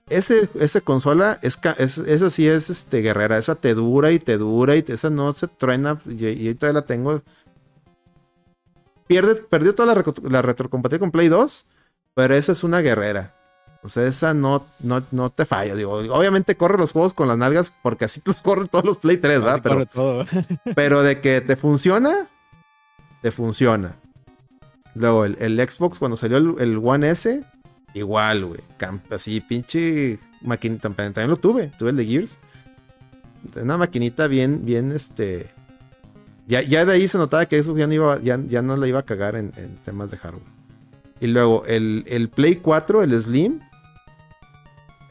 Ese, esa consola, es, es- esa sí es este, guerrera, esa te dura y te dura y te- esa no se truena y, y todavía la tengo. Pierde, perdió toda la, la retrocompatibilidad con Play 2, pero esa es una guerrera. O sea, esa no, no, no te falla. Digo, obviamente corre los juegos con las nalgas porque así los corren todos los Play 3, ¿verdad? Pero, todo. pero de que te funciona, te funciona. Luego, el, el Xbox, cuando salió el, el One S, igual, güey. Así, pinche maquinita. También, también lo tuve. Tuve el de Gears. Una maquinita bien, bien, este. Ya, ya de ahí se notaba que Xbox ya no, iba, ya, ya no la iba a cagar en, en temas de hardware. Y luego, el, el Play 4, el Slim.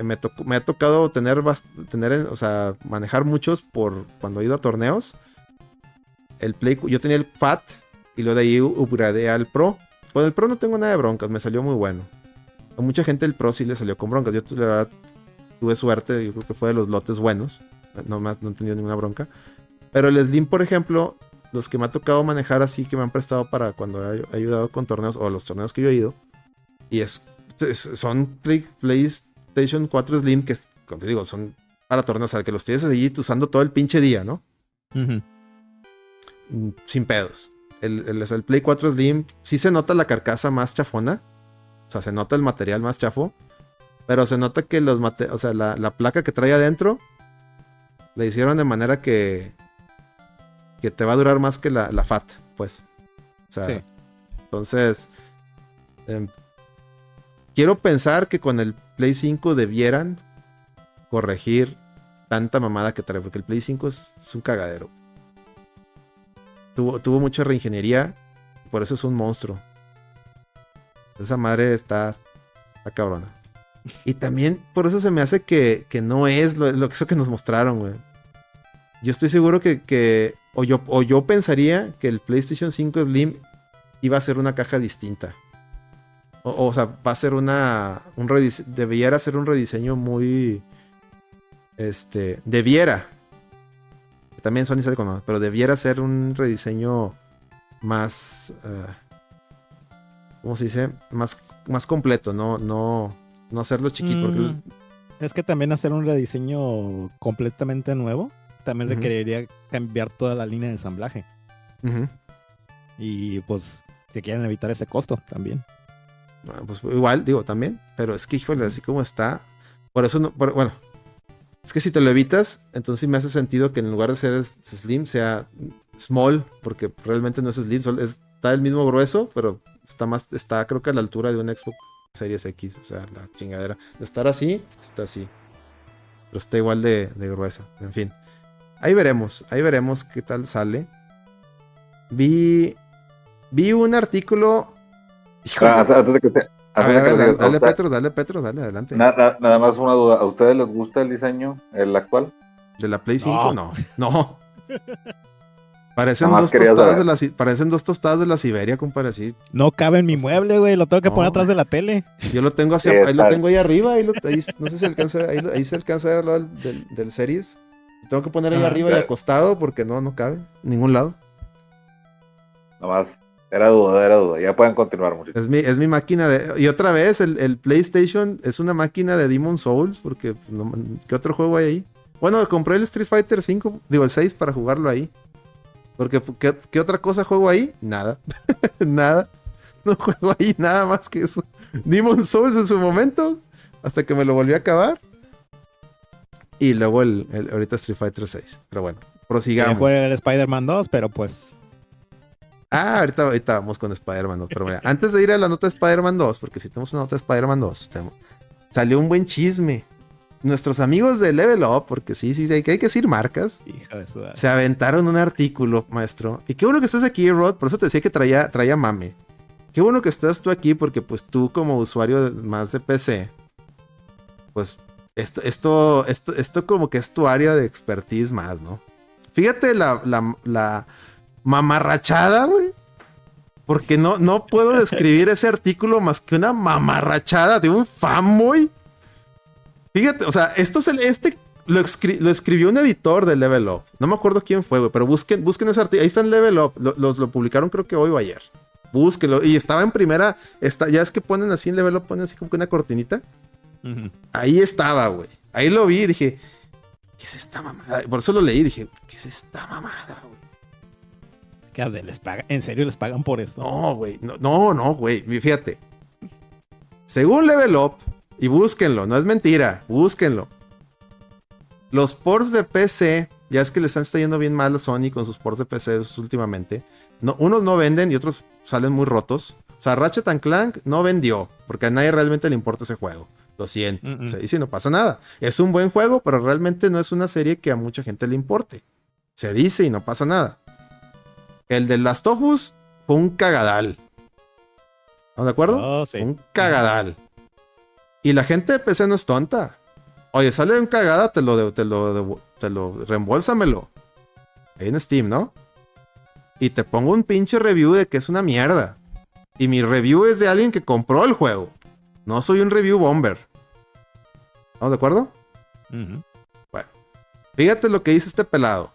Me, ha tocado tener, tener, o sea, manejar muchos por cuando he ido a torneos. El Play, yo tenía el FAT y luego de ahí upgradeé al Pro. Con el Pro no tengo nada de broncas, me salió muy bueno. A mucha gente el Pro sí le salió con broncas. Yo la verdad tuve suerte, yo creo que fue de los lotes buenos. No, me no he tenido ninguna bronca. Pero el Slim, por ejemplo, los que me ha tocado manejar así, que me han prestado para cuando he ayudado con torneos o los torneos que yo he ido. Y es, son Play- PlayStation 4 Slim que, es- como te digo, son para torneos, o sea, que los tienes allí usando todo el pinche día, ¿no? Mm, sin pedos. El, el, el Play 4 Slim sí se nota la carcasa más chafona. O sea, se nota el material más chafo. Pero se nota que los mate- o sea, la, la placa que trae adentro la hicieron de manera que que te va a durar más que la, la FAT, pues. O sea, Sí. entonces em, quiero pensar que con el Play 5 debieran corregir tanta mamada que trae, porque el Play 5 es, un cagadero. Tuvo, tuvo mucha reingeniería, por eso es un monstruo. Esa madre está, cabrona. Y también por eso se me hace que, que no es lo, lo que eso que nos mostraron. Yo estoy seguro que, que o, yo, o yo pensaría que el PlayStation 5 Slim iba a ser una caja distinta. O, o sea, va a ser una. Un debería ser un rediseño muy. este, debiera, también Sony sale con, pero debiera ser un rediseño más, eh, ¿cómo se dice? Más, más completo, no, no, no hacerlo chiquito. porque- Mm, es que también hacer un rediseño completamente nuevo también requeriría cambiar toda la línea de ensamblaje. Y pues que quieren evitar ese costo también. Bueno, pues igual, digo, también. Pero es que, híjole, así como está. Por eso no. bueno. Es que si te lo evitas, entonces me hace sentido que en lugar de ser slim sea small. Porque realmente no es slim. está el mismo grueso, pero está más. Está creo que a la altura de un Xbox Series X. O sea, la chingadera. De estar así, está así. Pero está igual de, de gruesa. En fin. Ahí veremos. Ahí veremos qué tal sale. Vi. Vi un artículo. Híjole. Ah, antes de que te- A antes ver, a de que ver, te- dale, Petro, dale, Petro, dale, adelante. na- na- nada más una duda. ¿A ustedes les gusta el diseño, el actual? ¿De la Play 5? No, no. Parecen Nada dos, tostadas de la, Si- parecen dos tostadas de la Siberia, compadre, así. No cabe en mi mueble, güey. Lo tengo que poner atrás de la tele. Yo lo tengo hacia, Sí, ahí lo tengo ahí arriba, ahí, lo- ahí- no sé si alcanza, ahí, ahí se alcanza a ver lo del, del, del series. Lo Tengo que poner ahí arriba y acostado porque no, no cabe, en ningún lado. Nada más. Era duda, era duda. Ya pueden continuar, muchachos. Es mi, es mi máquina de. Y otra vez, el, el PlayStation es una máquina de Demon Souls, porque pues, no- ¿qué otro juego hay ahí? Bueno, compré el Street Fighter 5, digo el 6 para jugarlo ahí. Porque ¿qué, qué otra cosa juego ahí? Nada. nada. No juego ahí nada más que eso. Demon Souls en su momento, hasta que me lo volví a acabar. Y luego el, el- ahorita Street Fighter 6. Pero bueno, prosigamos. jugar el Spider-Man 2, pero pues. Ah, ahorita, ahorita vamos con Spider-Man 2. Pero mira, antes de ir a la nota de Spider-Man 2, porque si tenemos una nota de Spider-Man 2, tenemos- salió un buen chisme. Nuestros amigos de Level Up, porque sí, sí, hay que, hay que decir marcas, Hija de su. se aventaron un artículo, maestro. Y qué bueno que estés aquí, Rod. Por eso te decía que traía, traía mame. Qué bueno que estás tú aquí, porque pues tú como usuario más de PC, pues esto, esto, esto, esto como que es tu área de expertise más, ¿no? Fíjate la, la, la mamarrachada, güey. Porque no, no puedo describir ese artículo más que una mamarrachada de un fanboy. Fíjate, o sea, esto es el, este lo, escri- lo escribió un editor de Level Up. No me acuerdo quién fue, güey, pero busquen, busquen ese artículo. Ahí está en Level Up. Lo, los, lo publicaron creo que hoy o ayer. Búsquenlo. Y estaba en primera. Está, ya es que ponen así en Level Up, ponen así como que una cortinita. Ahí estaba, güey. Ahí lo vi y dije, ¿qué es esta mamada? Por eso lo leí y dije, ¿qué es esta mamada, güey? ¿Qué hace? ¿Les paga? ¿En serio les pagan por esto? No, güey. No, no, no, güey. Fíjate. Según Level Up, y búsquenlo, no es mentira, búsquenlo. Los ports de PC, ya es que les están yendo bien mal a Sony con sus ports de PC últimamente. No, unos no venden y otros salen muy rotos. O sea, Ratchet and Clank no vendió, porque a nadie realmente le importa ese juego. Lo siento. Mm. Se dice, no pasa nada. Es un buen juego, pero realmente no es una serie que a mucha gente le importe. Se dice y no pasa nada. El de Last of Us fue un cagadal. ¿Estamos de acuerdo? Oh, sí. Un cagadal. Y la gente de PC no es tonta. Oye, sale un cagada, te lo, de- te lo, te lo reembolsamelo. Ahí en Steam, ¿no? Y te pongo un pinche review de que es una mierda. Y mi review es de alguien que compró el juego. No soy un review bomber. ¿Estamos de acuerdo? Ujú. Fíjate lo que dice este pelado.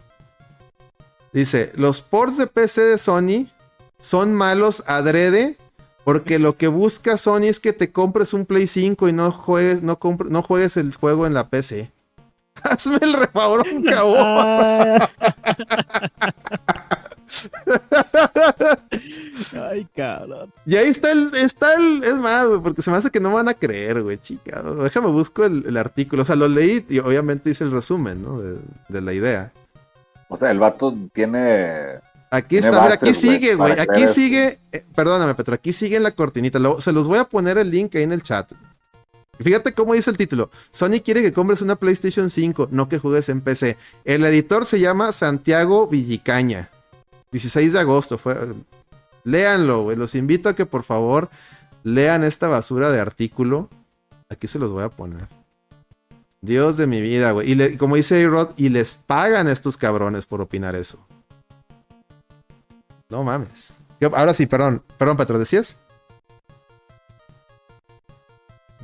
Dice, los ports de PC de Sony son malos adrede porque lo que busca Sony es que te compres un Play 5 y no juegues, no no juegues el juego en la PC. Hazme el refavorón, cabrón. Ay, cabrón. Y ahí está el, está el, es más, güey, porque se me hace que no van a creer, güey, chica. Déjame busco el, el artículo. O sea, lo leí y obviamente hice el resumen, ¿no? De, de la idea. O sea, el vato tiene. Aquí Tiene está, mira, aquí sigue, güey. Aquí sigue. eh, perdóname, Petro, aquí sigue en la cortinita. Lo- se los voy a poner el link ahí en el chat. Y Fíjate cómo dice el título. Sony quiere que compres una PlayStation 5, no que juegues en PC. El editor se llama Santiago Villicaña. 16 de agosto. Fue... Léanlo, güey. Los invito a que por favor lean esta basura de artículo. Aquí se los voy a poner. Dios de mi vida, güey. Y le- como dice A-Rod, y les pagan a estos cabrones por opinar eso. No mames. Ahora sí, perdón. Perdón, Petro, ¿decías?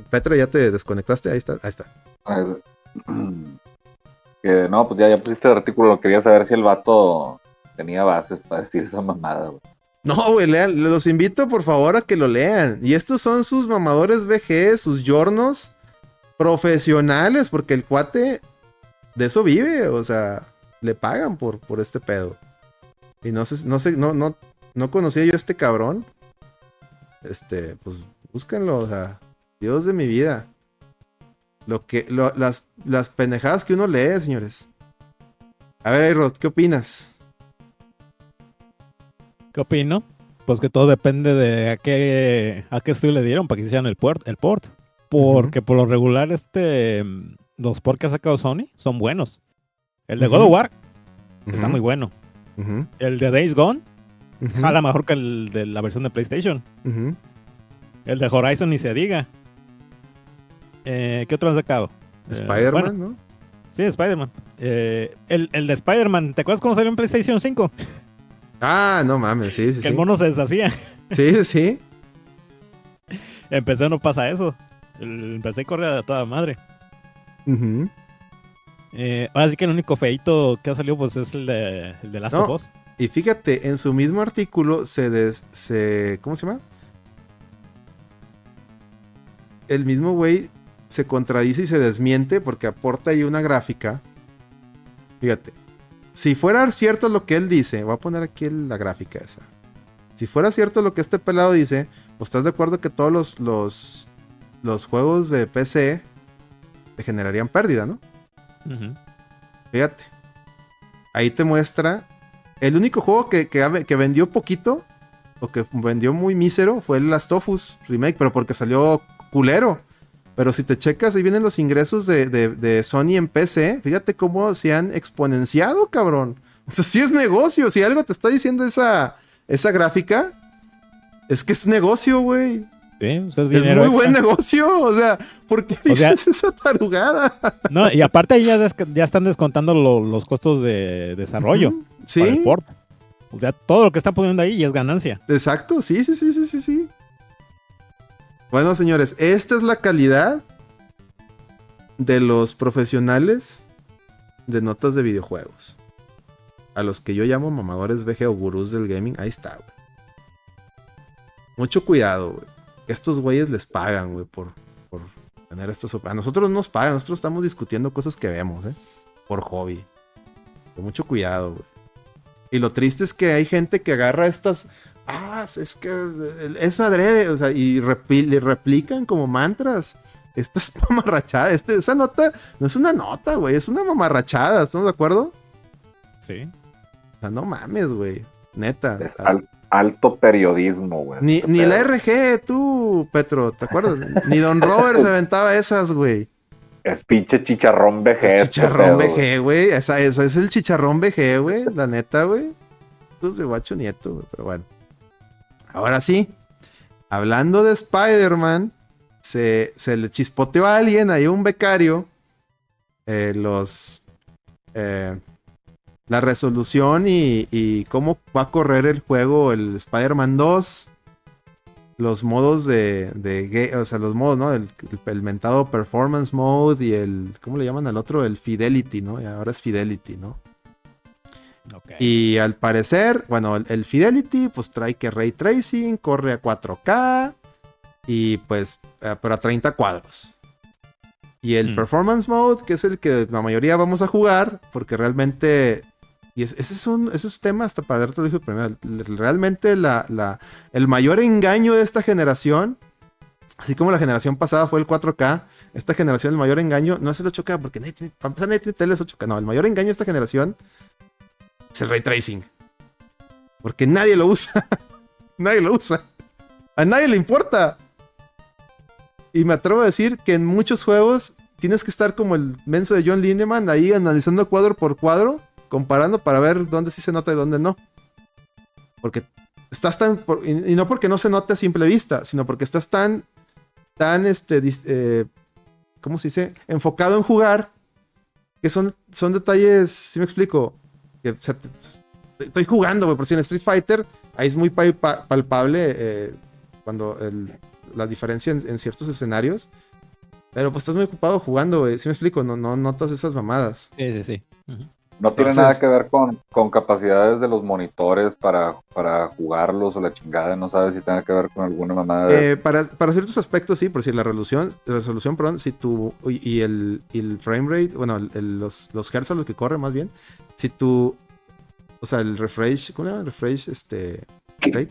Petro, ya te desconectaste. Ahí está. Ahí está. Que no, pues ya, ya pusiste el artículo, quería saber si el vato tenía bases para decir esa mamada, güey. No, güey, lean, los invito por favor a que lo lean. Y estos son sus mamadores VG, sus yornos profesionales, porque el cuate de eso vive, o sea, le pagan por, por este pedo. Y no sé, no sé, no, no, no conocía yo a este cabrón. Este, pues búsquenlo, o sea, Dios de mi vida. Lo que, lo- las, las pendejadas que uno lee, señores. A ver, Ayrod, ¿qué opinas? ¿Qué opino? Pues que todo depende de a qué, a qué estudio le dieron para que hicieran el port. El port. Porque por lo regular, este, los ports que ha sacado Sony son buenos. El de God of. War está muy bueno. El de Days Gone jala mejor que el de la versión de PlayStation. El de Horizon ni se diga. Eh, ¿Qué otro han sacado? Eh, Spider-Man, bueno, ¿no? sí, Spider-Man. Eh, el, el de Spider-Man, ¿te acuerdas cómo salió en PlayStation 5? Ah, no mames, sí, sí, Que sí. el mono se deshacía. Sí, sí. En PC no pasa eso. El, en PC corre a toda madre. Eh, ahora sí que el único feito que ha salido pues es el de, el de Last No. of Us. Y fíjate, en su mismo artículo se des, se ¿cómo se llama? El mismo güey se contradice y se desmiente porque aporta ahí una gráfica. Fíjate. Si fuera cierto lo que él dice, voy a poner aquí la gráfica esa. Si fuera cierto lo que este pelado dice, pues estás de acuerdo que todos los, los, los juegos de PC te generarían pérdida, ¿no? Fíjate. Ahí te muestra. El único juego que, que vendió poquito, o que vendió muy mísero, fue el Last of Us Remake, pero porque salió culero. Pero si te checas, ahí vienen los ingresos de, de- de Sony en PC. Fíjate cómo se han exponenciado, cabrón. O sea, sí es negocio. Si algo te está diciendo esa, esa gráfica, es que es negocio, güey. O sea, es Es muy buen negocio. O sea, ¿por qué O sea- dices esa tarugada? No, y aparte ahí ya, están descontando lo- los costos de desarrollo Ujú. para el Sí. port. O sea, todo lo que están poniendo ahí ya es ganancia. Exacto, sí, sí, sí, sí, sí, sí. Bueno, señores, esta es la calidad de los profesionales de notas de videojuegos. A los que yo llamo mamadores VG o gurús del gaming. Ahí está, güey. Mucho cuidado, güey. Que estos güeyes les pagan, güey, por, por tener estos... A nosotros no nos pagan, nosotros estamos discutiendo cosas que vemos, ¿eh? Por hobby. Con mucho cuidado, güey. Y lo triste es que hay gente que agarra estas. Ah, es que eh, es adrede, o sea, y repli- le replican como mantras. Esta es mamarrachada. Este, esa nota no es una nota, güey, es una mamarrachada, ¿estamos de acuerdo? Sí. O sea, no mames, güey. Neta. Es al- alto periodismo, güey. Ni, ni la RG, tú, Petro, ¿te acuerdas? ni Don Robert se aventaba esas, güey. Es pinche chicharrón VG. Es este chicharrón pedo, güey. Esa, esa es el chicharrón VG, güey. La neta, güey. Pues de guacho nieto, güey. Pero bueno. Ahora sí. Hablando de Spider-Man. Se, se le chispoteó a alguien, ahí un becario. eh, los. eh, la resolución y, y cómo va a correr el juego, el Spider-Man 2. Los modos de, o sea, los modos, ¿no? El, el mentado Performance Mode y el, ¿cómo le llaman al otro? El Fidelity, ¿no? Y ahora es Fidelity, ¿no? Y al parecer, bueno, el, el Fidelity pues trae que Ray Tracing, corre a 4K y pues, eh, pero a 30 cuadros. Y el Mm. Performance Mode, que es el que la mayoría vamos a jugar, porque realmente, y es- ese, es un, tema hasta para darte lo dije primero, realmente la, la- el mayor engaño de esta generación, así como la generación pasada fue el 4K, esta generación el mayor engaño no es el 8K, porque nadie tiene, para empezar nadie tiene teles 8K, no, el mayor engaño de esta generación es el ray tracing. Porque nadie lo usa. nadie lo usa. A nadie le importa. Y me atrevo a decir que en muchos juegos tienes que estar como el menso de John Lindemann ahí analizando cuadro por cuadro, comparando para ver dónde sí se nota y dónde no. Porque estás tan. por- y, no porque no se note a simple vista, sino porque estás tan. tan este. eh, ¿Cómo se dice? Enfocado en jugar. Que son, son detalles. Si me explico? Estoy jugando, güey. Por si en Street Fighter, ahí es muy palpa- palpable eh, cuando la diferencia en, ciertos escenarios. Pero pues estás muy ocupado jugando, güey. ¿Sí me explico? No, no notas esas mamadas. Sí, sí, sí. No tiene Entonces- nada que ver con, con capacidades de los monitores para, para jugarlos o la chingada. No sabes si tenga que ver con alguna mamada de... Eh, para, para ciertos aspectos sí, por decir la resolución, resolución, perdón, si tu y y el, y el frame rate, bueno, el- los, los hertz a los que corre más bien, si tu, o sea, el refresh, ¿cómo se llama? Refresh, este, state.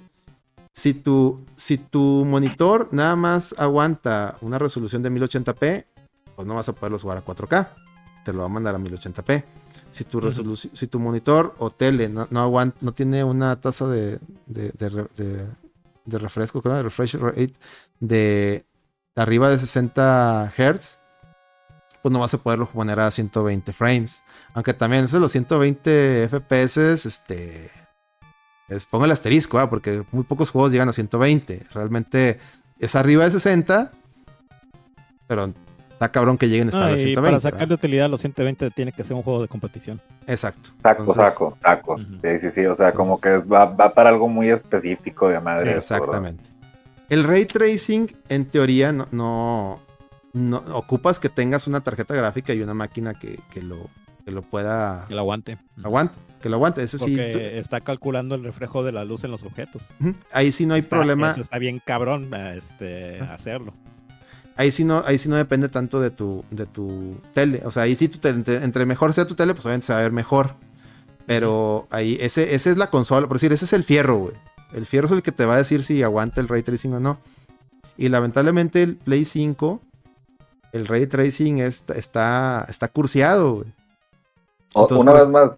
Si tu, si tu monitor nada más aguanta una resolución de 1080p, pues no vas a poderlos jugar a 4K, te lo va a mandar a 1080p. Si tu, resolución, si tu monitor o tele no, no, aguanta, no tiene una tasa de, de, de de- refresco, ¿cómo? de refresh rate de arriba de 60 Hz, pues no vas a poderlo poner a 120 frames. Aunque también eso de los 120 FPS, este. Es, pongo el asterisco, ¿ah? porque muy pocos juegos llegan a 120. Realmente es arriba de 60, pero está cabrón que lleguen a estar No, a y 120. para ¿verdad? sacarle utilidad a los 120 tiene que ser un juego de competición. Exacto. Saco, Entonces, saco, saco. Sí, sí, sí. O sea, como que va, va para algo muy específico de madre. Sí, exactamente. El ray tracing, en teoría, no, no, no- ocupas que tengas una tarjeta gráfica y una máquina que, que lo, que lo pueda Que lo aguante. aguante, que lo aguante. Eso sí, Porque tú- está calculando el reflejo de la luz en los objetos. ahí sí no hay Está- problema. Eso está bien cabrón este, hacerlo. Ahí sí no, ahí sí no depende tanto de tu, de tu tele. O sea, ahí sí tu tele- entre, entre mejor sea tu tele, pues obviamente se va a ver mejor. Pero ahí, ese, ese es la consola, por decir, ese es el fierro, güey. El fierro es el que te va a decir si aguanta el ray tracing o no. Y lamentablemente el Play 5, el ray tracing está, está, está curseado, güey. Entonces, una por vez más.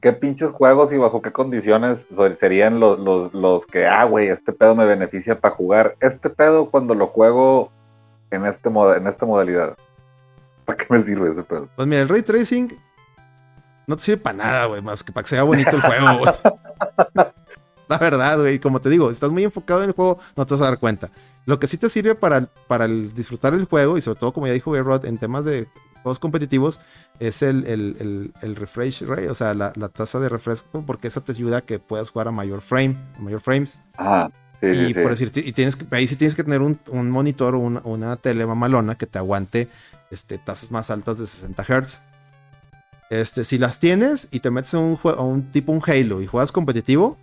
¿qué pinches juegos y bajo qué condiciones serían los, los, los que, ah, güey, este pedo me beneficia para jugar? Este pedo cuando lo juego en, este moda, en esta modalidad. ¿Para qué me sirve ese pedo? Pues mira, el ray tracing no te sirve para nada, güey, más que para que sea bonito el juego, güey. La verdad, güey, como te digo, estás muy enfocado en el juego, no te vas a dar cuenta. Lo que sí te sirve para, para el disfrutar el juego, y sobre todo, como ya dijo Rod, en temas de juegos competitivos, es el, el, el- el refresh rate, o sea, la, la tasa de refresco, porque esa te ayuda a que puedas jugar a mayor frame, a mayor frames. Ajá. Sí, Y sí. por decir, y tienes que, ahí sí tienes que tener un, un monitor o una, una tele mamalona que te aguante este, tasas más altas de 60 Hz. Este, si las tienes y te metes a un, a un tipo un Halo y juegas competitivo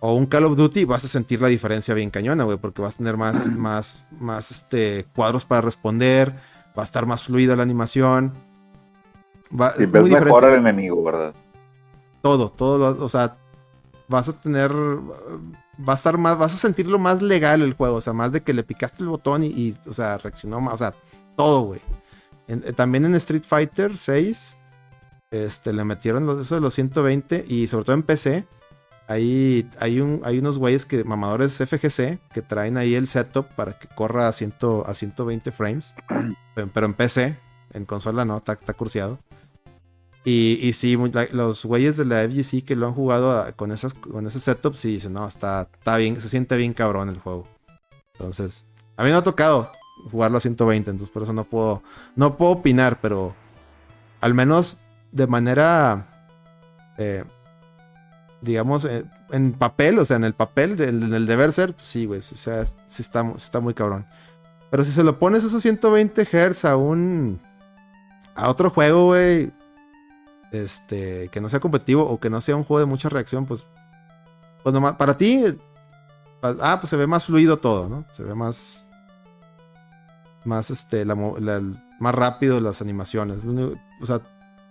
o un Call of Duty, vas a sentir la diferencia bien cañona, güey, porque vas a tener más, más, más este, cuadros para responder, va a estar más fluida la animación. Va, ves muy mejor al enemigo, ¿verdad? todo, todo, lo- o sea, vas a tener, va a estar más, vas a sentirlo más legal el juego, o sea, más de que le picaste el botón y, y, o sea, reaccionó más, o sea, todo, güey. Eh, también en Street Fighter 6, este, le metieron los, eso de los 120 y sobre todo en PC, hay, hay, un, hay unos güeyes que, mamadores FGC, que traen ahí el setup para que corra a, 100 a 120 frames, pero, pero en PC, en consola no, está, está cursiado. Y, sí, los güeyes de la FGC que lo han jugado a- con, esas, con ese setup, sí dicen, no, está, está bien, se siente bien cabrón el juego. Entonces, a mí no ha tocado jugarlo a 120, entonces por eso no puedo, no puedo opinar, pero al menos de manera, eh, digamos, eh, en papel, o sea, en el papel, de- en el deber ser, pues sí, güey, o sea, sí está, está muy cabrón. Pero si se lo pones esos 120 Hz a un, a otro juego, güey, este, que no sea competitivo o que no sea un juego de mucha reacción, pues, pues nomás, para ti, ah, pues se ve más fluido todo, ¿no? Se ve más, más, este, más rápido las animaciones. O sea,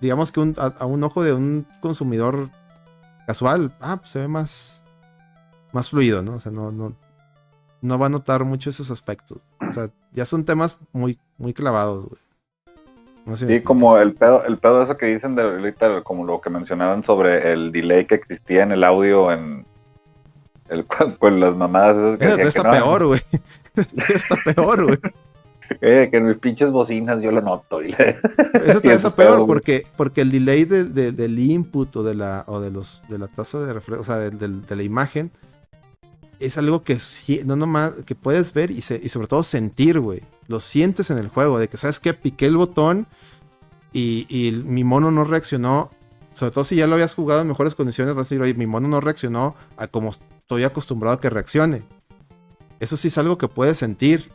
digamos que un- a, a un ojo de un consumidor casual, ah, pues se ve más, más fluido, ¿no? O sea, no, no, no va a notar mucho esos aspectos. O sea, ya son temas muy, muy clavados, güey. Me Sí, explico. como el pedo, el pedo eso que dicen de ahorita, como lo que mencionaban sobre el delay que existía en el audio en el con las mamadas esas que Eso está que no, peor, güey. Está peor, güey. que en mis pinches bocinas yo lo noto. Y le- Eso está, eso está es peor peor, porque, porque el delay de- de- del input o de la o de los de la tasa de reflejo, o sea, del- de, la imagen es algo que no nomás que puedes ver y, se- y sobre todo sentir, güey. Lo sientes en el juego de que sabes que piqué el botón y, y mi mono no reaccionó. Sobre todo si ya lo habías jugado en mejores condiciones, vas a decir, oye, mi mono no reaccionó a como estoy acostumbrado a que reaccione. Eso sí es algo que puedes sentir.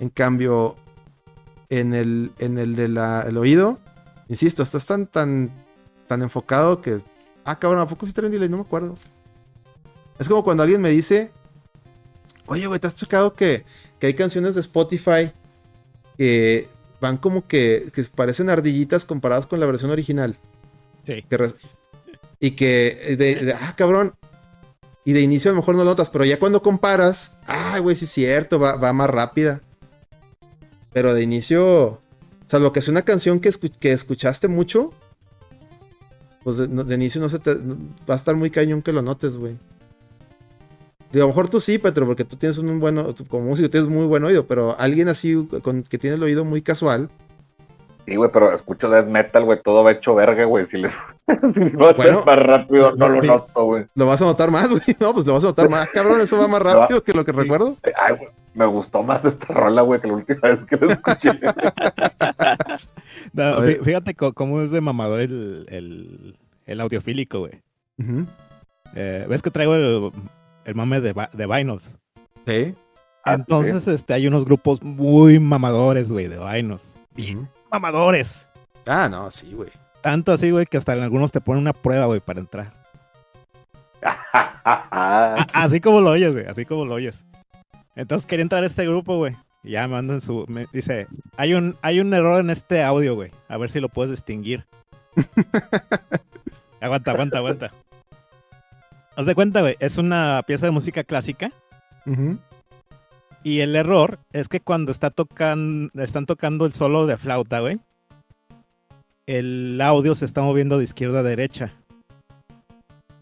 En cambio, en el, en el del oído, insisto, estás tan, tan, tan enfocado que. Ah, cabrón, ¿a poco sí trae un delay? No me acuerdo. Es como cuando alguien me dice. Oye, güey, ¿te has chocado que, que hay canciones de Spotify que van como que, que parecen ardillitas comparadas con la versión original? Sí. Que y que, de- de- ah, cabrón. Y de inicio a lo mejor no lo notas, pero ya cuando comparas, ah, güey, sí es cierto, va, va más rápida. Pero de inicio, salvo que es una canción que, escu- que escuchaste mucho, pues de, inicio no se te, va a estar muy cañón que lo notes, güey. Y a lo mejor tú sí, Petro, porque tú tienes un buen, tú como músico tienes muy buen oído, pero alguien así con, que tiene el oído muy casual, Sí, güey, pero escucho death metal, güey, todo va hecho verga, güey. Si, les... si Bueno. más rápido, no lo noto, güey. lo vas a notar más, güey. No, pues lo vas a notar más. Cabrón, eso va más rápido que lo que recuerdo. Ay, güey, me gustó más esta rola, güey, que la última vez que la escuché. No, fíjate cómo es de mamador el, el, el audiofílico, güey. Eh, ¿Ves que traigo el, el mame de, de vinyls? Sí. Ah, Entonces, este, hay unos grupos muy mamadores, güey, de vinyls. Ujú. Mamadores. Ah, no, sí, güey. Tanto así, güey, que hasta en algunos te ponen una prueba, güey, para entrar. Así como lo oyes, güey, así como lo oyes. Entonces quería entrar a este grupo, güey. Y ya me mandan su. Me dice: hay un, hay un error en este audio, güey. A ver si lo puedes distinguir. aguanta, aguanta, aguanta. Haz de cuenta, güey. Es una pieza de música clásica. Y el error es que cuando está tocan, están tocando el solo de flauta, güey. El audio se está moviendo de izquierda a derecha.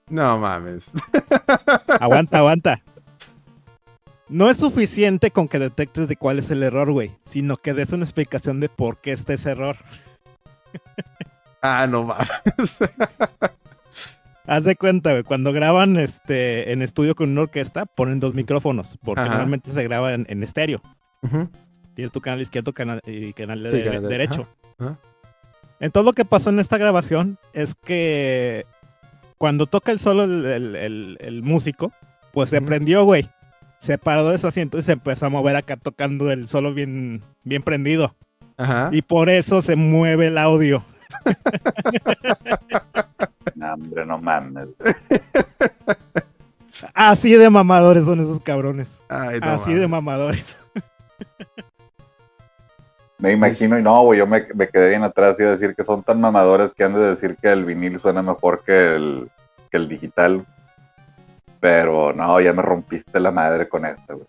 No mames. Aguanta, aguanta. No es suficiente con que detectes de cuál es el error, güey, sino que des una explicación de por qué está ese error. Ah, no mames. Haz de cuenta, güey, cuando graban este, en estudio con una orquesta, ponen dos micrófonos, porque Ajá. normalmente se graba en, en estéreo. Ujú. Tienes tu canal izquierdo canal, y canal de- Sí, canal de- derecho. ajá, ajá. Entonces lo que pasó en esta grabación es que cuando toca el solo el, el- el- el músico, pues se prendió, güey. Se paró de su asiento y se empezó a mover acá tocando el solo bien, bien prendido. Ajá. Y por eso se mueve el audio. No, hombre, no mames. Así de mamadores son esos cabrones. Ay, no Así de mamadores. Me imagino, y no, güey, yo me, me quedé bien atrás y iba a decir que son tan mamadores que han de decir que el vinil suena mejor que el, que el digital. Pero no, ya me rompiste la madre con esta, güey.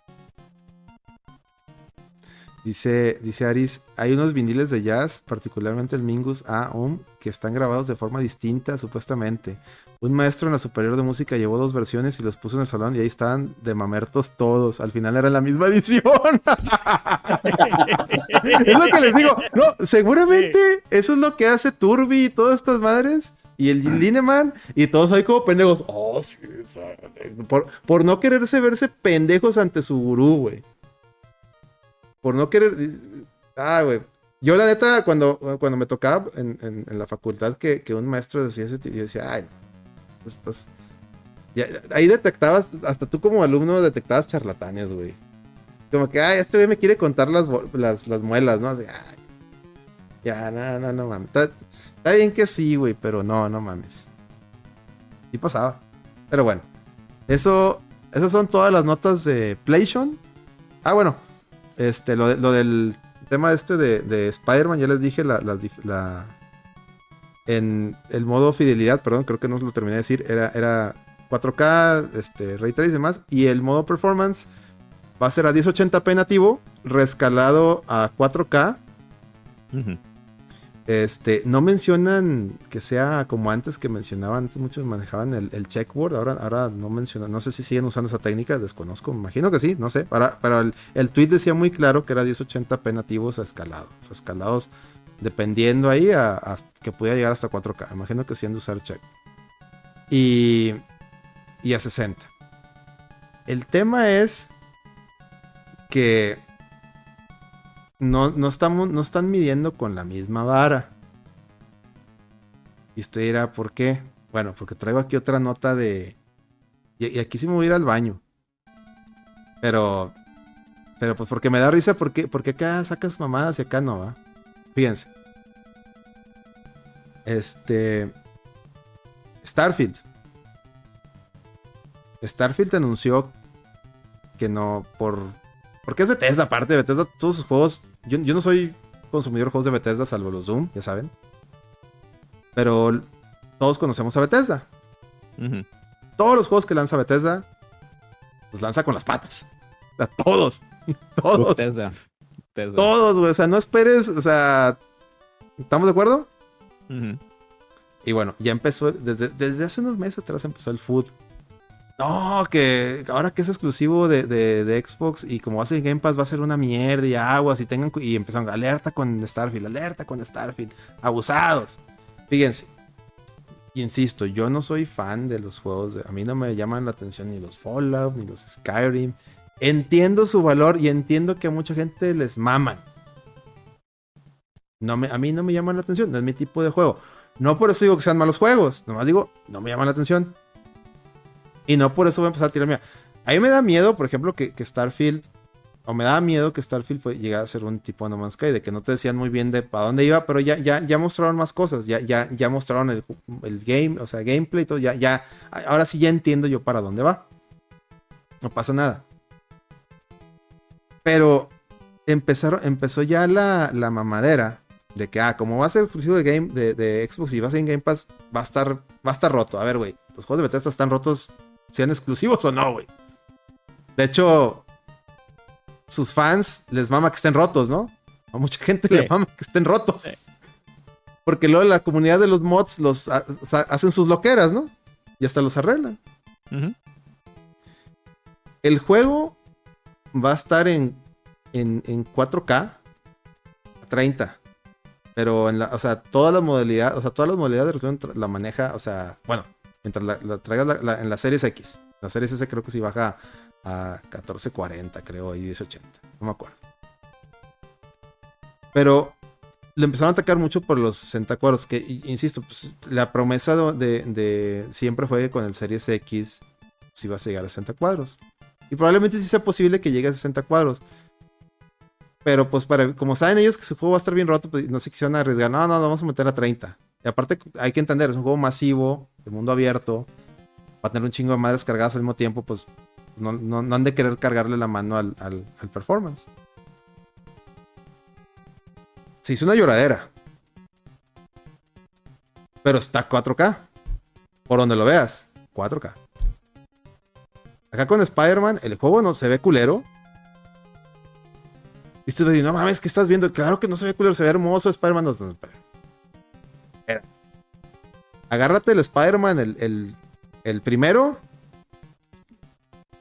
Dice, dice Aris, hay unos viniles de jazz, particularmente el Mingus A. Um, que están grabados de forma distinta, supuestamente. Un maestro en la superior de música llevó dos versiones y los puso en el salón y ahí estaban de mamertos todos. Al final era la misma edición. es lo que les digo. No, seguramente eso es lo que hace Turbi y todas estas madres. Y el Lineman y todos ahí como pendejos. Oh, sí, sí, sí. Por, por no quererse verse pendejos ante su gurú, güey. Por no querer. Ah, güey. Yo, la neta, cuando, cuando me tocaba en, en- la facultad que, que un maestro decía ese tipo, yo decía, ay, no. Estás... ya- ahí detectabas, hasta tú como alumno detectabas charlatanes, güey. Como que, ay, este güey me quiere contar las, las, las muelas, ¿no? Así, ay, ya, no, no, no mames. Está, está bien que sí, güey, pero no, no mames. Sí pasaba. Pero bueno, eso, esas son todas las notas de PlayStation. Ah, bueno, este, lo, de- lo del tema este de, de Spider-Man, ya les dije la, dif- la- en el modo fidelidad, perdón, creo que no lo terminé de decir, era, era 4K, este, Ray Trace y demás, y el modo performance va a ser a 1080p nativo, rescalado a 4K. Ujú. Este, no mencionan que sea como antes que mencionaban, antes muchos manejaban el, checkboard, ahora, ahora no mencionan, no sé si siguen usando esa técnica, desconozco, me imagino que sí, no sé, pero el, el tweet decía muy claro que era 1080p nativos a escalado, escalados dependiendo ahí a, que pudiera llegar hasta 4K, me imagino que han de usar check. Y, y a 60. El tema es que no, no, estamos, no están midiendo con la misma vara. Y usted dirá, ¿por qué? Bueno, porque traigo aquí otra nota de... Y, aquí sí me voy a ir al baño. Pero Pero pues porque me da risa, porque, porque acá sacas mamadas y acá no, ¿va? Fíjense. Este. Starfield. Starfield anunció que no por. Porque es Bethesda, aparte de Bethesda, todos sus juegos. Yo, yo no soy consumidor de juegos de Bethesda, salvo los Doom, ya saben. Pero todos conocemos a Bethesda. Todos los juegos que lanza Bethesda, los lanza con las patas. O sea, todos. Todos. Bethesda. Bethesda. Todos, güey. O sea, no esperes. O sea. ¿Estamos de acuerdo? Y bueno, ya empezó. Desde, desde hace unos meses atrás empezó el food. No, que ahora que es exclusivo de, de- Xbox y como va a ser Game Pass va a ser una mierda y aguas y tengan y empezaron alerta con Starfield, alerta con Starfield, abusados. Fíjense, insisto, yo no soy fan de los juegos, a mí no me llaman la atención ni los Fallout ni los Skyrim. Entiendo su valor y entiendo que a mucha gente les maman. No me, a mí no me llaman la atención, no es mi tipo de juego. No por eso digo que sean malos juegos, nomás digo, no me llaman la atención. Y no por eso voy a empezar a tirar mía. A mí me da miedo, por ejemplo, que, Starfield, o me da miedo que Starfield llegara a ser un tipo de No Man's Sky, de que no te decían muy bien de para dónde iba, pero ya, ya, ya mostraron más cosas, ya, ya, ya mostraron el, el game, o sea, gameplay, y todo, ya, ya, ahora sí ya entiendo yo para dónde va. No pasa nada. Pero empezaron, empezó ya la, la mamadera de que, ah, como va a ser exclusivo de, game, de, de Xbox y va a ser en Game Pass, va a estar, va a estar roto. A ver, güey, los juegos de Bethesda están rotos, sean exclusivos o no, güey. De hecho, sus fans les mama que estén rotos, ¿no? A mucha gente Sí. le mama que estén rotos. Sí. Porque luego la comunidad de los mods los ha- ha- hacen sus loqueras, ¿no? Y hasta los arreglan. El juego va a estar en, en, en 4K a 30. Pero en la, o sea, todas las modalidades, o sea, todas las modalidades de resolución la maneja, o sea, bueno, mientras la, la traigas la- la- en la Series X. La Series S creo que sí baja a 1440, creo, y 1080. No me acuerdo. Pero le empezaron a atacar mucho por los 60 cuadros, que, insisto, pues, la promesa de, siempre fue que con el Series X si vas a llegar a 60 cuadros. Y probablemente sí sea posible que llegue a 60 cuadros. Pero pues para, como saben ellos que su juego va a estar bien roto, pues no se quisieron arriesgar. No, no, lo vamos a meter a 30. Y aparte hay que entender, es un juego masivo, de mundo abierto. Va tener un chingo de madres cargadas al mismo tiempo, pues no, han de querer cargarle la mano al, performance. Se hizo una lloradera. Pero está 4K. Por donde lo veas, 4K. Acá con Spider-Man, el juego no se ve culero. Y usted dice, no mames, ¿qué estás viendo? Claro que no se ve culero, se ve hermoso Spider-Man. No, no. Agárrate el Spider-Man, el, el- el primero.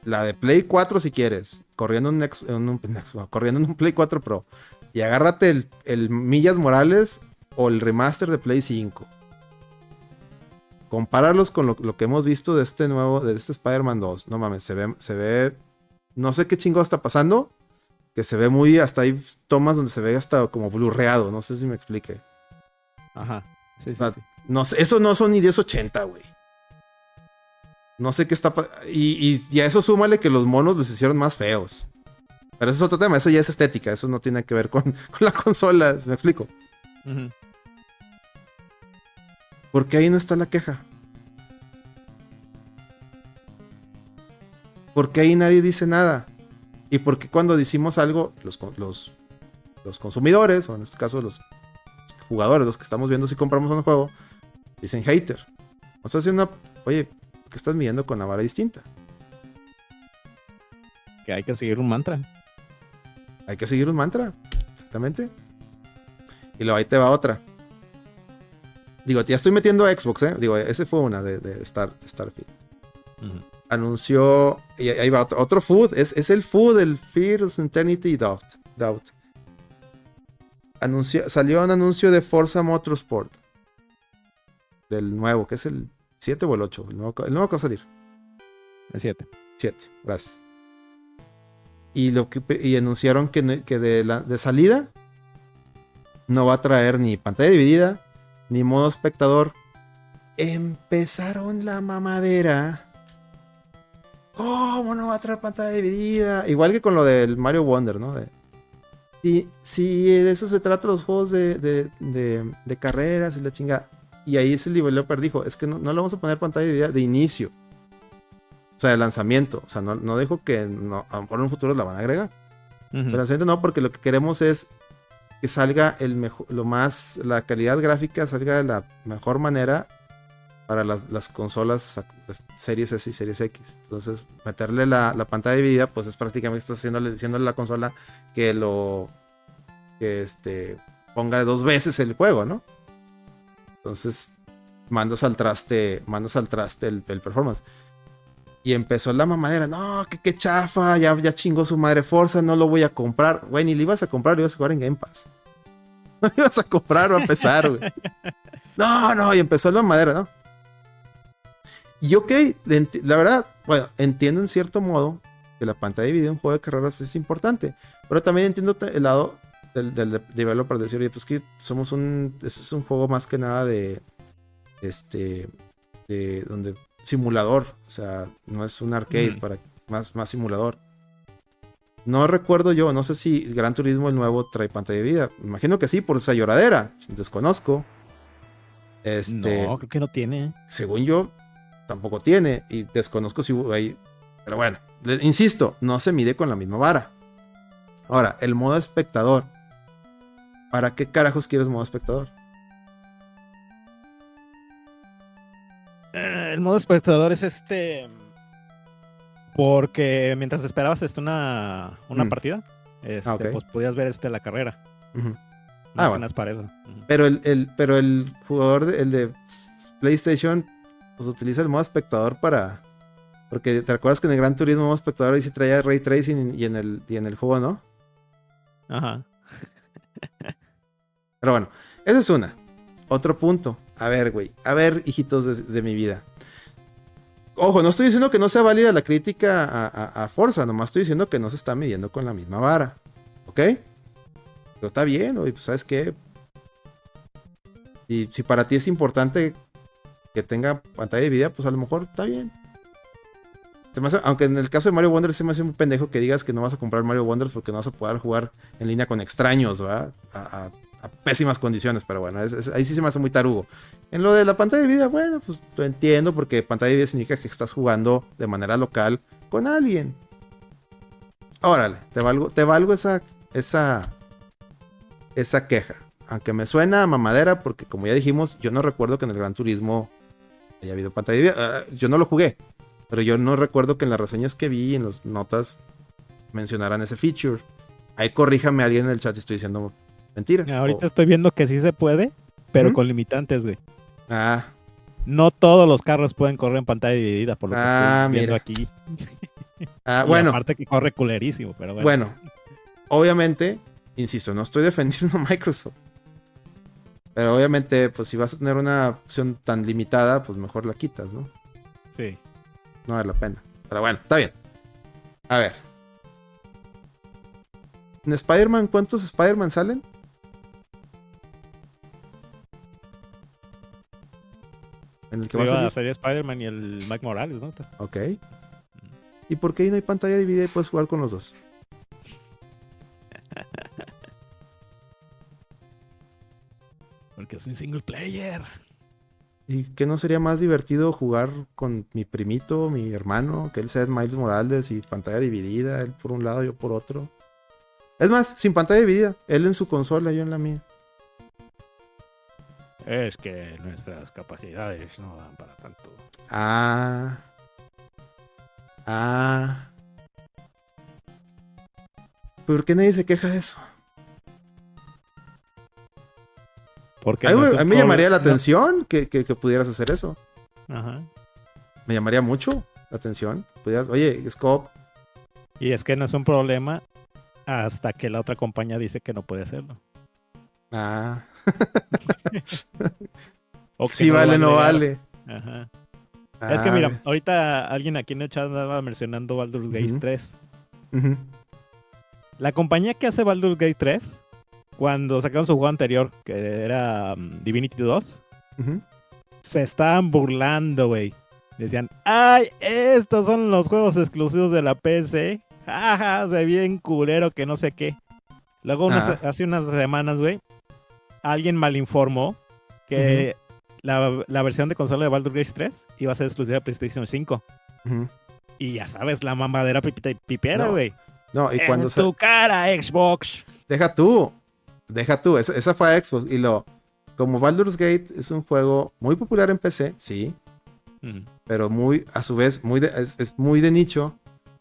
La de Play 4 si quieres. Corriendo en un, en en corriendo en un Play 4 Pro. Y agárrate el, el Millas Morales o el remaster de Play 5. Compáralos con lo, lo que hemos visto de este nuevo, de este Spider-Man 2. No mames, se ve, se ve. No sé qué chingo está pasando. Que se ve muy. Hasta hay tomas donde se ve hasta como blurreado. No sé si me explique. Ajá. Sí, sí, sí. No sé, eso no son ni 1080, güey. No sé qué está y, y, y a eso súmale que los monos los hicieron más feos. Pero eso es otro tema, eso ya es estética, eso no tiene que ver con, con la consola, ¿me explico? Ujú. Porque ahí no está la queja. Porque ahí nadie dice nada. Y porque cuando decimos algo, los, los, los consumidores, o en este caso los jugadores, los que estamos viendo si compramos un juego, dicen hater. O sea, si una, oye, ¿qué estás midiendo con la vara distinta? Que hay que seguir un mantra. Hay que seguir un mantra. Exactamente. Y luego ahí te va otra. Digo, ya estoy metiendo a Xbox, ¿eh? Digo, ese fue una de, de Star, Starfield. Anunció. Y ahí va otro, otro food. Es, es el food, el Fears, Eternity y Doubt. Doubt. Anunció, salió un anuncio de Forza Motorsport. Del nuevo, que es el 7 o el 8. El nuevo, el nuevo que va a salir. El 7. 7, gracias. Y, lo que, y anunciaron que, que de, la, de salida no va a traer ni pantalla dividida ni modo espectador. Empezaron la mamadera ¿cómo no va a traer pantalla dividida? Igual que con lo del Mario Wonder, ¿no? De, si, si de eso se trata los juegos de, de, de, de carreras y la chingada. Y ahí ese developer dijo, es que no, no le vamos a poner pantalla dividida de inicio. O sea, de lanzamiento. O sea, no, no dijo que no, a lo mejor en un futuro la van a agregar. Ujú. Pero lanzamiento no, porque lo que queremos es que salga el mejor, lo más, la calidad gráfica salga de la mejor manera para las, las consolas las Series S y Series X. Entonces, meterle la, la pantalla dividida, pues es prácticamente estás haciéndole, diciéndole a la consola que lo que este ponga dos veces el juego, ¿no? Entonces, mandas al traste, mandas al traste el, performance. Y empezó la mamadera, no, que qué chafa, ya, ya chingó su madre Forza, no lo voy a comprar. Güey, ni le ibas a comprar, lo ibas a jugar en Game Pass. No lo ibas a comprar o a empezar, güey. No, no, y empezó la mamadera, ¿no? Y ok, de la verdad, bueno, entiendo en cierto modo que la pantalla dividida en un juego de carreras es importante, pero también entiendo el lado del, del developer decir, oye, pues que somos un, este es un juego más que nada de, este, de, donde simulador, o sea, no es un arcade, para más, más simulador. No recuerdo yo, no sé si Gran Turismo el nuevo trae pantalla dividida. Me Imagino que sí, por esa lloradera. Desconozco. Este, No, creo que no tiene. según yo, tampoco tiene. Y desconozco si ahí. Pero bueno, insisto, no se mide con la misma vara. Ahora, el modo espectador. ¿Para qué carajos quieres modo espectador? Eh, el modo espectador es este. Porque mientras esperabas este, una, una Mm. partida, este, Ah, pues podías ver este, la carrera. Más Ah, bueno. para eso. Pero el, el- pero el jugador, de, el de PlayStation, pues utiliza el modo espectador para. Porque te acuerdas que en el Gran Turismo modo espectador ahí sí traía ray tracing y en el, y en el juego, ¿no? Ajá. Pero bueno, esa es una. Otro punto. A ver, güey. A ver, hijitos de, de mi vida. Ojo, no estoy diciendo que no sea válida la crítica a, a, Forza, nomás estoy diciendo que no se está midiendo con la misma vara. ¿Ok? Pero está bien, güey, pues sabes qué. Y si para ti es importante que tenga pantalla dividida, pues a lo mejor está bien. Aunque en el caso de Mario Wonders se me hace un pendejo que digas que no vas a comprar Mario Wonders porque no vas a poder jugar en línea con extraños, ¿verdad? A- a pésimas condiciones, pero bueno, ahí sí se me hace muy tarugo. En lo de la pantalla dividida, bueno, pues lo entiendo porque pantalla dividida significa que estás jugando de manera local con alguien. Órale, te valgo, te valgo esa, esa, esa queja. Aunque me suena a mamadera porque como ya dijimos, yo no recuerdo que en el Gran Turismo haya habido pantalla dividida. Ah, yo no lo jugué, pero yo no recuerdo que en las reseñas que vi, en las notas, mencionaran ese feature. Ahí corríjame alguien en el chat si estoy diciendo mentiras. Ahorita O- estoy viendo que sí se puede, pero con limitantes, güey. ah, No todos los carros pueden correr en pantalla dividida, por lo que Ah, estoy viendo mira. aquí. ah, bueno, Aparte que corre culerísimo, pero bueno. bueno. Obviamente, insisto, no estoy defendiendo a Microsoft. Pero obviamente, pues si vas a tener una opción tan limitada, pues mejor la quitas, ¿no? Sí. No vale la pena. Pero bueno, está bien. A ver. En Spider-Man, ¿cuántos Spider-Man salen? En el que va a salir. sería Spider-Man y el Mike Morales, ¿no? Ok. ¿Y por qué ahí no hay pantalla dividida y puedes jugar con los dos? Porque es un single player. ¿Y que no sería más divertido jugar con mi primito, mi hermano, que él sea Miles Morales y pantalla dividida, él por un lado, yo por otro? Es más, sin pantalla dividida, él en su consola, yo en la mía. Es que nuestras capacidades no dan para tanto. Ah. Ah. ¿Por qué nadie se queja de eso? Porque A mí, a mí me llamaría la atención que, que- que pudieras hacer eso. Ajá. Me llamaría mucho la atención. Pudieras, oye, Scope, Y es que no es un problema hasta que la otra compañía dice que no puede hacerlo. Ah, que sí no vale, no vale. Ajá. es que Ah, mira, ahorita alguien aquí en el chat andaba mencionando Baldur's Gate Ujú. 3. ujú, La compañía que hace Baldur's Gate 3, cuando sacaron su juego anterior, que era mm, Divinity 2, ujú. se estaban burlando, güey, Decían, ay, estos son los juegos exclusivos de la PC. Jaja, se ve bien culero que no sé qué. Luego, unas- hace unas semanas, güey, alguien malinformó que la, la versión de consola de Baldur's Gate 3 iba a ser exclusiva de PlayStation 5. Ujú. Y ya sabes, la mamadera pipita y pipera, No, güey. No, y En cuando se... tu cara, Xbox. Deja tú. Deja tú. Esa, esa fue a Xbox. Y lo... Como Baldur's Gate es un juego muy popular en PC, sí. Pero muy, a su vez, muy de- es, es muy de nicho.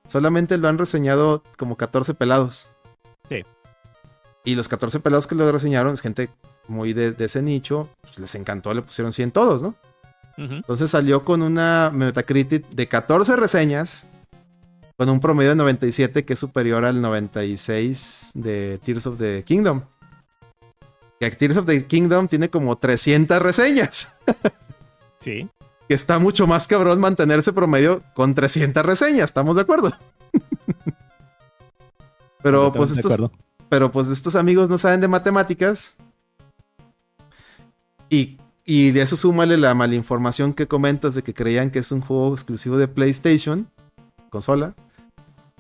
Solamente lo han reseñado como 14 pelados. Y los 14 pelados que lo reseñaron es gente muy de, de ese nicho. Pues les encantó, le pusieron 100 todos, ¿no? Entonces salió con una Metacritic de 14 reseñas, con un promedio de 97 que es superior al 96 de Tears of the Kingdom. Que Tears of the Kingdom tiene como 300 reseñas. Sí. Que está mucho más cabrón mantener ese promedio con 300 reseñas, ¿estamos de acuerdo? Pero pues, estos. Pero pues estos amigos no saben de matemáticas. Y, y de eso súmale la malinformación que comentas de que creían que es un juego exclusivo de PlayStation, consola.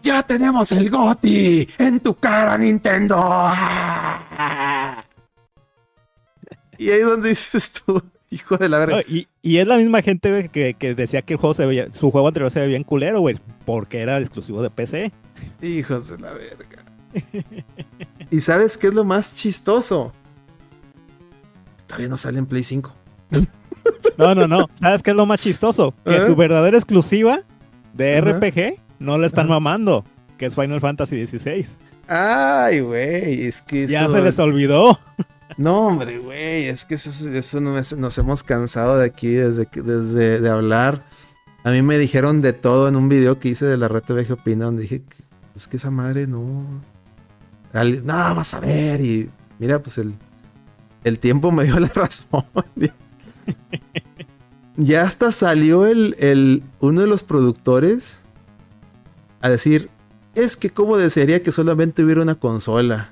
¡Ya tenemos el GOTI! ¡En tu cara, Nintendo! Y ahí es donde dices tú, hijo de la verga. No, y, y es la misma gente güey, que, que decía que el juego se veía, su juego anterior se veía bien culero, güey, porque era exclusivo de PC. Hijos de la verga. ¿Y sabes qué es lo más chistoso? Todavía no sale en Play 5. No, no, no. ¿Sabes qué es lo más chistoso? Que ¿Eh? su verdadera exclusiva de. RPG no la están mamando, que es Final Fantasy XVI. Ay, güey, es que Ya eso- se les olvidó. No, hombre, güey, es que eso, eso no es- nos hemos cansado de aquí desde, desde de hablar. A mí me dijeron de todo en un video que hice de la red TV que opina, donde dije, es que esa madre no... Al- no, vas a ver, y mira, pues el, el tiempo me dio la razón. ya hasta salió el, el, uno de los productores a decir, es que como desearía que solamente hubiera una consola.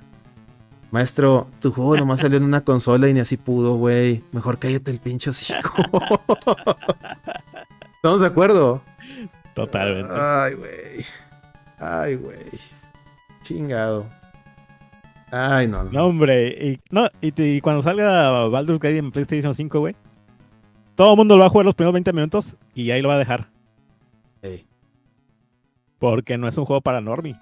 Maestro, tu juego nomás salió en una consola y ni así pudo, güey. Mejor cállate el pinche hocico. ¿Estamos de acuerdo? Totalmente. Ay, güey. Ay, güey. Chingado. Ay, no. No, hombre. Y, no, y, te- y cuando salga Baldur's Gate en PlayStation 5, güey, todo el mundo lo va a jugar los primeros 20 minutos y ahí lo va a dejar. Porque no es un juego para normie.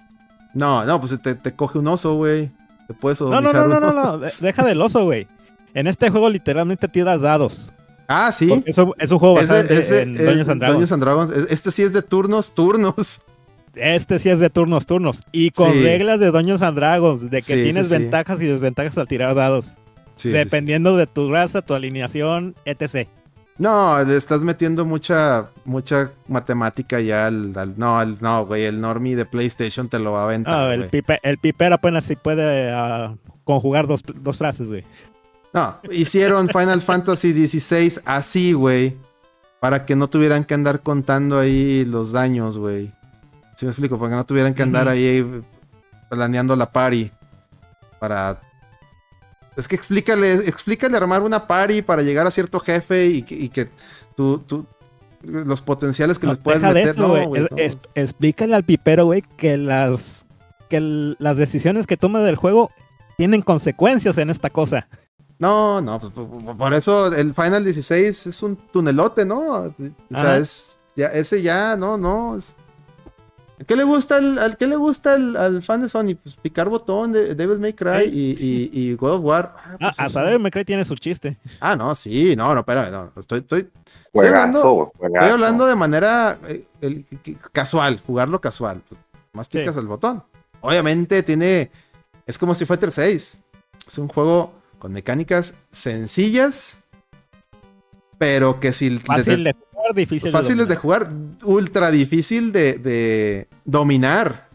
No, no, pues te, te coge un oso, güey. Te puedes No, no, no, no, no, no. de- Deja del oso, güey. En este juego literalmente tiras dados. Ah, sí. Porque Es un, es juego basado Ese- en- es Dungeons and Dragons. Dungeons and Dragons. Es- Este sí es de turnos, turnos. Este sí es de turnos, turnos. Y con Sí. reglas de Dungeons and Dragons, de que Sí, tienes sí. ventajas y desventajas al tirar dados. Dependiendo de tu raza, tu alineación, etc. No, le estás metiendo mucha, mucha matemática ya al, al- no, al- no, güey, el normie de PlayStation te lo va a aventar, Ah, el, pipe, el piper apenas si puede ah, conjugar dos, dos frases, güey. No, hicieron Final Fantasy XVI así, güey, para que no tuvieran que andar contando ahí los daños, güey. ¿Sí me explico? Para que no tuvieran que andar ahí planeando la party. Para... Es que explícale, explícale armar una party para llegar a cierto jefe y que, y que tú, tú- los potenciales que No, les puedes deja de meter. eso, no, es- explícale al pipero, güey, que las que el- las decisiones que toma del juego tienen consecuencias en esta cosa. No, no, pues por, eso el Final 16 es un tunelote, ¿no? O sea, Ajá. es. Ya, ese ya, no, no. es- ¿Qué le gusta al, al- qué le gusta al, al fan de Sony? Pues picar botón de Devil May Cry Sí. y, y- y God of War. Ah, Ah, pues hasta eso. Devil May Cry tiene su chiste. Ah, no, sí, no, no, espérame, no. Estoy, estoy, Juegazo, hablando- juegazo. estoy hablando de manera eh, el- casual, jugarlo casual. Pues, más Sí. picas el botón. Obviamente tiene. Es como Street Fighter 6. Es un juego con mecánicas sencillas, pero que si Fácil de jugar, difícil pues, fáciles de jugar, ultra difícil de, de dominar.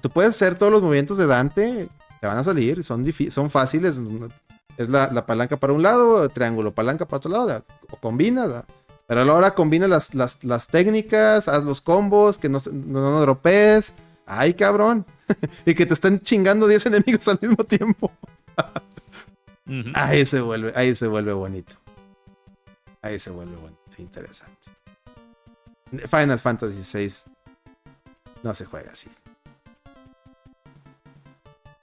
Tú puedes hacer todos los movimientos de Dante, te van a salir, son, son fáciles. Es la, la palanca para un lado, triángulo, palanca para otro lado, o combina. Pero a la hora combina las, las, las técnicas, haz los combos, que no, no, no dropees. Ay, cabrón. y que te estén chingando 10 enemigos al mismo tiempo. Ahí se vuelve, ahí se vuelve bonito. Ahí se vuelve bonito, interesante. Final Fantasy VI no se juega así.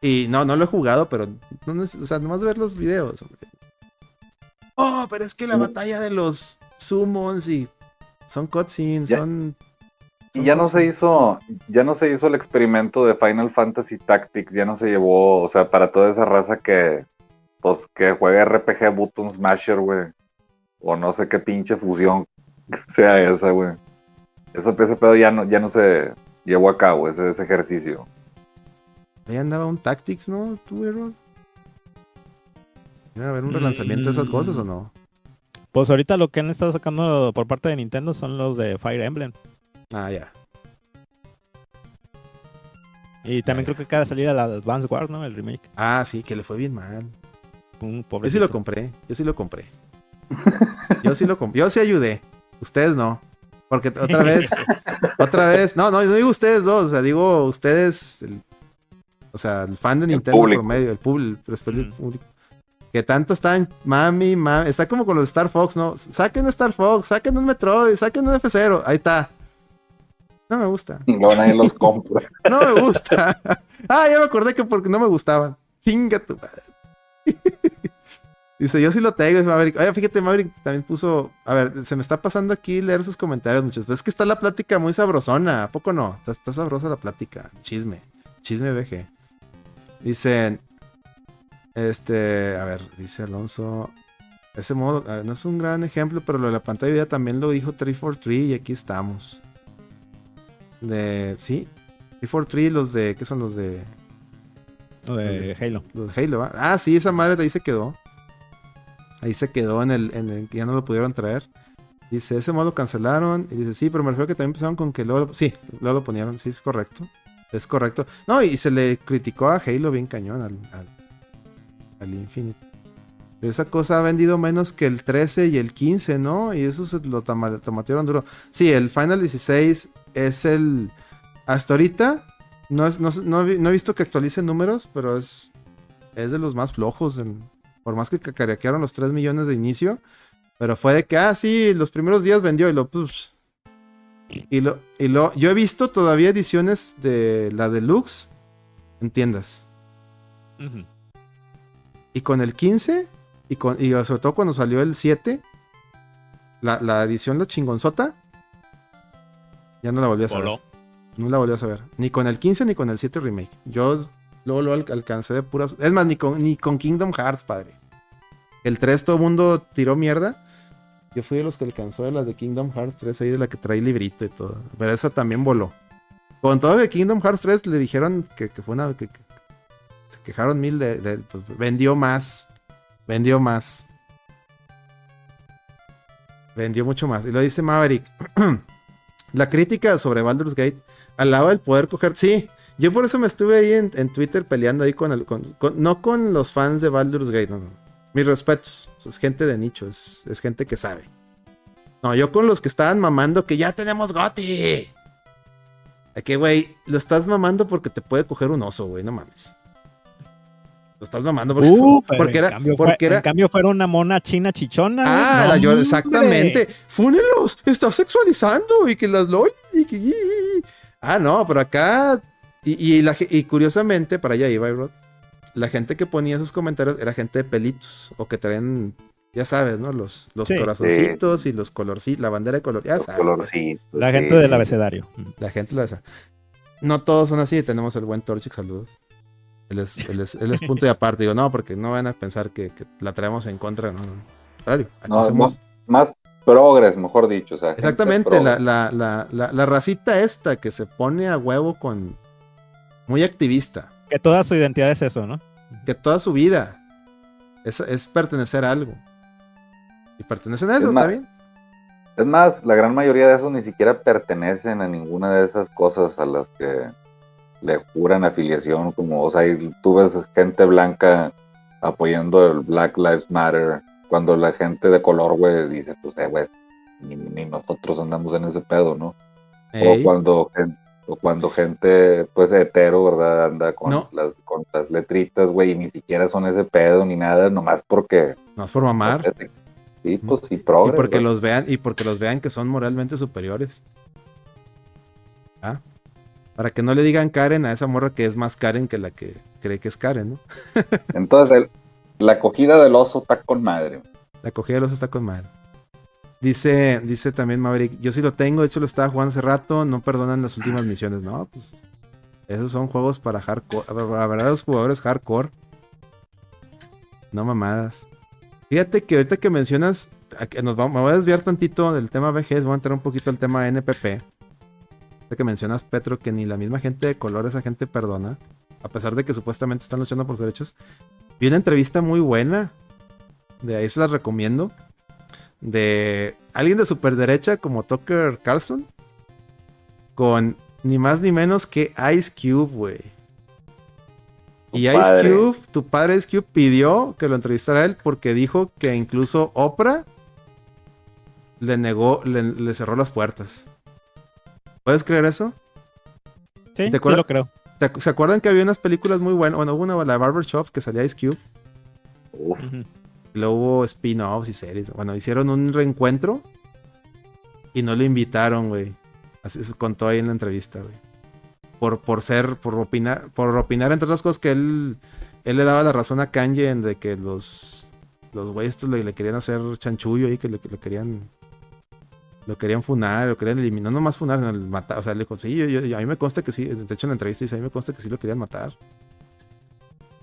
Y no, no lo he jugado, pero no o sea, nomás ver los videos, hombre. Oh, pero es que la Mm. batalla de los summons y son cutscenes, Ya- son. Y ya no se hizo, ya no se hizo el experimento de Final Fantasy Tactics, ya no se llevó, o sea, para toda esa raza que, pues, que juega RPG Button Smasher, güey. O no sé qué pinche fusión sea esa, güey. Eso, ese pedo ya no, ya no se llevó a cabo, ese, ese ejercicio. Ahí andaba un Tactics, ¿no? ¿Tú, Errol? ¿Iba a haber un relanzamiento de esas cosas o no? Pues ahorita lo que han estado sacando por parte de Nintendo son los de Fire Emblem. Ah, ya. Y también creo que acaba de salir a la Advance Wars, ¿no? El remake. Ah, sí, que le fue bien mal. Un Yo sí lo compré, yo sí lo compré. Yo sí lo compré, yo sí ayudé. Ustedes no. Porque otra vez, otra vez, no, no, no digo ustedes dos, o sea, digo ustedes, el- o sea, el fan de Nintendo público. promedio, el público, el Mm. público. Que tanto están, mami, mami, está como con los Star Fox, ¿no? Saquen Star Fox, saquen un Metroid, saquen un F0, ahí está. No me gusta, luego nadie los compra. no me gusta. ah, ya me acordé que porque no me gustaban. Chinga tu madre. Dice, yo sí lo tengo, es Maverick. Oye, fíjate, Maverick también puso. A ver, se me está pasando aquí leer sus comentarios veces. Es que está la plática muy sabrosona. ¿A poco no? Está, está sabrosa la plática. Chisme. Chisme VG. Dicen. Este. A ver, dice Alonso. Ese modo no es un gran ejemplo, pero lo de la pantalla de vida también lo dijo 343 y aquí estamos. De. Sí. 343, los de. ¿Qué son los de.? Lo de Halo. Los de Halo, ¿va? Ah, sí, esa madre de ahí se quedó. Ahí se quedó en el, en el que ya no lo pudieron traer. Dice, ese modo lo cancelaron. Y dice, sí, pero me refiero que también empezaron con que luego lo, sí, luego lo ponieron. Sí, es correcto. Es correcto. No, y se le criticó a Halo bien cañón al, al, al Infinite. Pero esa cosa ha vendido menos que el 13 y el 15, ¿no? Y eso se lo toma- tomatearon duro. Sí, el Final 16 es el... Hasta ahorita, no, es, no, no no he visto que actualicen números, pero es, es de los más flojos. en- por más que cacarearon los 3 millones de inicio. Pero fue de que, ah, sí, los primeros días vendió y lo... pues, y lo, y lo... Yo he visto todavía ediciones de la deluxe en tiendas. Y con el 15, y, con, y sobre todo cuando salió el 7, la, la edición, la chingonzota, ya no la volví a saber. Voló. No la volví a saber. Ni con el 15 ni con el 7 remake. Yo luego lo alcancé de puras. Es más, ni con, ni con Kingdom Hearts, padre. El 3 todo el mundo tiró mierda. Yo fui de los que alcanzó de las de Kingdom Hearts 3, ahí de la que trae librito y todo. Pero esa también voló. Con todo que Kingdom Hearts 3 le dijeron que, que fue una. Que, se quejaron mil de. de- pues, vendió más. Vendió más. Vendió mucho más. Y lo dice Maverick. la crítica sobre Baldur's Gate al lado del poder coger. Sí, yo por eso me estuve ahí en, en Twitter peleando ahí con, el, con- con- No con los fans de Baldur's Gate, no, no. Mis respetos. Es gente de nicho, es, es gente que sabe. No, yo con los que estaban mamando que ya tenemos Gotti. Que, güey, lo estás mamando porque te puede coger un oso, güey, no mames. Lo estás mamando porque, Uh, pero porque en era. cambio, Porque fue- era en cambio fuera una mona china chichona. Ah, la hombre. exactamente. Fúnelos, está sexualizando y que las lolis y que. Ah, no, pero acá. Y, y la y curiosamente, para allá iba, Rod, La gente que ponía esos comentarios era gente de pelitos o que traen, ya sabes, ¿no? Los, los Sí. corazoncitos y los colorcitos, la bandera de color, ya Los sabes. colorcitos, La sí, gente del sí. abecedario. La gente hace. No todos son así, tenemos el buen Torchic, saludos. Él es, él, es, él es punto y aparte. Digo, no, porque no van a pensar que, que la traemos en contra. No, no. Contrario. Aquí No, somos- Más progres, mejor dicho. O sea, Exactamente, la, la, la, la racita esta que se pone a huevo con. Muy activista. Que toda su identidad es eso, ¿no? Que toda su vida es, es pertenecer a algo. Y pertenecen a eso, Es más- ¿está bien? Es más, la gran mayoría de esos ni siquiera pertenecen a ninguna de esas cosas a las que le juran afiliación, como, o sea, tú ves gente blanca apoyando el Black Lives Matter, cuando la gente de color, güey, dice, pues, eh, güey, ni, ni nosotros andamos en ese pedo, ¿no? Ey, O cuando, gen- o cuando gente, pues, hetero, ¿verdad? Anda con, No. las, con las letritas, güey, y ni siquiera son ese pedo ni nada, nomás porque... no es por mamar. Sí, pues, Y progres, porque ¿verdad? los vean, y porque los vean que son moralmente superiores. ¿Ah? Para que no le digan Karen a esa morra que es más Karen que la que cree que es Karen, ¿no? Entonces, el- la acogida del oso está con madre. La acogida de los está con madre. Dice, dice también Maverick, yo sí lo tengo, de hecho lo estaba jugando hace rato, no perdonan las últimas misiones. No, pues esos son juegos para hardcore, para los jugadores hardcore. No mamadas. Fíjate que ahorita que mencionas, nos vamos, me voy a desviar tantito del tema VGS, voy a entrar un poquito al tema NPP. Ahorita que mencionas, Petro, que ni la misma gente de color esa gente perdona, a pesar de que supuestamente están luchando por sus derechos. Vi una entrevista muy buena, de ahí se las recomiendo, de alguien de super derecha como Tucker Carlson, con ni más ni menos que Ice Cube, güey. Y Ice padre. Cube, tu padre Ice Cube pidió que lo entrevistara a él porque dijo que incluso Oprah le negó, le, le cerró las puertas. ¿Puedes creer eso? Sí, ¿Te sí acuerdas? lo creo. ¿Te ac- ¿Se acuerdan que había unas películas muy buenas? Bueno, hubo una, la de Barber Shop, que salía Ice Cube. Ujú. Y Luego hubo spin-offs y series. Bueno, hicieron un reencuentro y no lo invitaron, güey. Así se contó ahí en la entrevista, güey. Por, por ser, por opinar, por opinar entre otras cosas que él, él le daba la razón a Kanye en de que los, los güeyes le, le querían hacer chanchullo ahí, que le, querían, lo querían funar, lo querían eliminar, no nomás funar, sino matar. O sea, le sí, yo- yo- a mí me consta que sí, de hecho en la entrevista dice, a mí me consta que sí lo querían matar.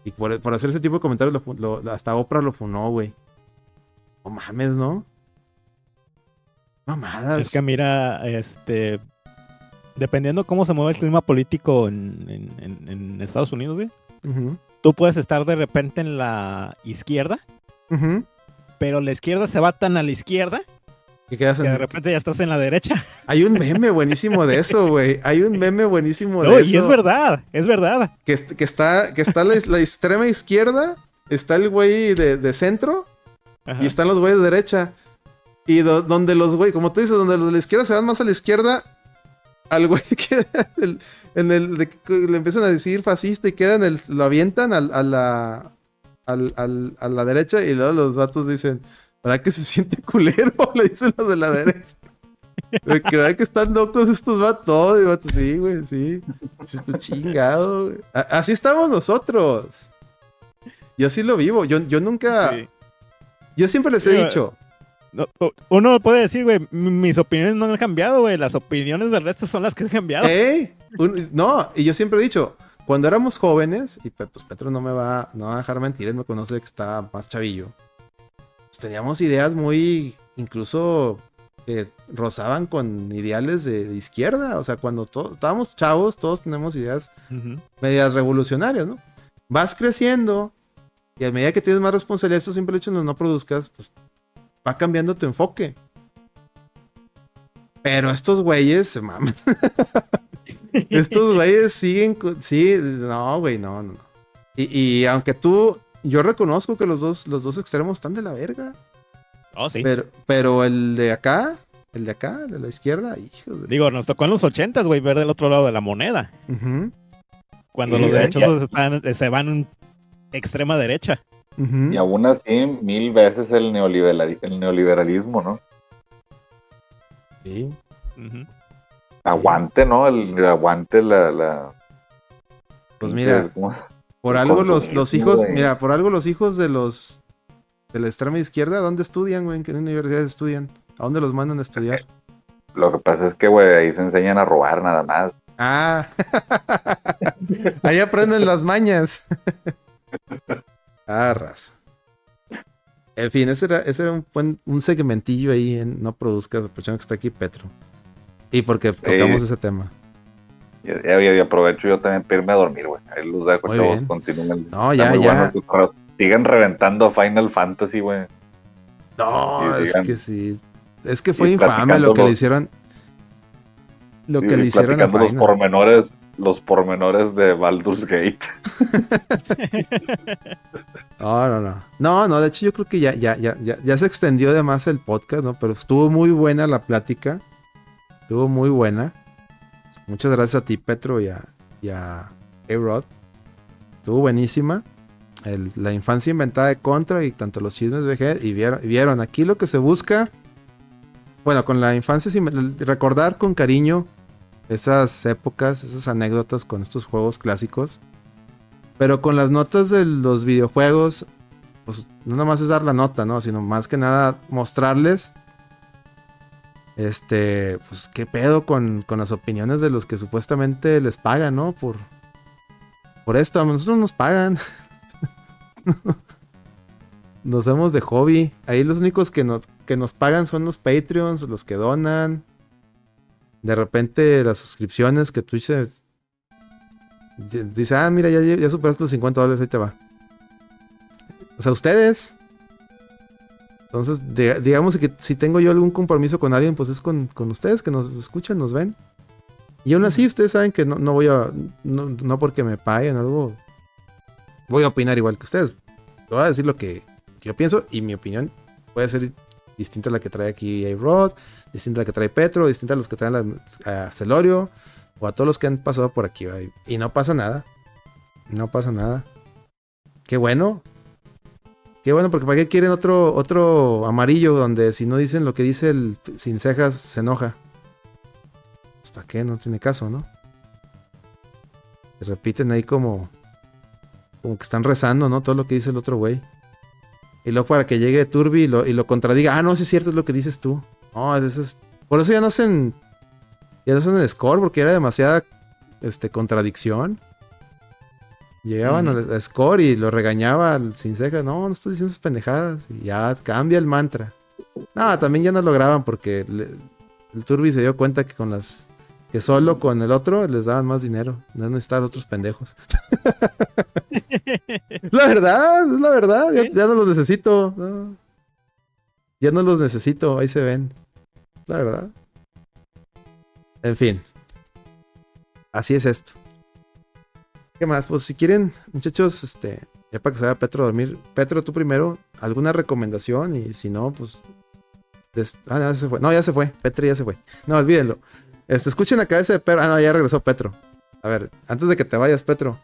Y por, por hacer ese tipo de comentarios, lo fu- lo- hasta Oprah lo funó, güey. No mames, ¿no? Mamadas. Es que mira, este, dependiendo cómo se mueve el clima político en, en- en- en Estados Unidos, güey, tú puedes estar de repente en la izquierda, pero la izquierda se va tan a la izquierda ¿Qué quedas que en- de repente ya estás en la derecha. Hay un meme buenísimo de eso, güey. Hay un meme buenísimo de No, eso. y es verdad, es verdad. Que, que está, que está la, la extrema izquierda, está el güey de, de centro Ajá. y están los güeyes de derecha. Y do- donde los güeyes, como tú dices, donde los de la izquierda se van más a la izquierda, al güey que el- en el de le empiezan a decir fascista y quedan el, lo avientan al- a la al- al- a la derecha y luego los vatos dicen, ¿verdad que se siente culero? Le dicen los de la derecha. Que ¿Verdad que están locos estos vatos? Y vatos, sí, güey, sí. Sí, está chingado, güey. Así estamos nosotros. Yo así lo vivo. Yo, yo nunca. Sí. Yo siempre les he Sí, dicho. No, uno puede decir, güey, mis opiniones no han cambiado, güey. Las opiniones del resto son las que han cambiado. ¡Ey! Un- no, y yo siempre he dicho, cuando éramos jóvenes, y pues Petro no me va, no va a dejar mentir, él me conoce que está más chavillo. Pues teníamos ideas muy, incluso que rozaban con ideales de, de izquierda. O sea, cuando to- estábamos chavos, todos tenemos ideas medias revolucionarias, ¿no? Vas creciendo y a medida que tienes más responsabilidad, eso siempre hecho no, no produzcas, pues va cambiando tu enfoque. Pero estos güeyes se maman. estos güeyes siguen, sí, no, güey, no, no, no. Y, y aunque tú, yo reconozco que los dos, los dos extremos están de la verga. Oh, sí. Pero, pero el de acá, el de acá, el de la izquierda, hijos de... Digo, nos tocó en los ochentas, güey, ver del otro lado de la moneda. Ujú, Cuando Sí, los ya- derechos están- se van extrema derecha. ujú. Y aún así, mil veces el, neoliberal, el neoliberalismo, ¿no? Sí. Aguante, ¿no? El aguante la... la Pues mira, ¿cómo? Por algo los, los hijos, güey. mira, por algo los hijos de los de la extrema izquierda, ¿dónde estudian, güey? ¿En qué universidades estudian? ¿A dónde los mandan a estudiar? Lo que pasa es que, güey, ahí se enseñan a robar nada más. Ah, ahí aprenden las mañas. ah, raza. En fin, ese era, ese era un, buen- un segmentillo ahí en No Produzcas, aprovechando que está aquí Petro. Y porque tocamos ese tema. Y, aprovecho yo también para irme a dormir, güey. Ahí los dejo, chavos, continúen. No, ya, ya. bueno. Sigan reventando Final Fantasy, güey. No, es que sí. Es que fue infame lo que le hicieron. Lo que le hicieron a platicando los Final. pormenores, los pormenores de Baldur's Gate. No, no, no. No, no, de hecho yo creo que ya, ya, ya, ya, ya se extendió de más el podcast, ¿no? Pero estuvo muy buena la plática. Estuvo muy buena. Muchas gracias a ti, Petro, y a, y a A-Rod. Estuvo buenísima. La infancia inventada de Contra y tanto los chismes VG. Y vieron, vieron, aquí lo que se busca. Bueno, con la infancia, recordar con cariño esas épocas, esas anécdotas con estos juegos clásicos. Pero con las notas de los videojuegos, pues no nada más es dar la nota, ¿no? Sino más que nada mostrarles, este, pues qué pedo con, con las opiniones de los que supuestamente les pagan, ¿no? Por, por esto, a nosotros nos pagan. nos vemos de hobby. Ahí los únicos que nos, que nos pagan son los Patreons, los que donan. De repente las suscripciones que Twitch es- di- dice, ah, mira, ya, ya superaste los 50 dólares, ahí te va. O sea, ustedes. Entonces, de- digamos que si tengo yo algún compromiso con alguien, pues es con, con ustedes que nos escuchan, nos ven. Y aún así, ustedes saben que no, no voy a. No, no porque me paguen algo. Voy a opinar igual que ustedes. Le voy a decir lo que, que yo pienso y mi opinión puede ser distinta a la que trae aquí A-Rod, distinta a la que trae Petro, distinta a los que traen la- a Celorio o a todos los que han pasado por aquí. ¿va? Y- Y no pasa nada. No pasa nada. Qué bueno. Qué bueno, porque ¿para qué quieren otro, otro amarillo donde si no dicen lo que dice el sin cejas se enoja? Pues ¿para qué? No tiene caso, ¿no? Repiten ahí como, como que están rezando, ¿no? Todo lo que dice el otro güey. Y luego para que llegue Turbi y lo, y lo contradiga. Ah, no, sí es cierto, es lo que dices tú. No, eso es... Por eso ya no hacen... Ya no hacen el score, porque era demasiada este, contradicción. Llegaban al score y lo regañaba sin ceja. No, no estoy diciendo esas pendejadas. Y ya cambia el mantra. No, también ya no lo graban porque le- el Turbi se dio cuenta que con las... Que solo con el otro les daban más dinero. No necesitaban otros pendejos. La verdad, es la verdad. Ya, no los necesito. no. Ya no los necesito. Ahí se ven. La verdad. En fin. Así es esto. ¿Qué más? Pues si quieren, muchachos, este, ya para que se vaya Petro a dormir. Petro, tú primero, ¿alguna recomendación? Y si no, pues. des- Ah, ya se fue. No, ya se fue. Petro ya se fue. No, olvídenlo. Este, escuchen la cabeza de Petro. Ah, no, ya regresó Petro. A ver, antes de que te vayas, Petro.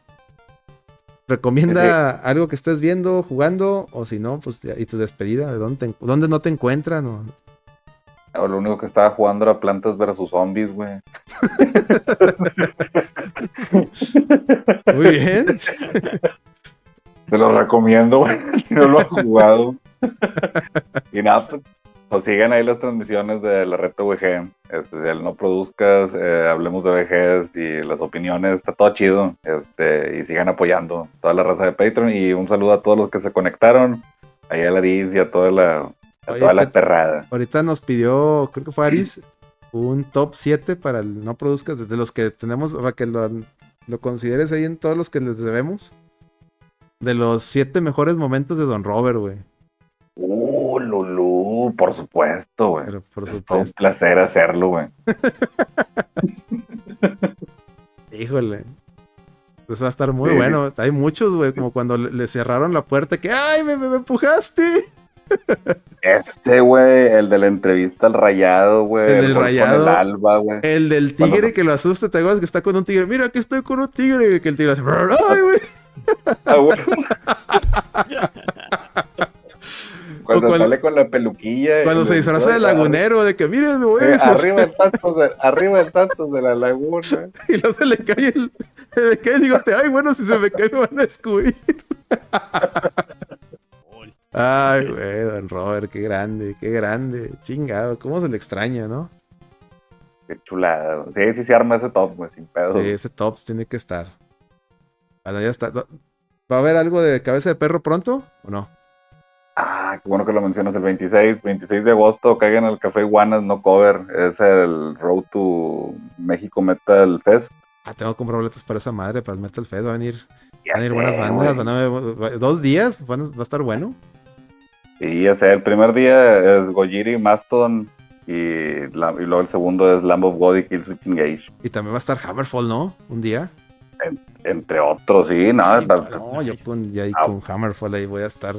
Recomienda algo que estés viendo, jugando, o si no, pues y tu despedida, ¿de dónde, te- dónde no te encuentran? o- Lo único que estaba jugando era Plantas versus Zombies, güey. Muy bien. Te lo recomiendo, güey. No lo has jugado. y nada, pues, pues sigan ahí las transmisiones de la reta VG. Este, el no produzcas, eh, hablemos de VGs y las opiniones, está todo chido. Este, y sigan apoyando toda la raza de Patreon. Y un saludo a todos los que se conectaron. Ahí a Laris y a toda la, a Oye, toda la perrada. Ahorita nos pidió, creo que fue Aris, un top 7 para el no produzcas, de los que tenemos, para que lo, lo consideres ahí en todos los que les debemos. De los 7 mejores momentos de Don Robert, güey. Uh, Lulú, por supuesto, güey. Pero por Fue un supuesto. placer hacerlo, güey. Híjole. Eso va a estar muy Sí. bueno. Hay muchos, güey, como cuando le, le cerraron la puerta que, ¡ay, me, me- me empujaste! Este, güey, el de la entrevista al rayado, güey. El del Rayado. el alba, güey. El del Cuando- tigre que lo asusta, te acuerdas que está con un tigre. Mira que estoy con un tigre. Que el tigre hace, ¡ay, güey! Ah, güey. Cuando, sale con la peluquilla. Cuando y se disfraza de lagunero, de que, miren, Eh, disfrazar". arriba el tantos de, arriba el tantos de la laguna. Y luego se le cae el, se le cae el bigote. Ay, bueno, si se me cae me van a descubrir. Ay, güey, don Robert, qué grande, qué grande. Chingado, cómo se le extraña, ¿no? Qué chulada. Sí, sí se arma ese top, güey, sin pedo. Sí, ese Tops tiene que estar. Bueno, ya está. ¿Va a haber algo de cabeza de perro pronto o no? Ah, qué bueno que lo mencionas. El 26, 26 de agosto, caigan al Café Iguanas, no cover. Es el Road to México Metal Fest. Ah, tengo que comprar boletos para esa madre, para el Metal Fest. Van a ir, Ya van a ir buenas bandas. Van a dos días, van a- va a estar bueno. Sí, ya sé, el primer día es Gojiri, Mastodon y, la- y luego el segundo es Lamb of God y Killswitch Engage. Y también va a estar Hammerfall, ¿no? Un día. Entre otros, sí, no, está- no, yo con, ya ahí Ah. con Hammerfall ahí voy a estar.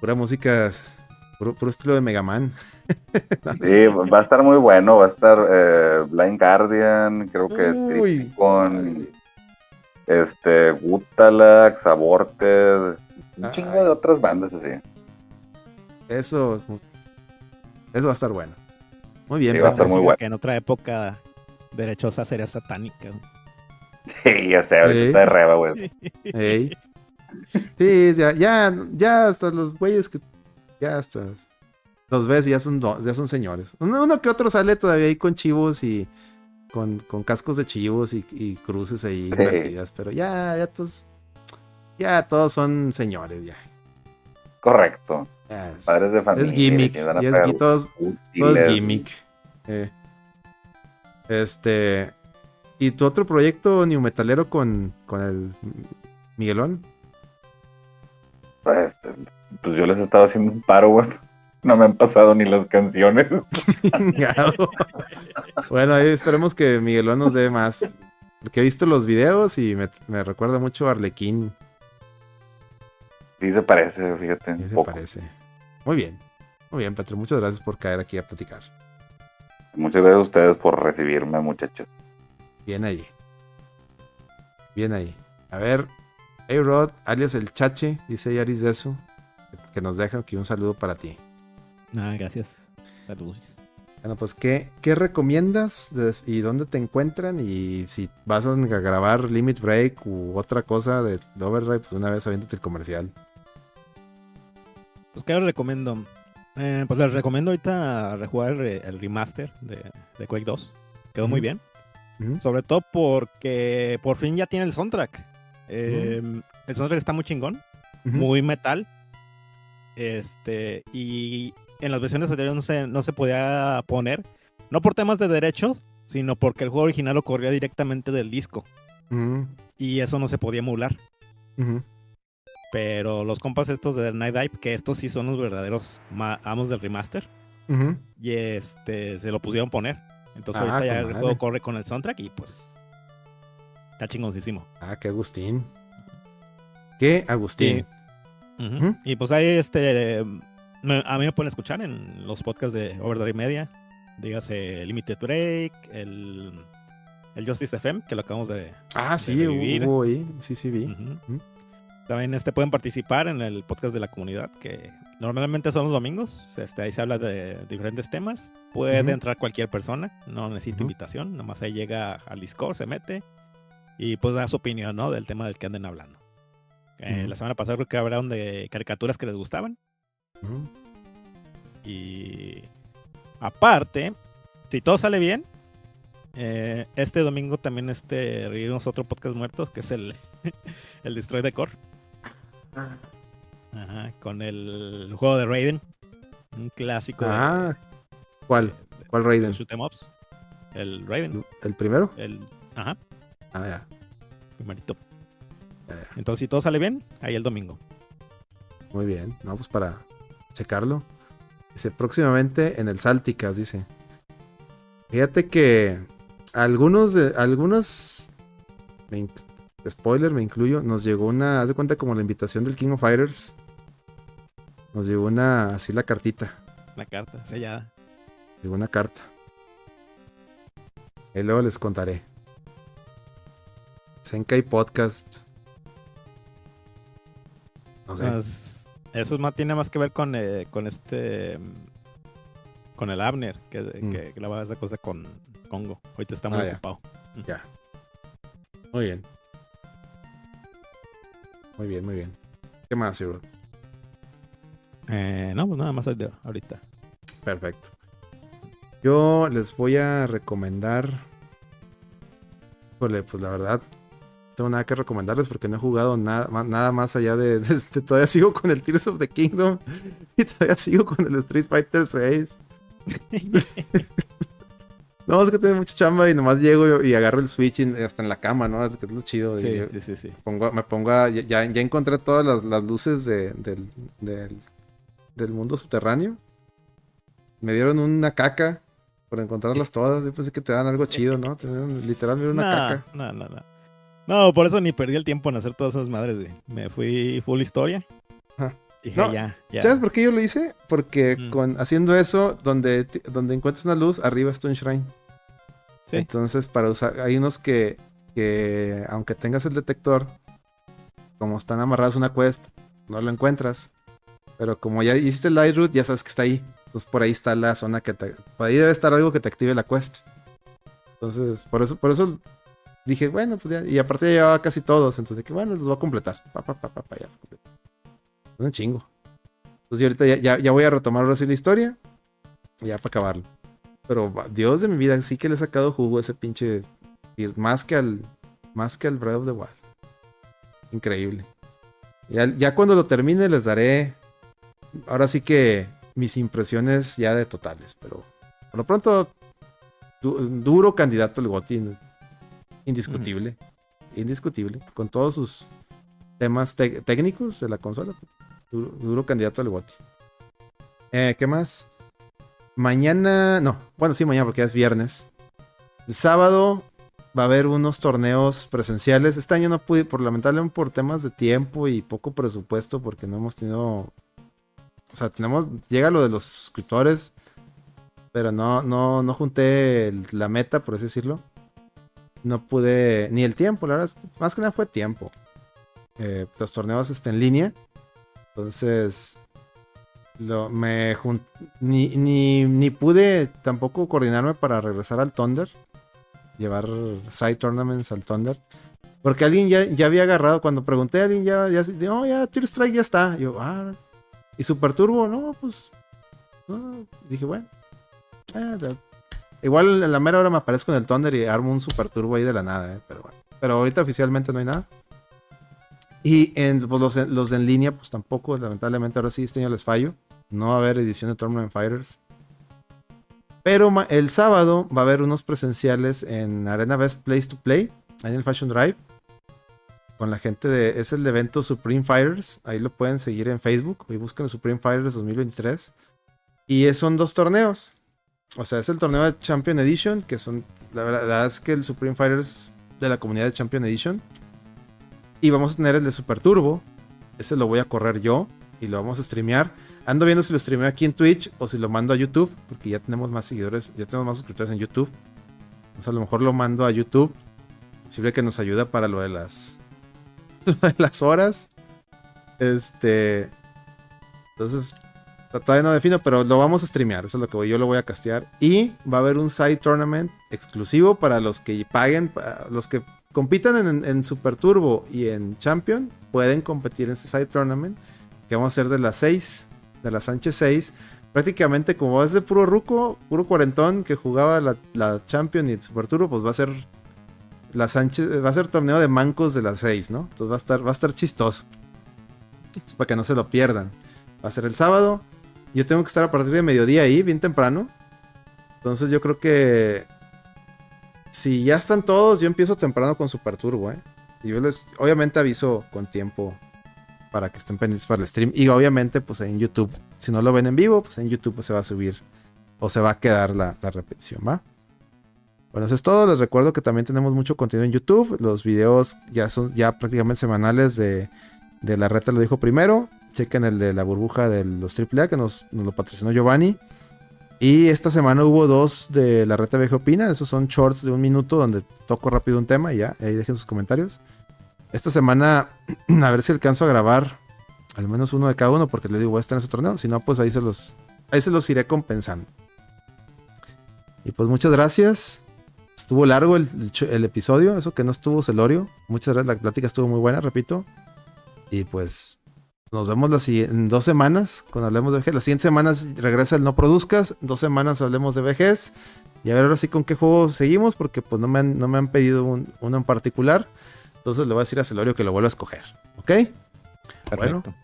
Pura música, puro, puro estilo de Mega Man. sí, va a estar muy bueno, va a estar eh, Blind Guardian, creo que Uy, con este Gutalax, Aborted, un chingo de otras bandas así. Eso, eso va a estar bueno. Muy bien, Sí, va a Petro. estar muy Música bueno. Que en otra época derechosa sería satánica. güey. Sí, ya sé, ahorita está de reba, güey. Ey. Sí, ya, ya, ya hasta los güeyes que ya hasta los ves y ya son, ya son señores. Uno, uno que otro sale todavía ahí con chivos y con, con cascos de chivos y, y cruces ahí Sí. invertidas, pero ya, ya todos, ya todos son señores, ya. Correcto. Es, Padres de familia. es gimmick, y es gui- todo es gimmick. Eh. Este. ¿Y tu otro proyecto New Metalero con, con el Miguelón? Pues, pues yo les estaba haciendo un paro, güey. No me han pasado ni las canciones. Bueno, ahí esperemos que Miguelón nos dé más. Porque he visto los videos y me, me recuerda mucho a Arlequín. Sí se parece, fíjate. ¿Qué un se poco. parece? Muy bien. Muy bien, Petro. Muchas gracias por caer aquí a platicar. Muchas gracias a ustedes por recibirme, muchachos. Bien ahí. Bien ahí. A ver. Hey Rod, alias el Chache, dice Yaris de eso. Que nos deja aquí un saludo para ti. Ah, gracias. Saludos. Bueno, pues, ¿qué, qué recomiendas y dónde te encuentran? Y si vas a grabar Limit Break u otra cosa de, de Overdrive, pues una vez aviéntate el comercial. Pues, ¿qué les recomiendo? Eh, pues les recomiendo ahorita rejugar el, re- el remaster de, de Quake 2. Quedó muy bien. Sobre todo porque por fin ya tiene el soundtrack. Eh, El soundtrack está muy chingón, muy metal. Este, y en las versiones anteriores no se, no se podía poner, no por temas de derechos, sino porque el juego original lo corría directamente del disco. Y eso no se podía emular. Pero los compas estos de Night Dive, que estos sí son los verdaderos amos del remaster, y este se lo pusieron poner. Entonces Ah, ahorita ya el juego corre con el soundtrack y pues está chingoncísimo. Ah, qué Agustín. Qué Agustín. Y pues ahí este me- a mí me pueden escuchar en los podcasts de Overdrive Media, dígase Limited Break, el, el Justice FM, que lo acabamos de... Ah, sí, de revivir. hubo ahí. Sí, sí, vi. También este, pueden participar en el podcast de la comunidad, que normalmente son los domingos. Este, ahí se habla de diferentes temas. Puede entrar cualquier persona, no necesita Ujú. invitación. Nomás ahí llega al Discord, se mete y pues da su opinión ¿no? del tema del que anden hablando. Eh. La semana pasada creo que hablaron de caricaturas que les gustaban. Y aparte, si todo sale bien, eh, este domingo también este, revivimos otro podcast muertos, que es el, el Destroy the Core. Ajá, con el juego de Raiden. Un clásico de- Ah, ¿cuál? de, ¿Cuál de Raiden? shoot 'em ups. El Raiden. ¿El primero? El, ajá, Ah, ya. primerito. Ya, ya. Entonces, si todo sale bien, ahí el domingo. Muy bien. No, pues para checarlo. Dice, próximamente en el Salticas, dice. Fíjate que algunos de, algunos, me spoiler, me incluyo, nos llegó una, haz de cuenta como la invitación del King of Fighters. Nos llegó una, así la cartita, La carta sellada. llegó una carta. Y luego les contaré. Senkai Podcast. No sé. Más- eso es más, tiene más que ver con, eh, con este. mm, Con el Abner, que, Mm. que grababa esa cosa con Congo. Ahorita está muy Ah, ya. ocupado. Ya. Muy bien. Muy bien, muy bien. ¿Qué más, Bro? Eh, no, pues nada más ahorita- ahorita. Perfecto. Yo les voy a recomendar. Híjole, pues la verdad, no tengo nada que recomendarles porque no he jugado nada, nada más allá de, de este, Todavía sigo con el Tears of the Kingdom y todavía sigo con el Street Fighter 6. No, es que tengo mucha chamba y nomás llego y, y agarro el Switch y hasta en la cama, ¿no? Es que es lo chido. Sí, yo- sí, sí, sí. pongo, me pongo a, ya, ya ya encontré todas las, las luces de- del, del, del mundo subterráneo. Me dieron una caca por encontrarlas todas. Yo pensé que te dan algo chido, ¿no? Te dieron, literal, me dieron una Nah, caca. No, no, no. No, por eso ni perdí el tiempo en hacer todas esas madres, güey. Me fui full historia. Dije, No, ya, ya. ¿Sabes por qué yo lo hice? Porque Mm. con haciendo eso, donde, donde encuentras una luz, arriba está un shrine. Sí. Entonces, para usar, hay unos que, que, aunque tengas el detector, como están amarrados a una quest, no lo encuentras. Pero como ya hiciste el light route, ya sabes que está ahí. Entonces, por ahí está la zona que te. Por ahí debe estar algo que te active la quest. Entonces, por eso, por eso dije, bueno, pues ya. Y aparte ya llevaba casi todos. Entonces, que bueno, los voy a completar. Pa, pa, pa, pa, pa, ya. Un chingo. Entonces, yo ahorita ya, ya, ya voy a retomar ahora sí la historia. Ya para acabarlo. Pero Dios de mi vida, sí que le he sacado jugo a ese pinche. Más que al. Más que al Breath of the Wild. Increíble. Ya, ya cuando lo termine les daré. Ahora sí que mis impresiones ya de totales. Pero por lo pronto. du- duro candidato al GOTY. Indiscutible. Indiscutible. Con todos sus temas técnicos de la consola. Duro, candidato al GOTY. Eh, ¿Qué más? Mañana. No, bueno, sí, mañana porque ya es viernes. El sábado va a haber unos torneos presenciales. Este año no pude, por lamentablemente por temas de tiempo y poco presupuesto, porque no hemos tenido. O sea, tenemos. Llega lo de los suscriptores. Pero no, no, no junté la meta, por así decirlo. No pude. Ni el tiempo, la verdad. Más que nada fue tiempo. Eh, los torneos están en línea. Entonces. Lo, me ni, ni, ni pude tampoco coordinarme para regresar al Thunder. Llevar side tournaments al Thunder. Porque alguien ya, ya había agarrado. Cuando pregunté a alguien ya, ya, no, ya Tier Strike ya está. Yo, ah. Y Super Turbo, no, pues. no. Dije, bueno. la- igual en la mera hora me aparezco en el Thunder y armo un Super Turbo ahí de la nada, eh, Pero bueno. Pero ahorita oficialmente no hay nada. Y en, pues, los, los en línea, pues tampoco, lamentablemente ahora sí este año les fallo. No va a haber edición de Tournament Fighters. Pero el sábado va a haber unos presenciales en Arena Best Place to Play, ahí en el Fashion Drive. Con la gente de. Es el evento Supreme Fighters. Ahí lo pueden seguir en Facebook. Y buscan Supreme Fighters 2023. Y son dos torneos. O sea, es el torneo de Champion Edition. Que son. La verdad es que el Supreme Fighters de la comunidad de Champion Edition. Y vamos a tener el de Super Turbo. Ese lo voy a correr yo. Y lo vamos a streamear. Ando viendo si lo streameo aquí en Twitch o si lo mando a YouTube. Porque ya tenemos más seguidores. Ya tenemos más suscriptores en YouTube. Entonces a lo mejor lo mando a YouTube. Sirve que nos ayuda para lo de las. lo de las horas. Este. Entonces. Todavía no defino, pero lo vamos a streamear. Eso es lo que voy, yo lo voy a castear. Y va a haber un side tournament exclusivo para los que paguen. Los que compitan en, en Super Turbo y en Champion. Pueden competir en ese side tournament. Que vamos a hacer de las 6. De las Sánchez 6 prácticamente como es de puro ruco, puro cuarentón que jugaba la, la Champion y el Super Turbo, pues va a ser la Sánchez, va a ser torneo de mancos de las 6, ¿no? Entonces va a estar, va a estar chistoso. Es para que no se lo pierdan. Va a ser el sábado. Yo tengo que estar a partir de mediodía ahí, bien temprano. Entonces yo creo que si ya están todos, yo empiezo temprano con Super Turbo, ¿eh? Y yo les, obviamente aviso con tiempo para que estén pendientes para el stream. Y obviamente, pues en YouTube, si no lo ven en vivo, pues en YouTube se va a subir o se va a quedar la, repetición, ¿va? Bueno, eso es todo. Les recuerdo que también tenemos mucho contenido en YouTube. Los videos ya son ya prácticamente semanales de, de la reta lo dijo primero. Chequen el de la burbuja de los AAA que nos lo patrocinó Giovanni. Y esta semana hubo dos de la reta VG Opina. Esos son shorts de un minuto donde toco rápido un tema y ya. Ahí dejen sus comentarios. Esta semana, a ver si alcanzo a grabar al menos uno de cada uno, porque les digo, voy a en ese torneo. Si no, pues ahí se los, ahí se los iré compensando. Y pues muchas gracias. Estuvo largo el, el episodio, eso que no estuvo celorio. Muchas gracias, la plática estuvo muy buena, repito. Y pues nos vemos las en dos semanas cuando hablemos de vejez. Las siguientes semanas regresa el No Produzcas. Dos semanas hablemos de vejez. Y a ver ahora sí con qué juego seguimos, porque pues no me han, no me han pedido un- uno en particular. Entonces le voy a decir a Celorio que lo vuelva a escoger. ¿Ok? Bueno. Perfecto.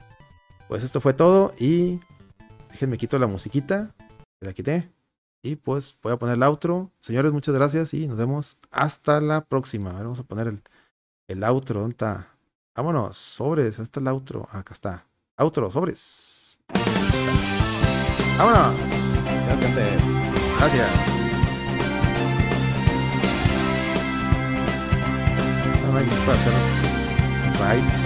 Pues esto fue todo y déjenme quito la musiquita. que La quité. Y pues voy a poner el outro. Señores, muchas gracias y nos vemos hasta la próxima. A ver, vamos a poner el, el outro. ¿Dónde está? Vámonos, sobres. ¿Dónde está el outro? Ah, acá está. Outro, sobres. Vámonos. Gracias. No, no hacer rights.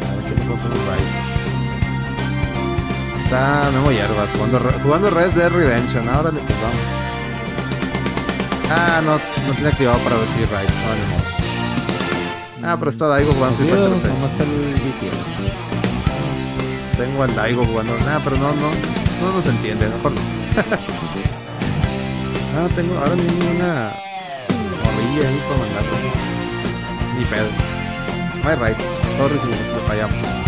A ver qué le puedo hacer un right. Está Memo Hierbas jugando, jugando Red Dead Redemption. Ahora le pues vamos. Ah, no, no tiene activado para recibir rights. No, modo. Ah, pero está Daigo jugando Street Fighter 6. nomás está el VP. Tengo al Daigo jugando. Nah, pero no, no, no nos entiende. Mejor no. No, tengo ahora mismo una morrilla ahí para mandarlo. Ni pedos. Hay right. Sorry si les fallamos.